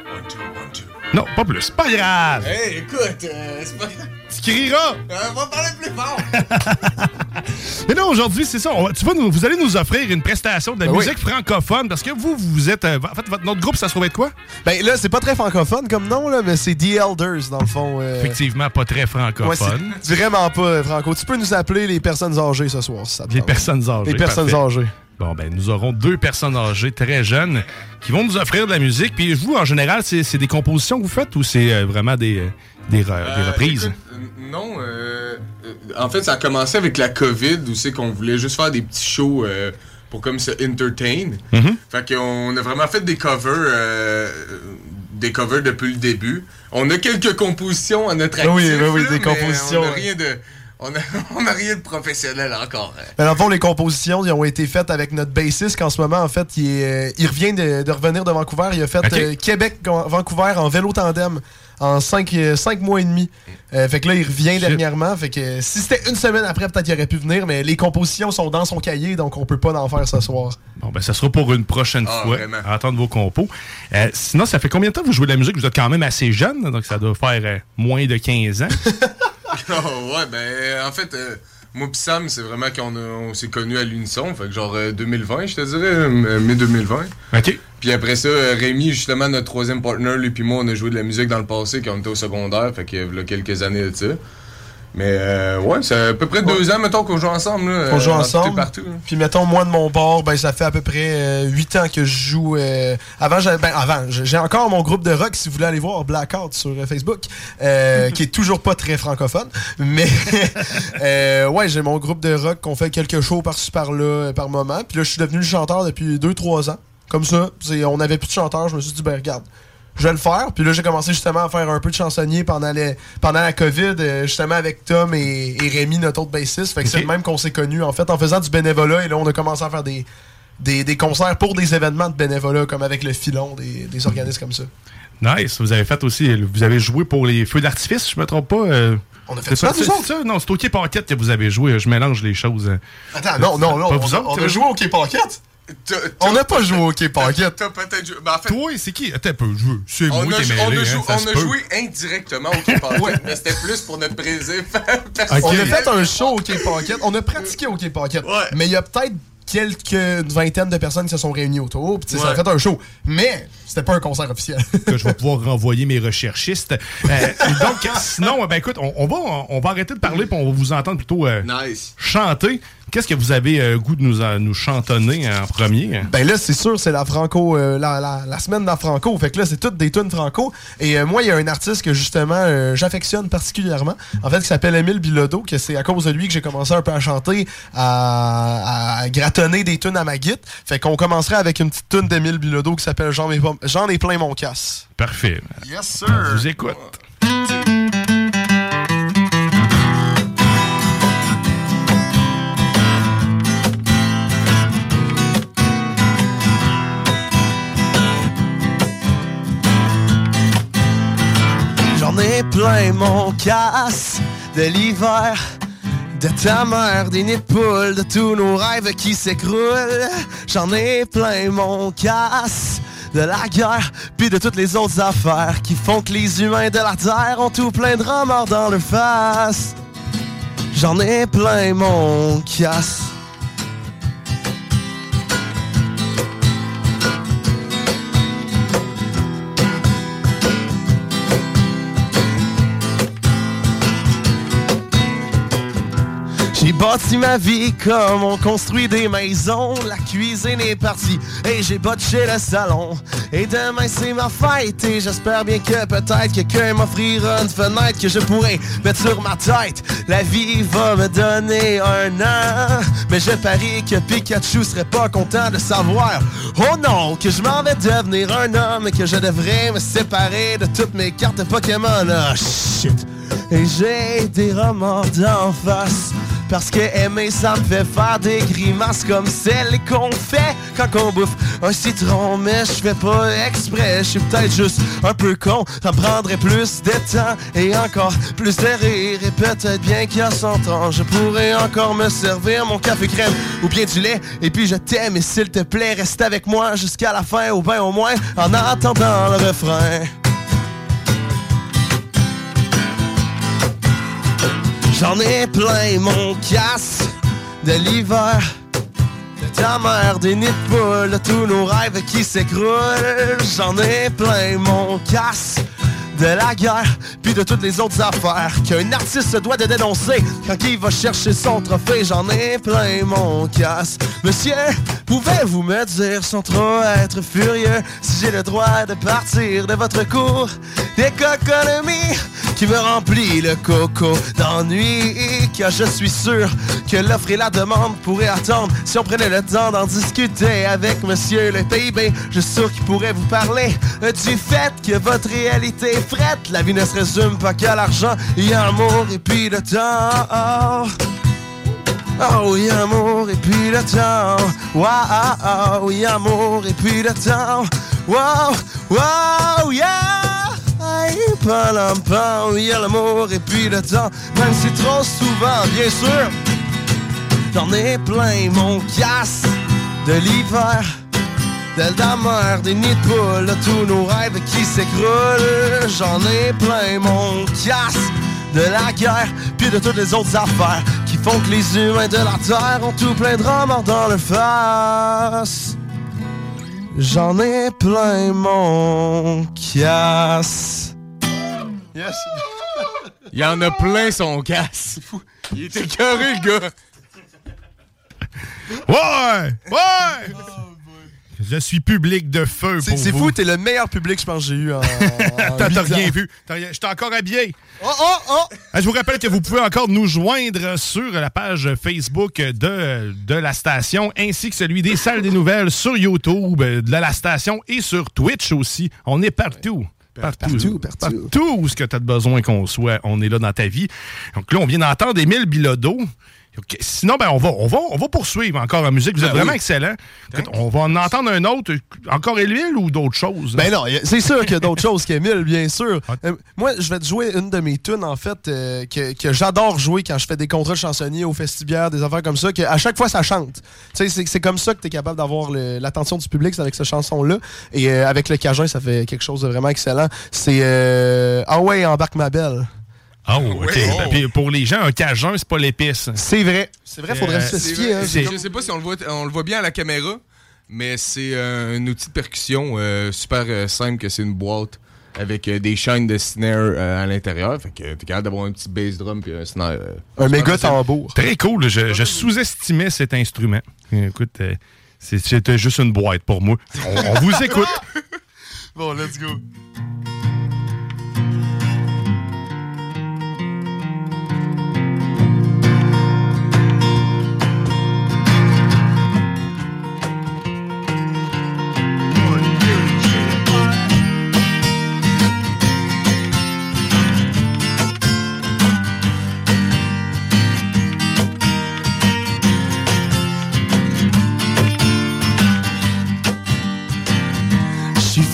Non, pas plus. Pas grave. Hey, écoute, euh, c'est pas grave. Tu crieras. Euh, on va parler plus fort. Mais là, aujourd'hui, c'est ça. on- tu vas nous- vous allez nous offrir une prestation de la Ben oui. musique francophone parce que vous, vous êtes. euh, en fait, votre, notre groupe, ça se trouve être quoi? Ben là, c'est pas très francophone comme nom, là, mais c'est The Elders, dans le fond. euh. Effectivement, pas très francophone. vraiment pas franco. Tu peux nous appeler les personnes âgées ce soir, si ça te Les personnes âgées. Les personnes parfait. âgées. Bon, ben, nous aurons deux personnes âgées très jeunes qui vont nous offrir de la musique. Puis vous, en général, c'est des compositions que vous faites ou c'est euh, vraiment des, des, re- des reprises? Non, euh, euh, en fait, ça a commencé avec la COVID où c'est qu'on voulait juste faire des petits shows euh, pour comme se entertain. Mhm. Fait qu'on a vraiment fait des covers, euh, des covers depuis le début. On a quelques compositions à notre actif. Oui, oui, oui, des compositions, On a rien de, on a, on a rien de professionnel encore. hein. Mais dans le fond, les compositions ils ont été faites avec notre bassiste qu'en ce moment, en fait, il, est, il revient de, de revenir de Vancouver. Il a fait euh, Québec-Vancouver en vélo tandem en 5 mois et demi. Euh, fait que là, il revient dernièrement. Fait que euh, si c'était une semaine après, peut-être qu'il aurait pu venir, mais les compositions sont dans son cahier, donc on peut pas en faire ce soir. Bon, ben, ça sera pour une prochaine Ah, fois. vraiment. À attendre vos compos. Euh, sinon, ça fait combien de temps que vous jouez de la musique? Vous êtes quand même assez jeune, donc ça doit faire euh, moins de 15 ans. Oh, ouais, ben, en fait, euh, moi pis Sam, c'est vraiment qu'on on s'est connus à l'unisson. Fait que genre euh, 2020, je te dirais, euh, mai 2020. OK. Puis après ça, euh, Rémi, justement, notre troisième partner, lui puis moi, on a joué de la musique dans le passé quand on était au secondaire. Fait qu'il y a quelques années de ça. Mais euh, ouais, c'est à peu près deux ans, mettons, qu'on joue ensemble. Là, On joue euh, ensemble. partout. Puis mettons, moi de mon bord, ben ça fait à peu près 8 ans que je joue. euh, avant, j'avais- ben, avant, j'ai j'ai encore mon groupe de rock, si vous voulez aller voir Blackout sur euh, Facebook, euh, qui est toujours pas très francophone. Mais euh, ouais, j'ai mon groupe de rock qu'on fait quelques shows par-ci par-là, euh, par moment. Puis là, je suis devenu le chanteur depuis 2-3 ans. Comme ça, on avait plus de chanteur, je me suis dit, ben regarde. Je vais le faire. Puis là, j'ai commencé justement à faire un peu de chansonnier pendant, les, pendant la COVID, euh, justement avec Tom et, et Rémi, notre autre bassiste. Fait que c'est le même qu'on s'est connus, en fait, en faisant du bénévolat. Et là, on a commencé à faire des, des, des concerts pour des événements de bénévolat, comme avec le filon, des, des organismes comme ça. Nice. Vous avez fait aussi, vous avez joué pour les feux d'artifice, je me trompe pas. euh, On a fait c'est ça, nous autres? ça? Non, c'est au Quai Paquette que vous avez joué. Je mélange les choses. Attends, non, non, non. Pas on, vous a- autres, on a joué au Quai Paquette? On n'a pas joué au Quai Paquette. T'as peut-être joué. Ben, en fait, Toi, c'est qui? Attends un peu, je veux. C'est on moi a, qui ai jou- on a mêlé, jou- hein, on a joué indirectement au Paquette, mais c'était plus pour notre plaisir On a fait un show au Paquette. On a pratiqué au Paquette. Mais il y a peut-être quelques une vingtaine de personnes qui se sont réunies autour. Puis ça a fait un show. Mais c'était pas un concert officiel. que je vais pouvoir renvoyer mes recherchistes. Euh, donc, sinon, ben écoute, on, on va, on va arrêter de parler puis on va vous entendre plutôt euh, Nice. chanter. Qu'est-ce que vous avez euh, goût de nous, en- nous chantonner en premier? Ben là, c'est sûr, c'est la Franco, euh, la, la- la semaine de la Franco. Fait que là, c'est toutes des tunes Franco. Et euh, moi, il y a un artiste que justement, euh, j'affectionne particulièrement. En fait, qui s'appelle Émile Bilodeau, que c'est à cause de lui que j'ai commencé un peu à chanter, à, à gratonner des tunes à ma guite. Fait qu'on commencerait avec une petite tune d'Émile Bilodeau qui s'appelle J'en ai, ai plein mon casse. Parfait. Yes, sir. On vous écoute. J'en ai plein mon casse de l'hiver, de ta mère, des nids de de tous nos rêves qui s'écroulent. J'en ai plein mon casse de la guerre, puis de toutes les autres affaires qui font que les humains de la terre ont tout plein de remords dans leur face. J'en ai plein mon casse. J'ai bâti ma vie comme on construit des maisons. La cuisine est partie et j'ai botché le salon. Et demain c'est ma fête et j'espère bien que peut-être quelqu'un m'offrira une fenêtre que je pourrais mettre sur ma tête. La vie va me donner un an, mais je parie que Pikachu serait pas content de savoir. Oh non, que je m'en vais devenir un homme et que je devrais me séparer de toutes mes cartes Pokémon. Ah shit. Et j'ai des remords d'en face. Parce que aimer ça me fait faire des grimaces Comme celles qu'on fait quand on bouffe un citron. Mais je fais pas exprès, je suis peut-être juste un peu con. Ça prendrait plus de temps et encore plus de rire. Et peut-être bien qu'à 100 ans Je pourrais encore me servir mon café crème Ou bien du lait. Et puis je t'aime et s'il te plaît reste avec moi jusqu'à la fin Ou bien au moins en attendant le refrain J'en ai plein mon casse de l'hiver. De ta mère, des nids de poules, de tous nos rêves qui s'écroulent. J'en ai plein mon casse de la guerre, puis de toutes les autres affaires qu'un artiste se doit de dénoncer quand il va chercher son trophée. J'en ai plein mon casse. Monsieur, pouvez-vous me dire sans trop être furieux si j'ai le droit de partir de votre cours d'économie qui me remplit le coco d'ennui car je suis sûr que l'offre et la demande pourraient attendre si on prenait le temps d'en discuter avec monsieur le PIB. Je suis sûr qu'il pourrait vous parler du fait que votre réalité La vie ne se résume pas qu'à l'argent, y a amour et puis le temps. Oh oui, amour et puis le temps. Wow, oui, amour et puis le temps. Wow, wow, yeah. Y a l'amour et puis le temps. Même si trop souvent, bien sûr, j'en ai plein mon casse de l'hiver. De la mer, des nids de poules, de tous nos rêves qui s'écroulent. J'en ai plein mon casse de la guerre, puis de toutes les autres affaires qui font que les humains de la terre ont tout plein de remords dans le face. J'en ai plein mon casse. Yes. Il y en a plein son casse. Il était écœuré, le gars. Ouais! Ouais! Je suis public de feu pour c'est fou, t'es le meilleur public, je pense, que j'ai eu en. en T'as rien vu. J'étais encore habillé. Oh, oh, oh! Ah, Je vous rappelle que vous pouvez encore nous joindre sur la page Facebook de, de la station, ainsi que celui des salles des nouvelles sur YouTube, de la station et sur Twitch aussi. On est partout. Partout, partout. Partout où ce que tu as besoin qu'on soit, on est là dans ta vie. Donc là, on vient d'entendre Émile Bilodeau. Ok, Sinon, ben, on, va, on, va, on va poursuivre encore en musique. Vous êtes Ah vraiment oui. excellent. Écoute, on va en entendre un autre. Encore Émile ou d'autres choses? Ben non, c'est sûr qu'il y a d'autres choses qu'Emile, bien sûr. Euh, moi, je vais te jouer une de mes tunes, en fait, euh, que, que j'adore jouer quand je fais des contrats de chansonnier au festibière, des affaires comme ça, que à chaque fois, ça chante. Tu sais, c'est- comme ça que tu es capable d'avoir l'attention du public, c'est avec cette chanson-là. Et euh, avec le Cajun, ça fait quelque chose de vraiment excellent. C'est euh, Ah ouais, embarque ma belle. Ah, OK. Ben, puis pour les gens, un cajun, c'est pas l'épice. C'est vrai. C'est vrai, faudrait Euh, spécifier. hein. Je sais pas si on le voit, on le voit bien à la caméra, mais c'est euh, un outil de percussion euh, super euh, simple que c'est une boîte avec euh, des chaînes de snare euh, à l'intérieur. Fait que t'es capable d'avoir un petit bass drum puis un snare. euh, Un méga tambour. Très cool. Je, je sous-estimais cet instrument. Écoute, euh, c'était juste une boîte pour moi. On, on vous écoute. Bon, let's go.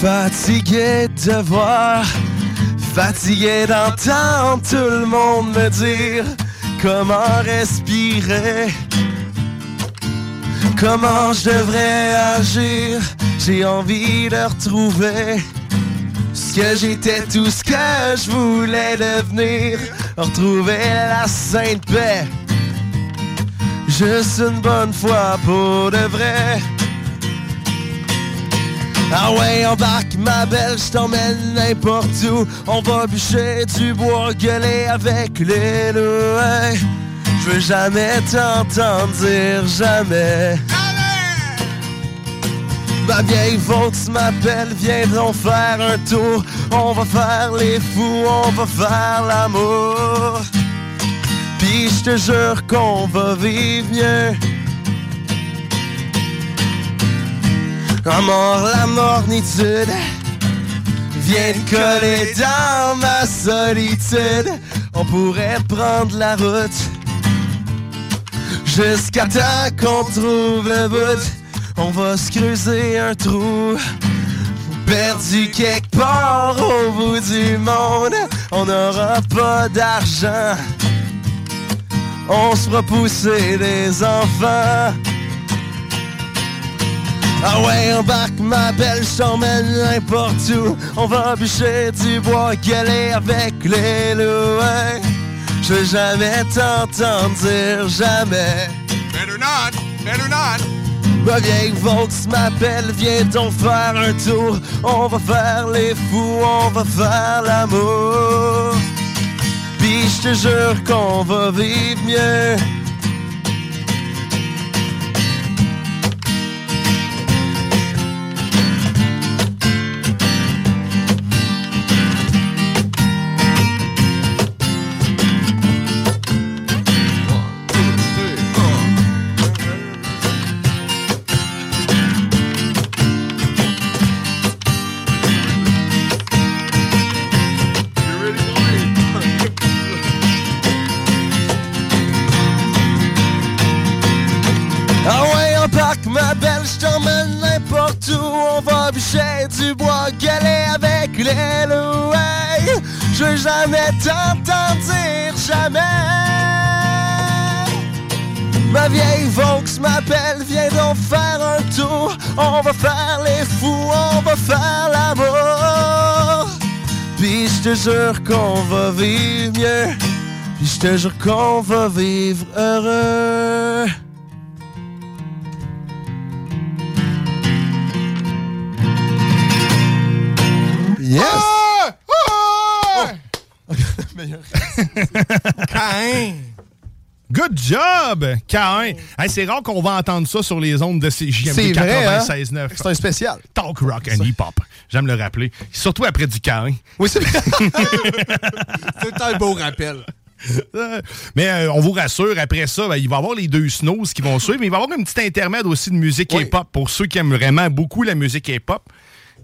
Fatigué de voir, fatigué d'entendre tout le monde me dire comment respirer, comment je devrais agir. J'ai envie de retrouver ce que j'étais, tout ce que je voulais devenir, retrouver la sainte paix. Juste une bonne fois pour de vrai. Ah ouais, embarque ma belle, je t'emmène n'importe où. On va bûcher du bois, gueuler avec les loups. Hey, Je veux jamais t'entendre dire jamais. Ma vieille Volks m'appelle, viendrons faire un tour. On va faire les fous, on va faire l'amour. Puis je te jure qu'on va vivre mieux. À mort la mornitude Viens te coller dans ma solitude. On pourrait prendre la route Jusqu'à temps qu'on trouve le bout. On va se creuser un trou Perdu quelque part au bout du monde. On n'aura pas d'argent. On se fera pousser des enfants ah ouais, embarque ma belle, je t'emmène n'importe où. On va bûcher du bois, gueuler avec les loups. Je veux jamais t'entendre dire jamais. Mais Better not, better not. Ma vieille Volks m'appelle, viens donc faire un tour. On va faire les fous, on va faire l'amour. Puis je te jure qu'on va vivre mieux. Jamais t'entendre dire jamais. Ma vieille Volks m'appelle, viens donc faire un tour. On va faire les fous, on va faire l'amour. Puis je te jure qu'on va vivre mieux. Puis je te jure qu'on va vivre heureux. Cain! Good job, Cain! Hey, c'est rare qu'on va entendre ça sur les ondes de CJMD C'est vrai, hein? 96.9. C'est un spécial. Talk rock and hip-hop. J'aime le rappeler. Surtout après du Cain. Oui, c'est C'est un beau rappel. Mais euh, on vous rassure, après ça, ben, il va y avoir les deux snows qui vont suivre, mais il va y avoir un petit intermède aussi de musique hip-hop pour ceux qui aiment vraiment beaucoup la musique hip-hop.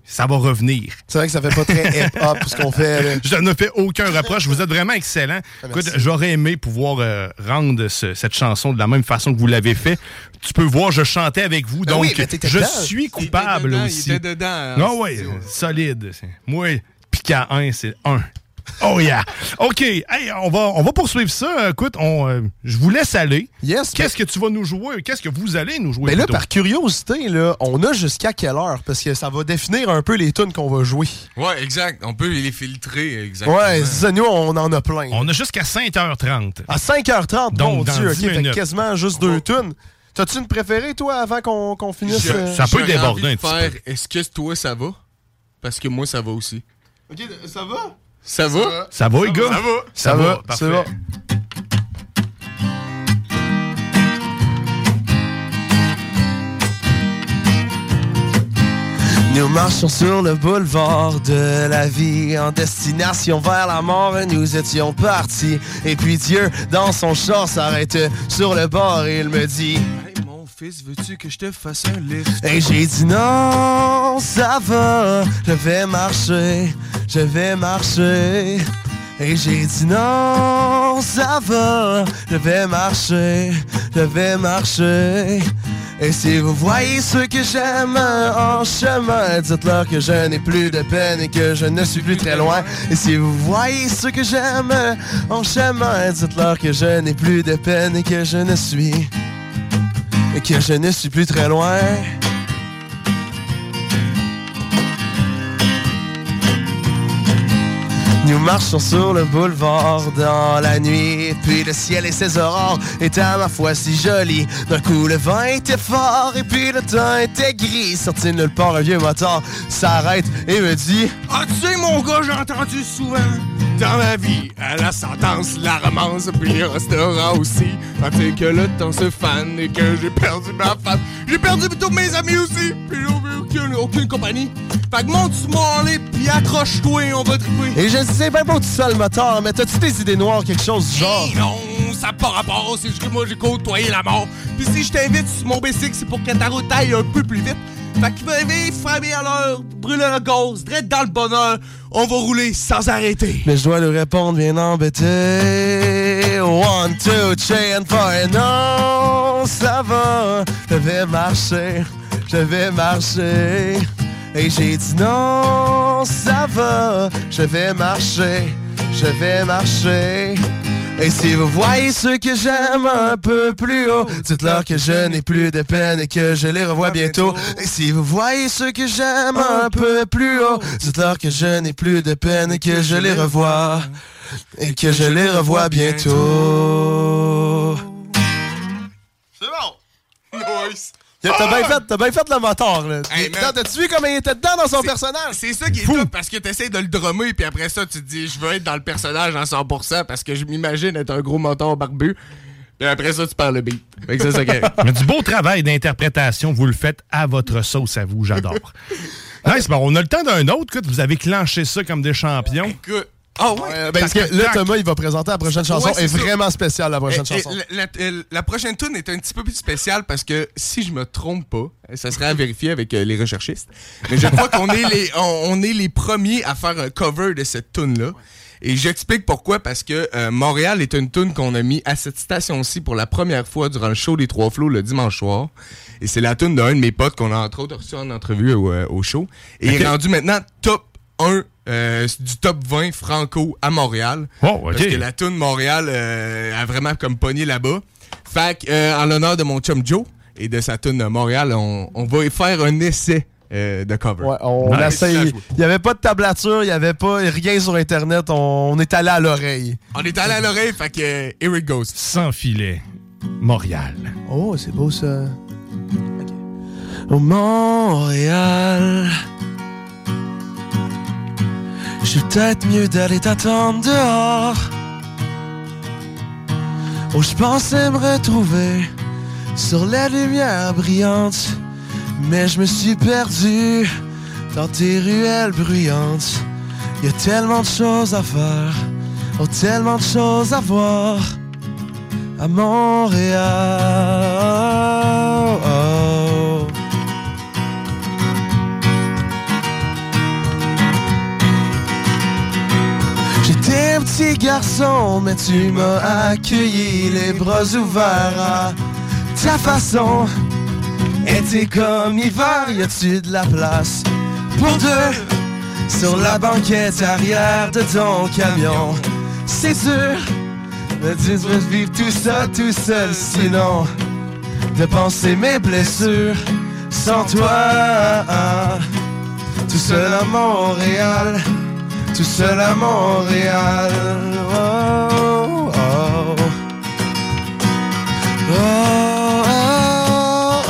Ça va revenir. C'est vrai que ça fait pas très hip-hop ce qu'on fait. là. Je ne fais aucun reproche. Vous êtes vraiment excellent. Ah, Écoute, j'aurais aimé pouvoir euh, rendre ce- cette chanson de la même façon que vous l'avez fait. Tu peux voir, je chantais avec vous, Ben donc oui, je dedans. suis Il était coupable dedans, il aussi. était dedans, hein, Non, en oui, studio. solide. C'est- Moi, piqué à 1, c'est 1. Oh yeah! OK, hey, on, va, on va poursuivre ça. Écoute, on, euh, je vous laisse aller. Yes. Qu'est-ce que tu vas nous jouer? Qu'est-ce que vous allez nous jouer? Mais là, plutôt? par curiosité, là, on a jusqu'à quelle heure? Parce que ça va définir un peu les tunes qu'on va jouer. Ouais, exact. On peut les filtrer, exactement. Ouais, ça, nous, on en a plein. On a jusqu'à 5h30. À 5h30, Donc, dans Dieu, 10 ok, fait quasiment juste deux tunes. T'as-tu une préférée, toi, avant qu'on qu'on finisse? euh? J'aurais envie de faire, Est-ce que toi, ça va? Parce que moi, ça va aussi. Ok, ça va? Ça va? Ça va, les gars? Ça va. Ça va, parfait. ça va. Nous marchons sur le boulevard de la vie en destination vers la mort. Nous étions partis. Et puis Dieu, dans son char, s'arrête sur le bord et il me dit fils, veux-tu que je te fasse un lift? Et j'ai dit non, ça va, je vais marcher, je vais marcher. Et j'ai dit non, ça va, je vais marcher, je vais marcher. Et si vous voyez ceux que j'aime en chemin, dites-leur que je n'ai plus de peine et que je ne suis plus très loin. Et si vous voyez ceux que j'aime en chemin, dites-leur que je n'ai plus de peine et que je ne suis et que je ne suis plus très loin. Nous marchons sur le boulevard dans la nuit, puis le ciel et ses aurores étaient à ma foi si jolis. D'un coup, le vent était fort, et puis le temps était gris. Sorti de nulle part, un vieux moteur s'arrête et me dit Ah, tu sais, mon gars, j'ai entendu souvent dans ma vie, à la sentence, la romance, puis le restaurant aussi. Tandis que le temps se fan et que j'ai perdu ma femme. J'ai perdu tous mes amis aussi, puis j'ai aucune, aucune compagnie. Fait que monte sur mon lit, puis accroche-toi, on va triper. Et je sais pas où tu sens le moteur, mais t'as-tu des idées noires, quelque chose du genre? Hey, non, ça n'a pas rapport, c'est juste que moi j'ai côtoyé la mort. Puis si je t'invite sur mon bicycle, c'est pour que ta route aille un peu plus vite. Fait qu'il va vite frapper à l'heure, brûler le gaz, direct dans le bonheur. On va rouler sans arrêter. Mais je dois lui répondre bien embêté. One, two, and four. Et non, ça va. Je vais marcher. Je vais marcher. Et j'ai dit non, ça va. Je vais marcher. Je vais marcher. Et si vous voyez ceux que j'aime un peu plus haut, dites-leur que je n'ai plus de peine et que je les revois bientôt. Et si vous voyez ceux que j'aime un peu plus haut, dites-leur que je n'ai plus de peine et que je les revois. Et que je les revois bientôt. C'est bon! T'as bien fait, t'as bien fait le moteur, là. Hey, T'as-tu vu comment il était dedans dans son personnage? C'est ça qui est top parce que t'essaies de le drummer puis après ça tu te dis je veux être dans le personnage en 100% parce que je m'imagine être un gros moteur barbu. Puis après ça tu perds le beat. Fait que c'est ça qui est- Mais du beau travail d'interprétation, vous le faites à votre sauce à vous, j'adore. nice, bon, on a le temps d'un autre, écoute, vous avez clenché ça comme des champions. Écoute. Ah ouais? Euh, ben, parce que là, Thomas, il va présenter la prochaine chanson. Ouais, est vraiment spéciale, la prochaine Eh, eh, chanson. La, la- la prochaine tune est un petit peu plus spéciale parce que si je me trompe pas, ça serait à vérifier avec euh, les recherchistes, mais je crois qu'on est les on, on est les premiers à faire un cover de cette tune là. Et j'explique pourquoi parce que euh, Montréal est une tune qu'on a mis à cette station-ci pour la première fois durant le show des Trois Flots le dimanche soir. Et c'est la tune d'un de mes potes qu'on a entre autres reçu en entrevue au, euh, au show. Et il est rendu maintenant top 1 euh, du top 20 franco à Montréal. Oh, ok. Parce que la tune Montréal euh, a vraiment comme pogné là-bas. Fait que, euh, en l'honneur de mon chum Joe et de sa tune Montréal, on, on va y faire un essai euh, de cover. Ouais, on essaye. Il n'y avait pas de tablature, il n'y avait pas rien sur Internet. On, on est allé à l'oreille. On est allé à l'oreille, fait que euh, here it goes. Sans filet. Montréal. Oh, c'est beau ça. Au Montréal. J'ai peut-être mieux d'aller t'attendre dehors. Oh, je pensais me retrouver sur la lumière brillante. Mais je me suis perdu dans tes ruelles bruyantes. Y a tellement de choses à faire, oh, tellement de choses à voir à Montréal. Petit garçon, mais tu m'as accueilli les bras ouverts à ta façon. Été comme hiver, y a-tu de la place pour deux sur la banquette arrière de ton camion? C'est sûr. Me dire de vivre tout ça tout seul sinon De penser mes blessures sans toi Tout seul à Montréal Tout seul à Montréal Oh, oh. Oh,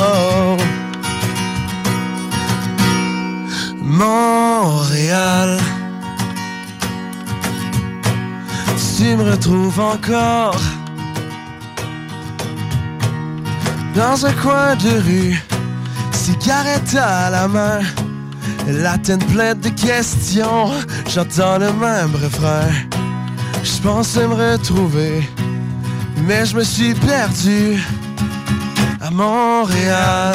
oh, oh. Montréal tu me retrouves encore dans un coin de rue, cigarette à la main, la tête pleine de questions, j'entends le même refrain. Je pensais me retrouver, mais je me suis perdu à Montréal.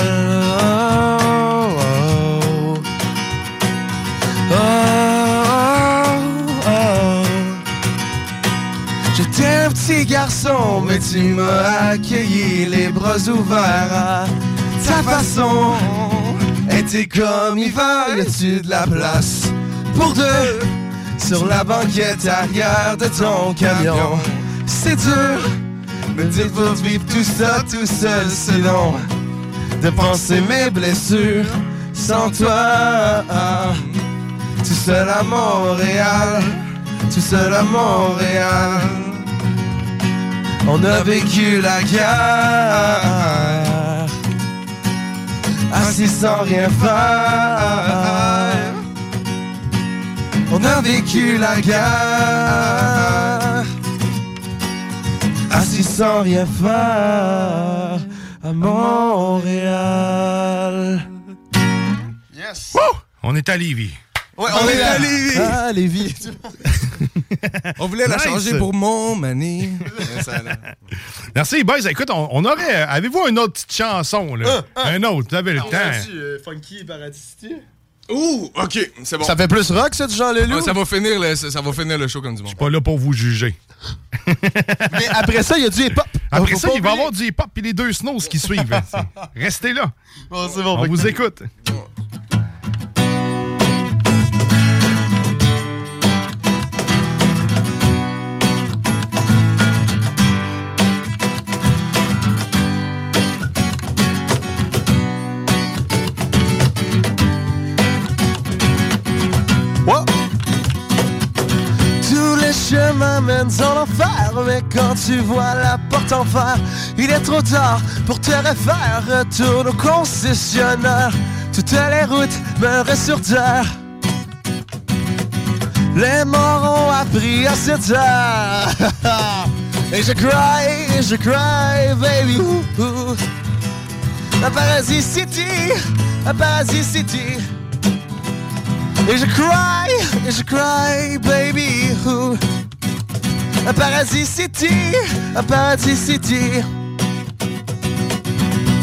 Oh, oh. Oh, oh. J'étais un petit garçon, mais tu m'as accueilli les bras ouverts à ta façon. Était comme hiver, y a-tu de la place pour deux sur la banquette arrière de ton camion? C'est dur, me dire pour vivre tout ça tout seul, sinon de penser mes blessures sans toi. Tout seul à Montréal, tout seul à Montréal. On a vécu la guerre, assis sans rien faire. On a vécu la guerre, assis sans rien faire à Montréal. Yes. On est à Lévis. Ouais, on est à Lévis. Ah, Lévis. On voulait la Nice. changer pour mon mané. Merci, boys. Écoute, on, on aurait. Avez-vous une autre petite chanson, là? Un autre, vous avez le temps. Funky Paradis Ouh, ok, c'est bon. Ça fait plus rock, ça, du Jean Leloup? Ah, ça, va finir le, ça, ça va finir le show comme du monde. Pas là pour vous juger. Mais après ça, il y a du hip-hop. Après ça, il va y avoir du hip-hop et les deux snows qui suivent. Restez là. Bon, c'est bon, On vous que- écoute. Mène en enfer, mais quand tu vois la porte en fer, il est trop tard pour te refaire. Retourne au concessionnaire, toutes les routes meurent sur terre. Les morts ont appris à se taire. Et je cry, et je cry, baby. Paradis City, a Paradis City. Et je cry, et je cry, baby. Ooh. A Paradis City, a Paradis City.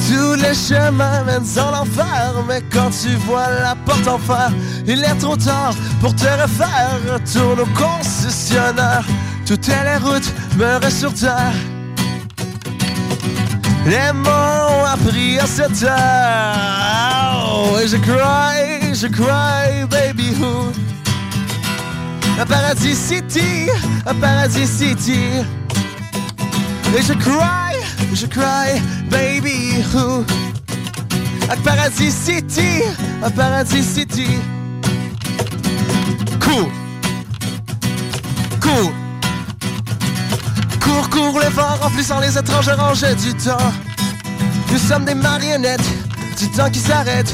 Tous les chemins mènent en enfer, mais quand tu vois la porte en fer, il est trop tard pour te refaire. Retourne au concessionnaire, toutes les routes meurent sur terre. Les morts ont appris à se taire. Oh, et je cry, je cry, baby. Ooh. Paradis City, Paradis City. Et je cry, je cry, baby. Ooh. A Paradis City, a Paradis City. Cool. Cool. Cours, cours, le vent remplissant les étranges rangées du temps. Nous sommes des marionnettes du temps qui s'arrête.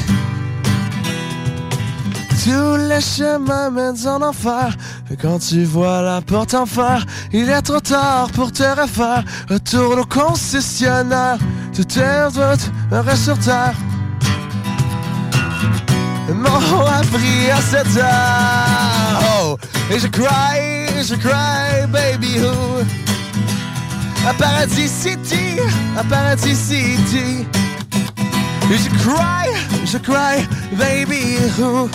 Tous les chemins mènent en enfer. Quand tu vois la porte en fer, il est trop tard pour te refaire. Retourne au concessionnaire. Toutes tes routes restent sur terre. M'ont appris à cette heure. Oh, et je cry, je cry, baby. Who? A Paradis City, a Paradis City. Et je cry, je cry, baby. Who?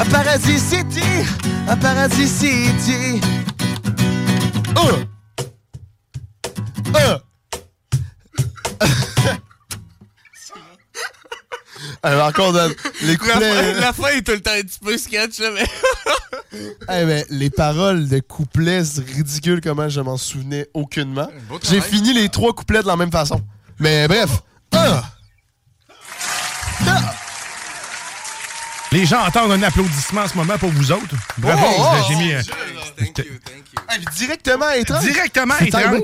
A Paradis City, a Paradis City. Uh. Uh. Alors, encore dans les La couplets. fin, la fin est tout le temps un petit peu sketch, là, mais. Eh ben, les paroles de couplets, c'est ridicule comment je m'en souvenais aucunement. J'ai fini les trois couplets de la même façon. Mais bref. Ah! Les gens entendent un applaudissement en ce moment pour vous autres. Bravo, Oh, oh, j'ai mis... oh, euh, Ah, Directement à étrange. Directement étrange.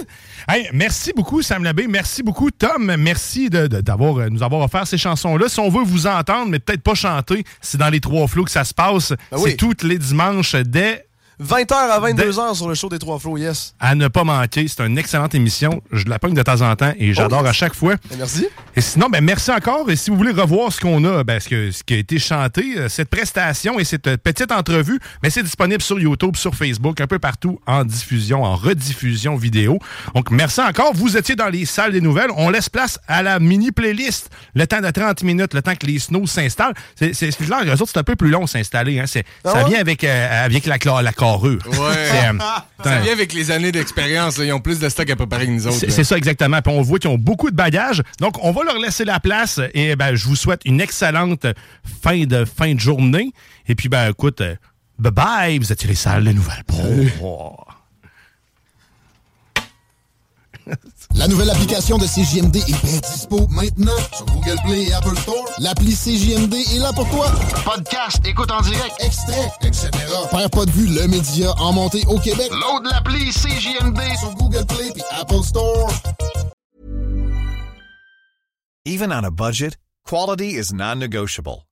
Hey, merci beaucoup, Sam Labbé. Merci beaucoup, Tom. Merci de, de- d'avoir, euh, nous avoir offert ces chansons-là. Si on veut vous entendre, mais peut-être pas chanter, c'est dans les trois flots que ça se passe. Ben oui. C'est tous les dimanches dès 20h à 22h sur le show des Trois Flots, yes. à ne pas manquer. C'est une excellente émission. Je la pogne de temps en temps et j'adore Oh. à chaque fois. Merci. Et sinon, ben merci encore. Et si vous voulez revoir ce qu'on a, ben, ce, que- ce qui a été chanté, euh, cette prestation et cette euh, petite entrevue, ben, c'est disponible sur YouTube, sur Facebook, un peu partout en diffusion, en rediffusion vidéo. Donc, merci encore. Vous étiez dans les salles des nouvelles. On laisse place à la mini playlist. Le temps de 30 minutes, le temps que les snows s'installent. C'est, clair, eux autres, c'est un peu plus long s'installer. Hein. Ah ça vient avec, euh, avec la, cla- la carrure. Ouais. Euh, ça vient avec les années d'expérience. Ils ont plus de stock à préparer que nous autres. C'est ça exactement. Puis on voit qu'ils ont beaucoup de bagages. Donc on va leur laisser la place et ben je vous souhaite une excellente fin de fin de journée. Et puis ben écoute, euh, bye bye. Vous êtes les salles de nouvelles. Oh. La nouvelle application de CJMD est bien dispo maintenant sur Google Play et Apple Store. L'appli CJMD est là pour toi. Podcast, écoute en direct, extrait, etc. Père pas de vue, le média en montée au Québec. Load l'appli CJMD sur Google Play et Apple Store. Even on a budget, quality is non-negotiable.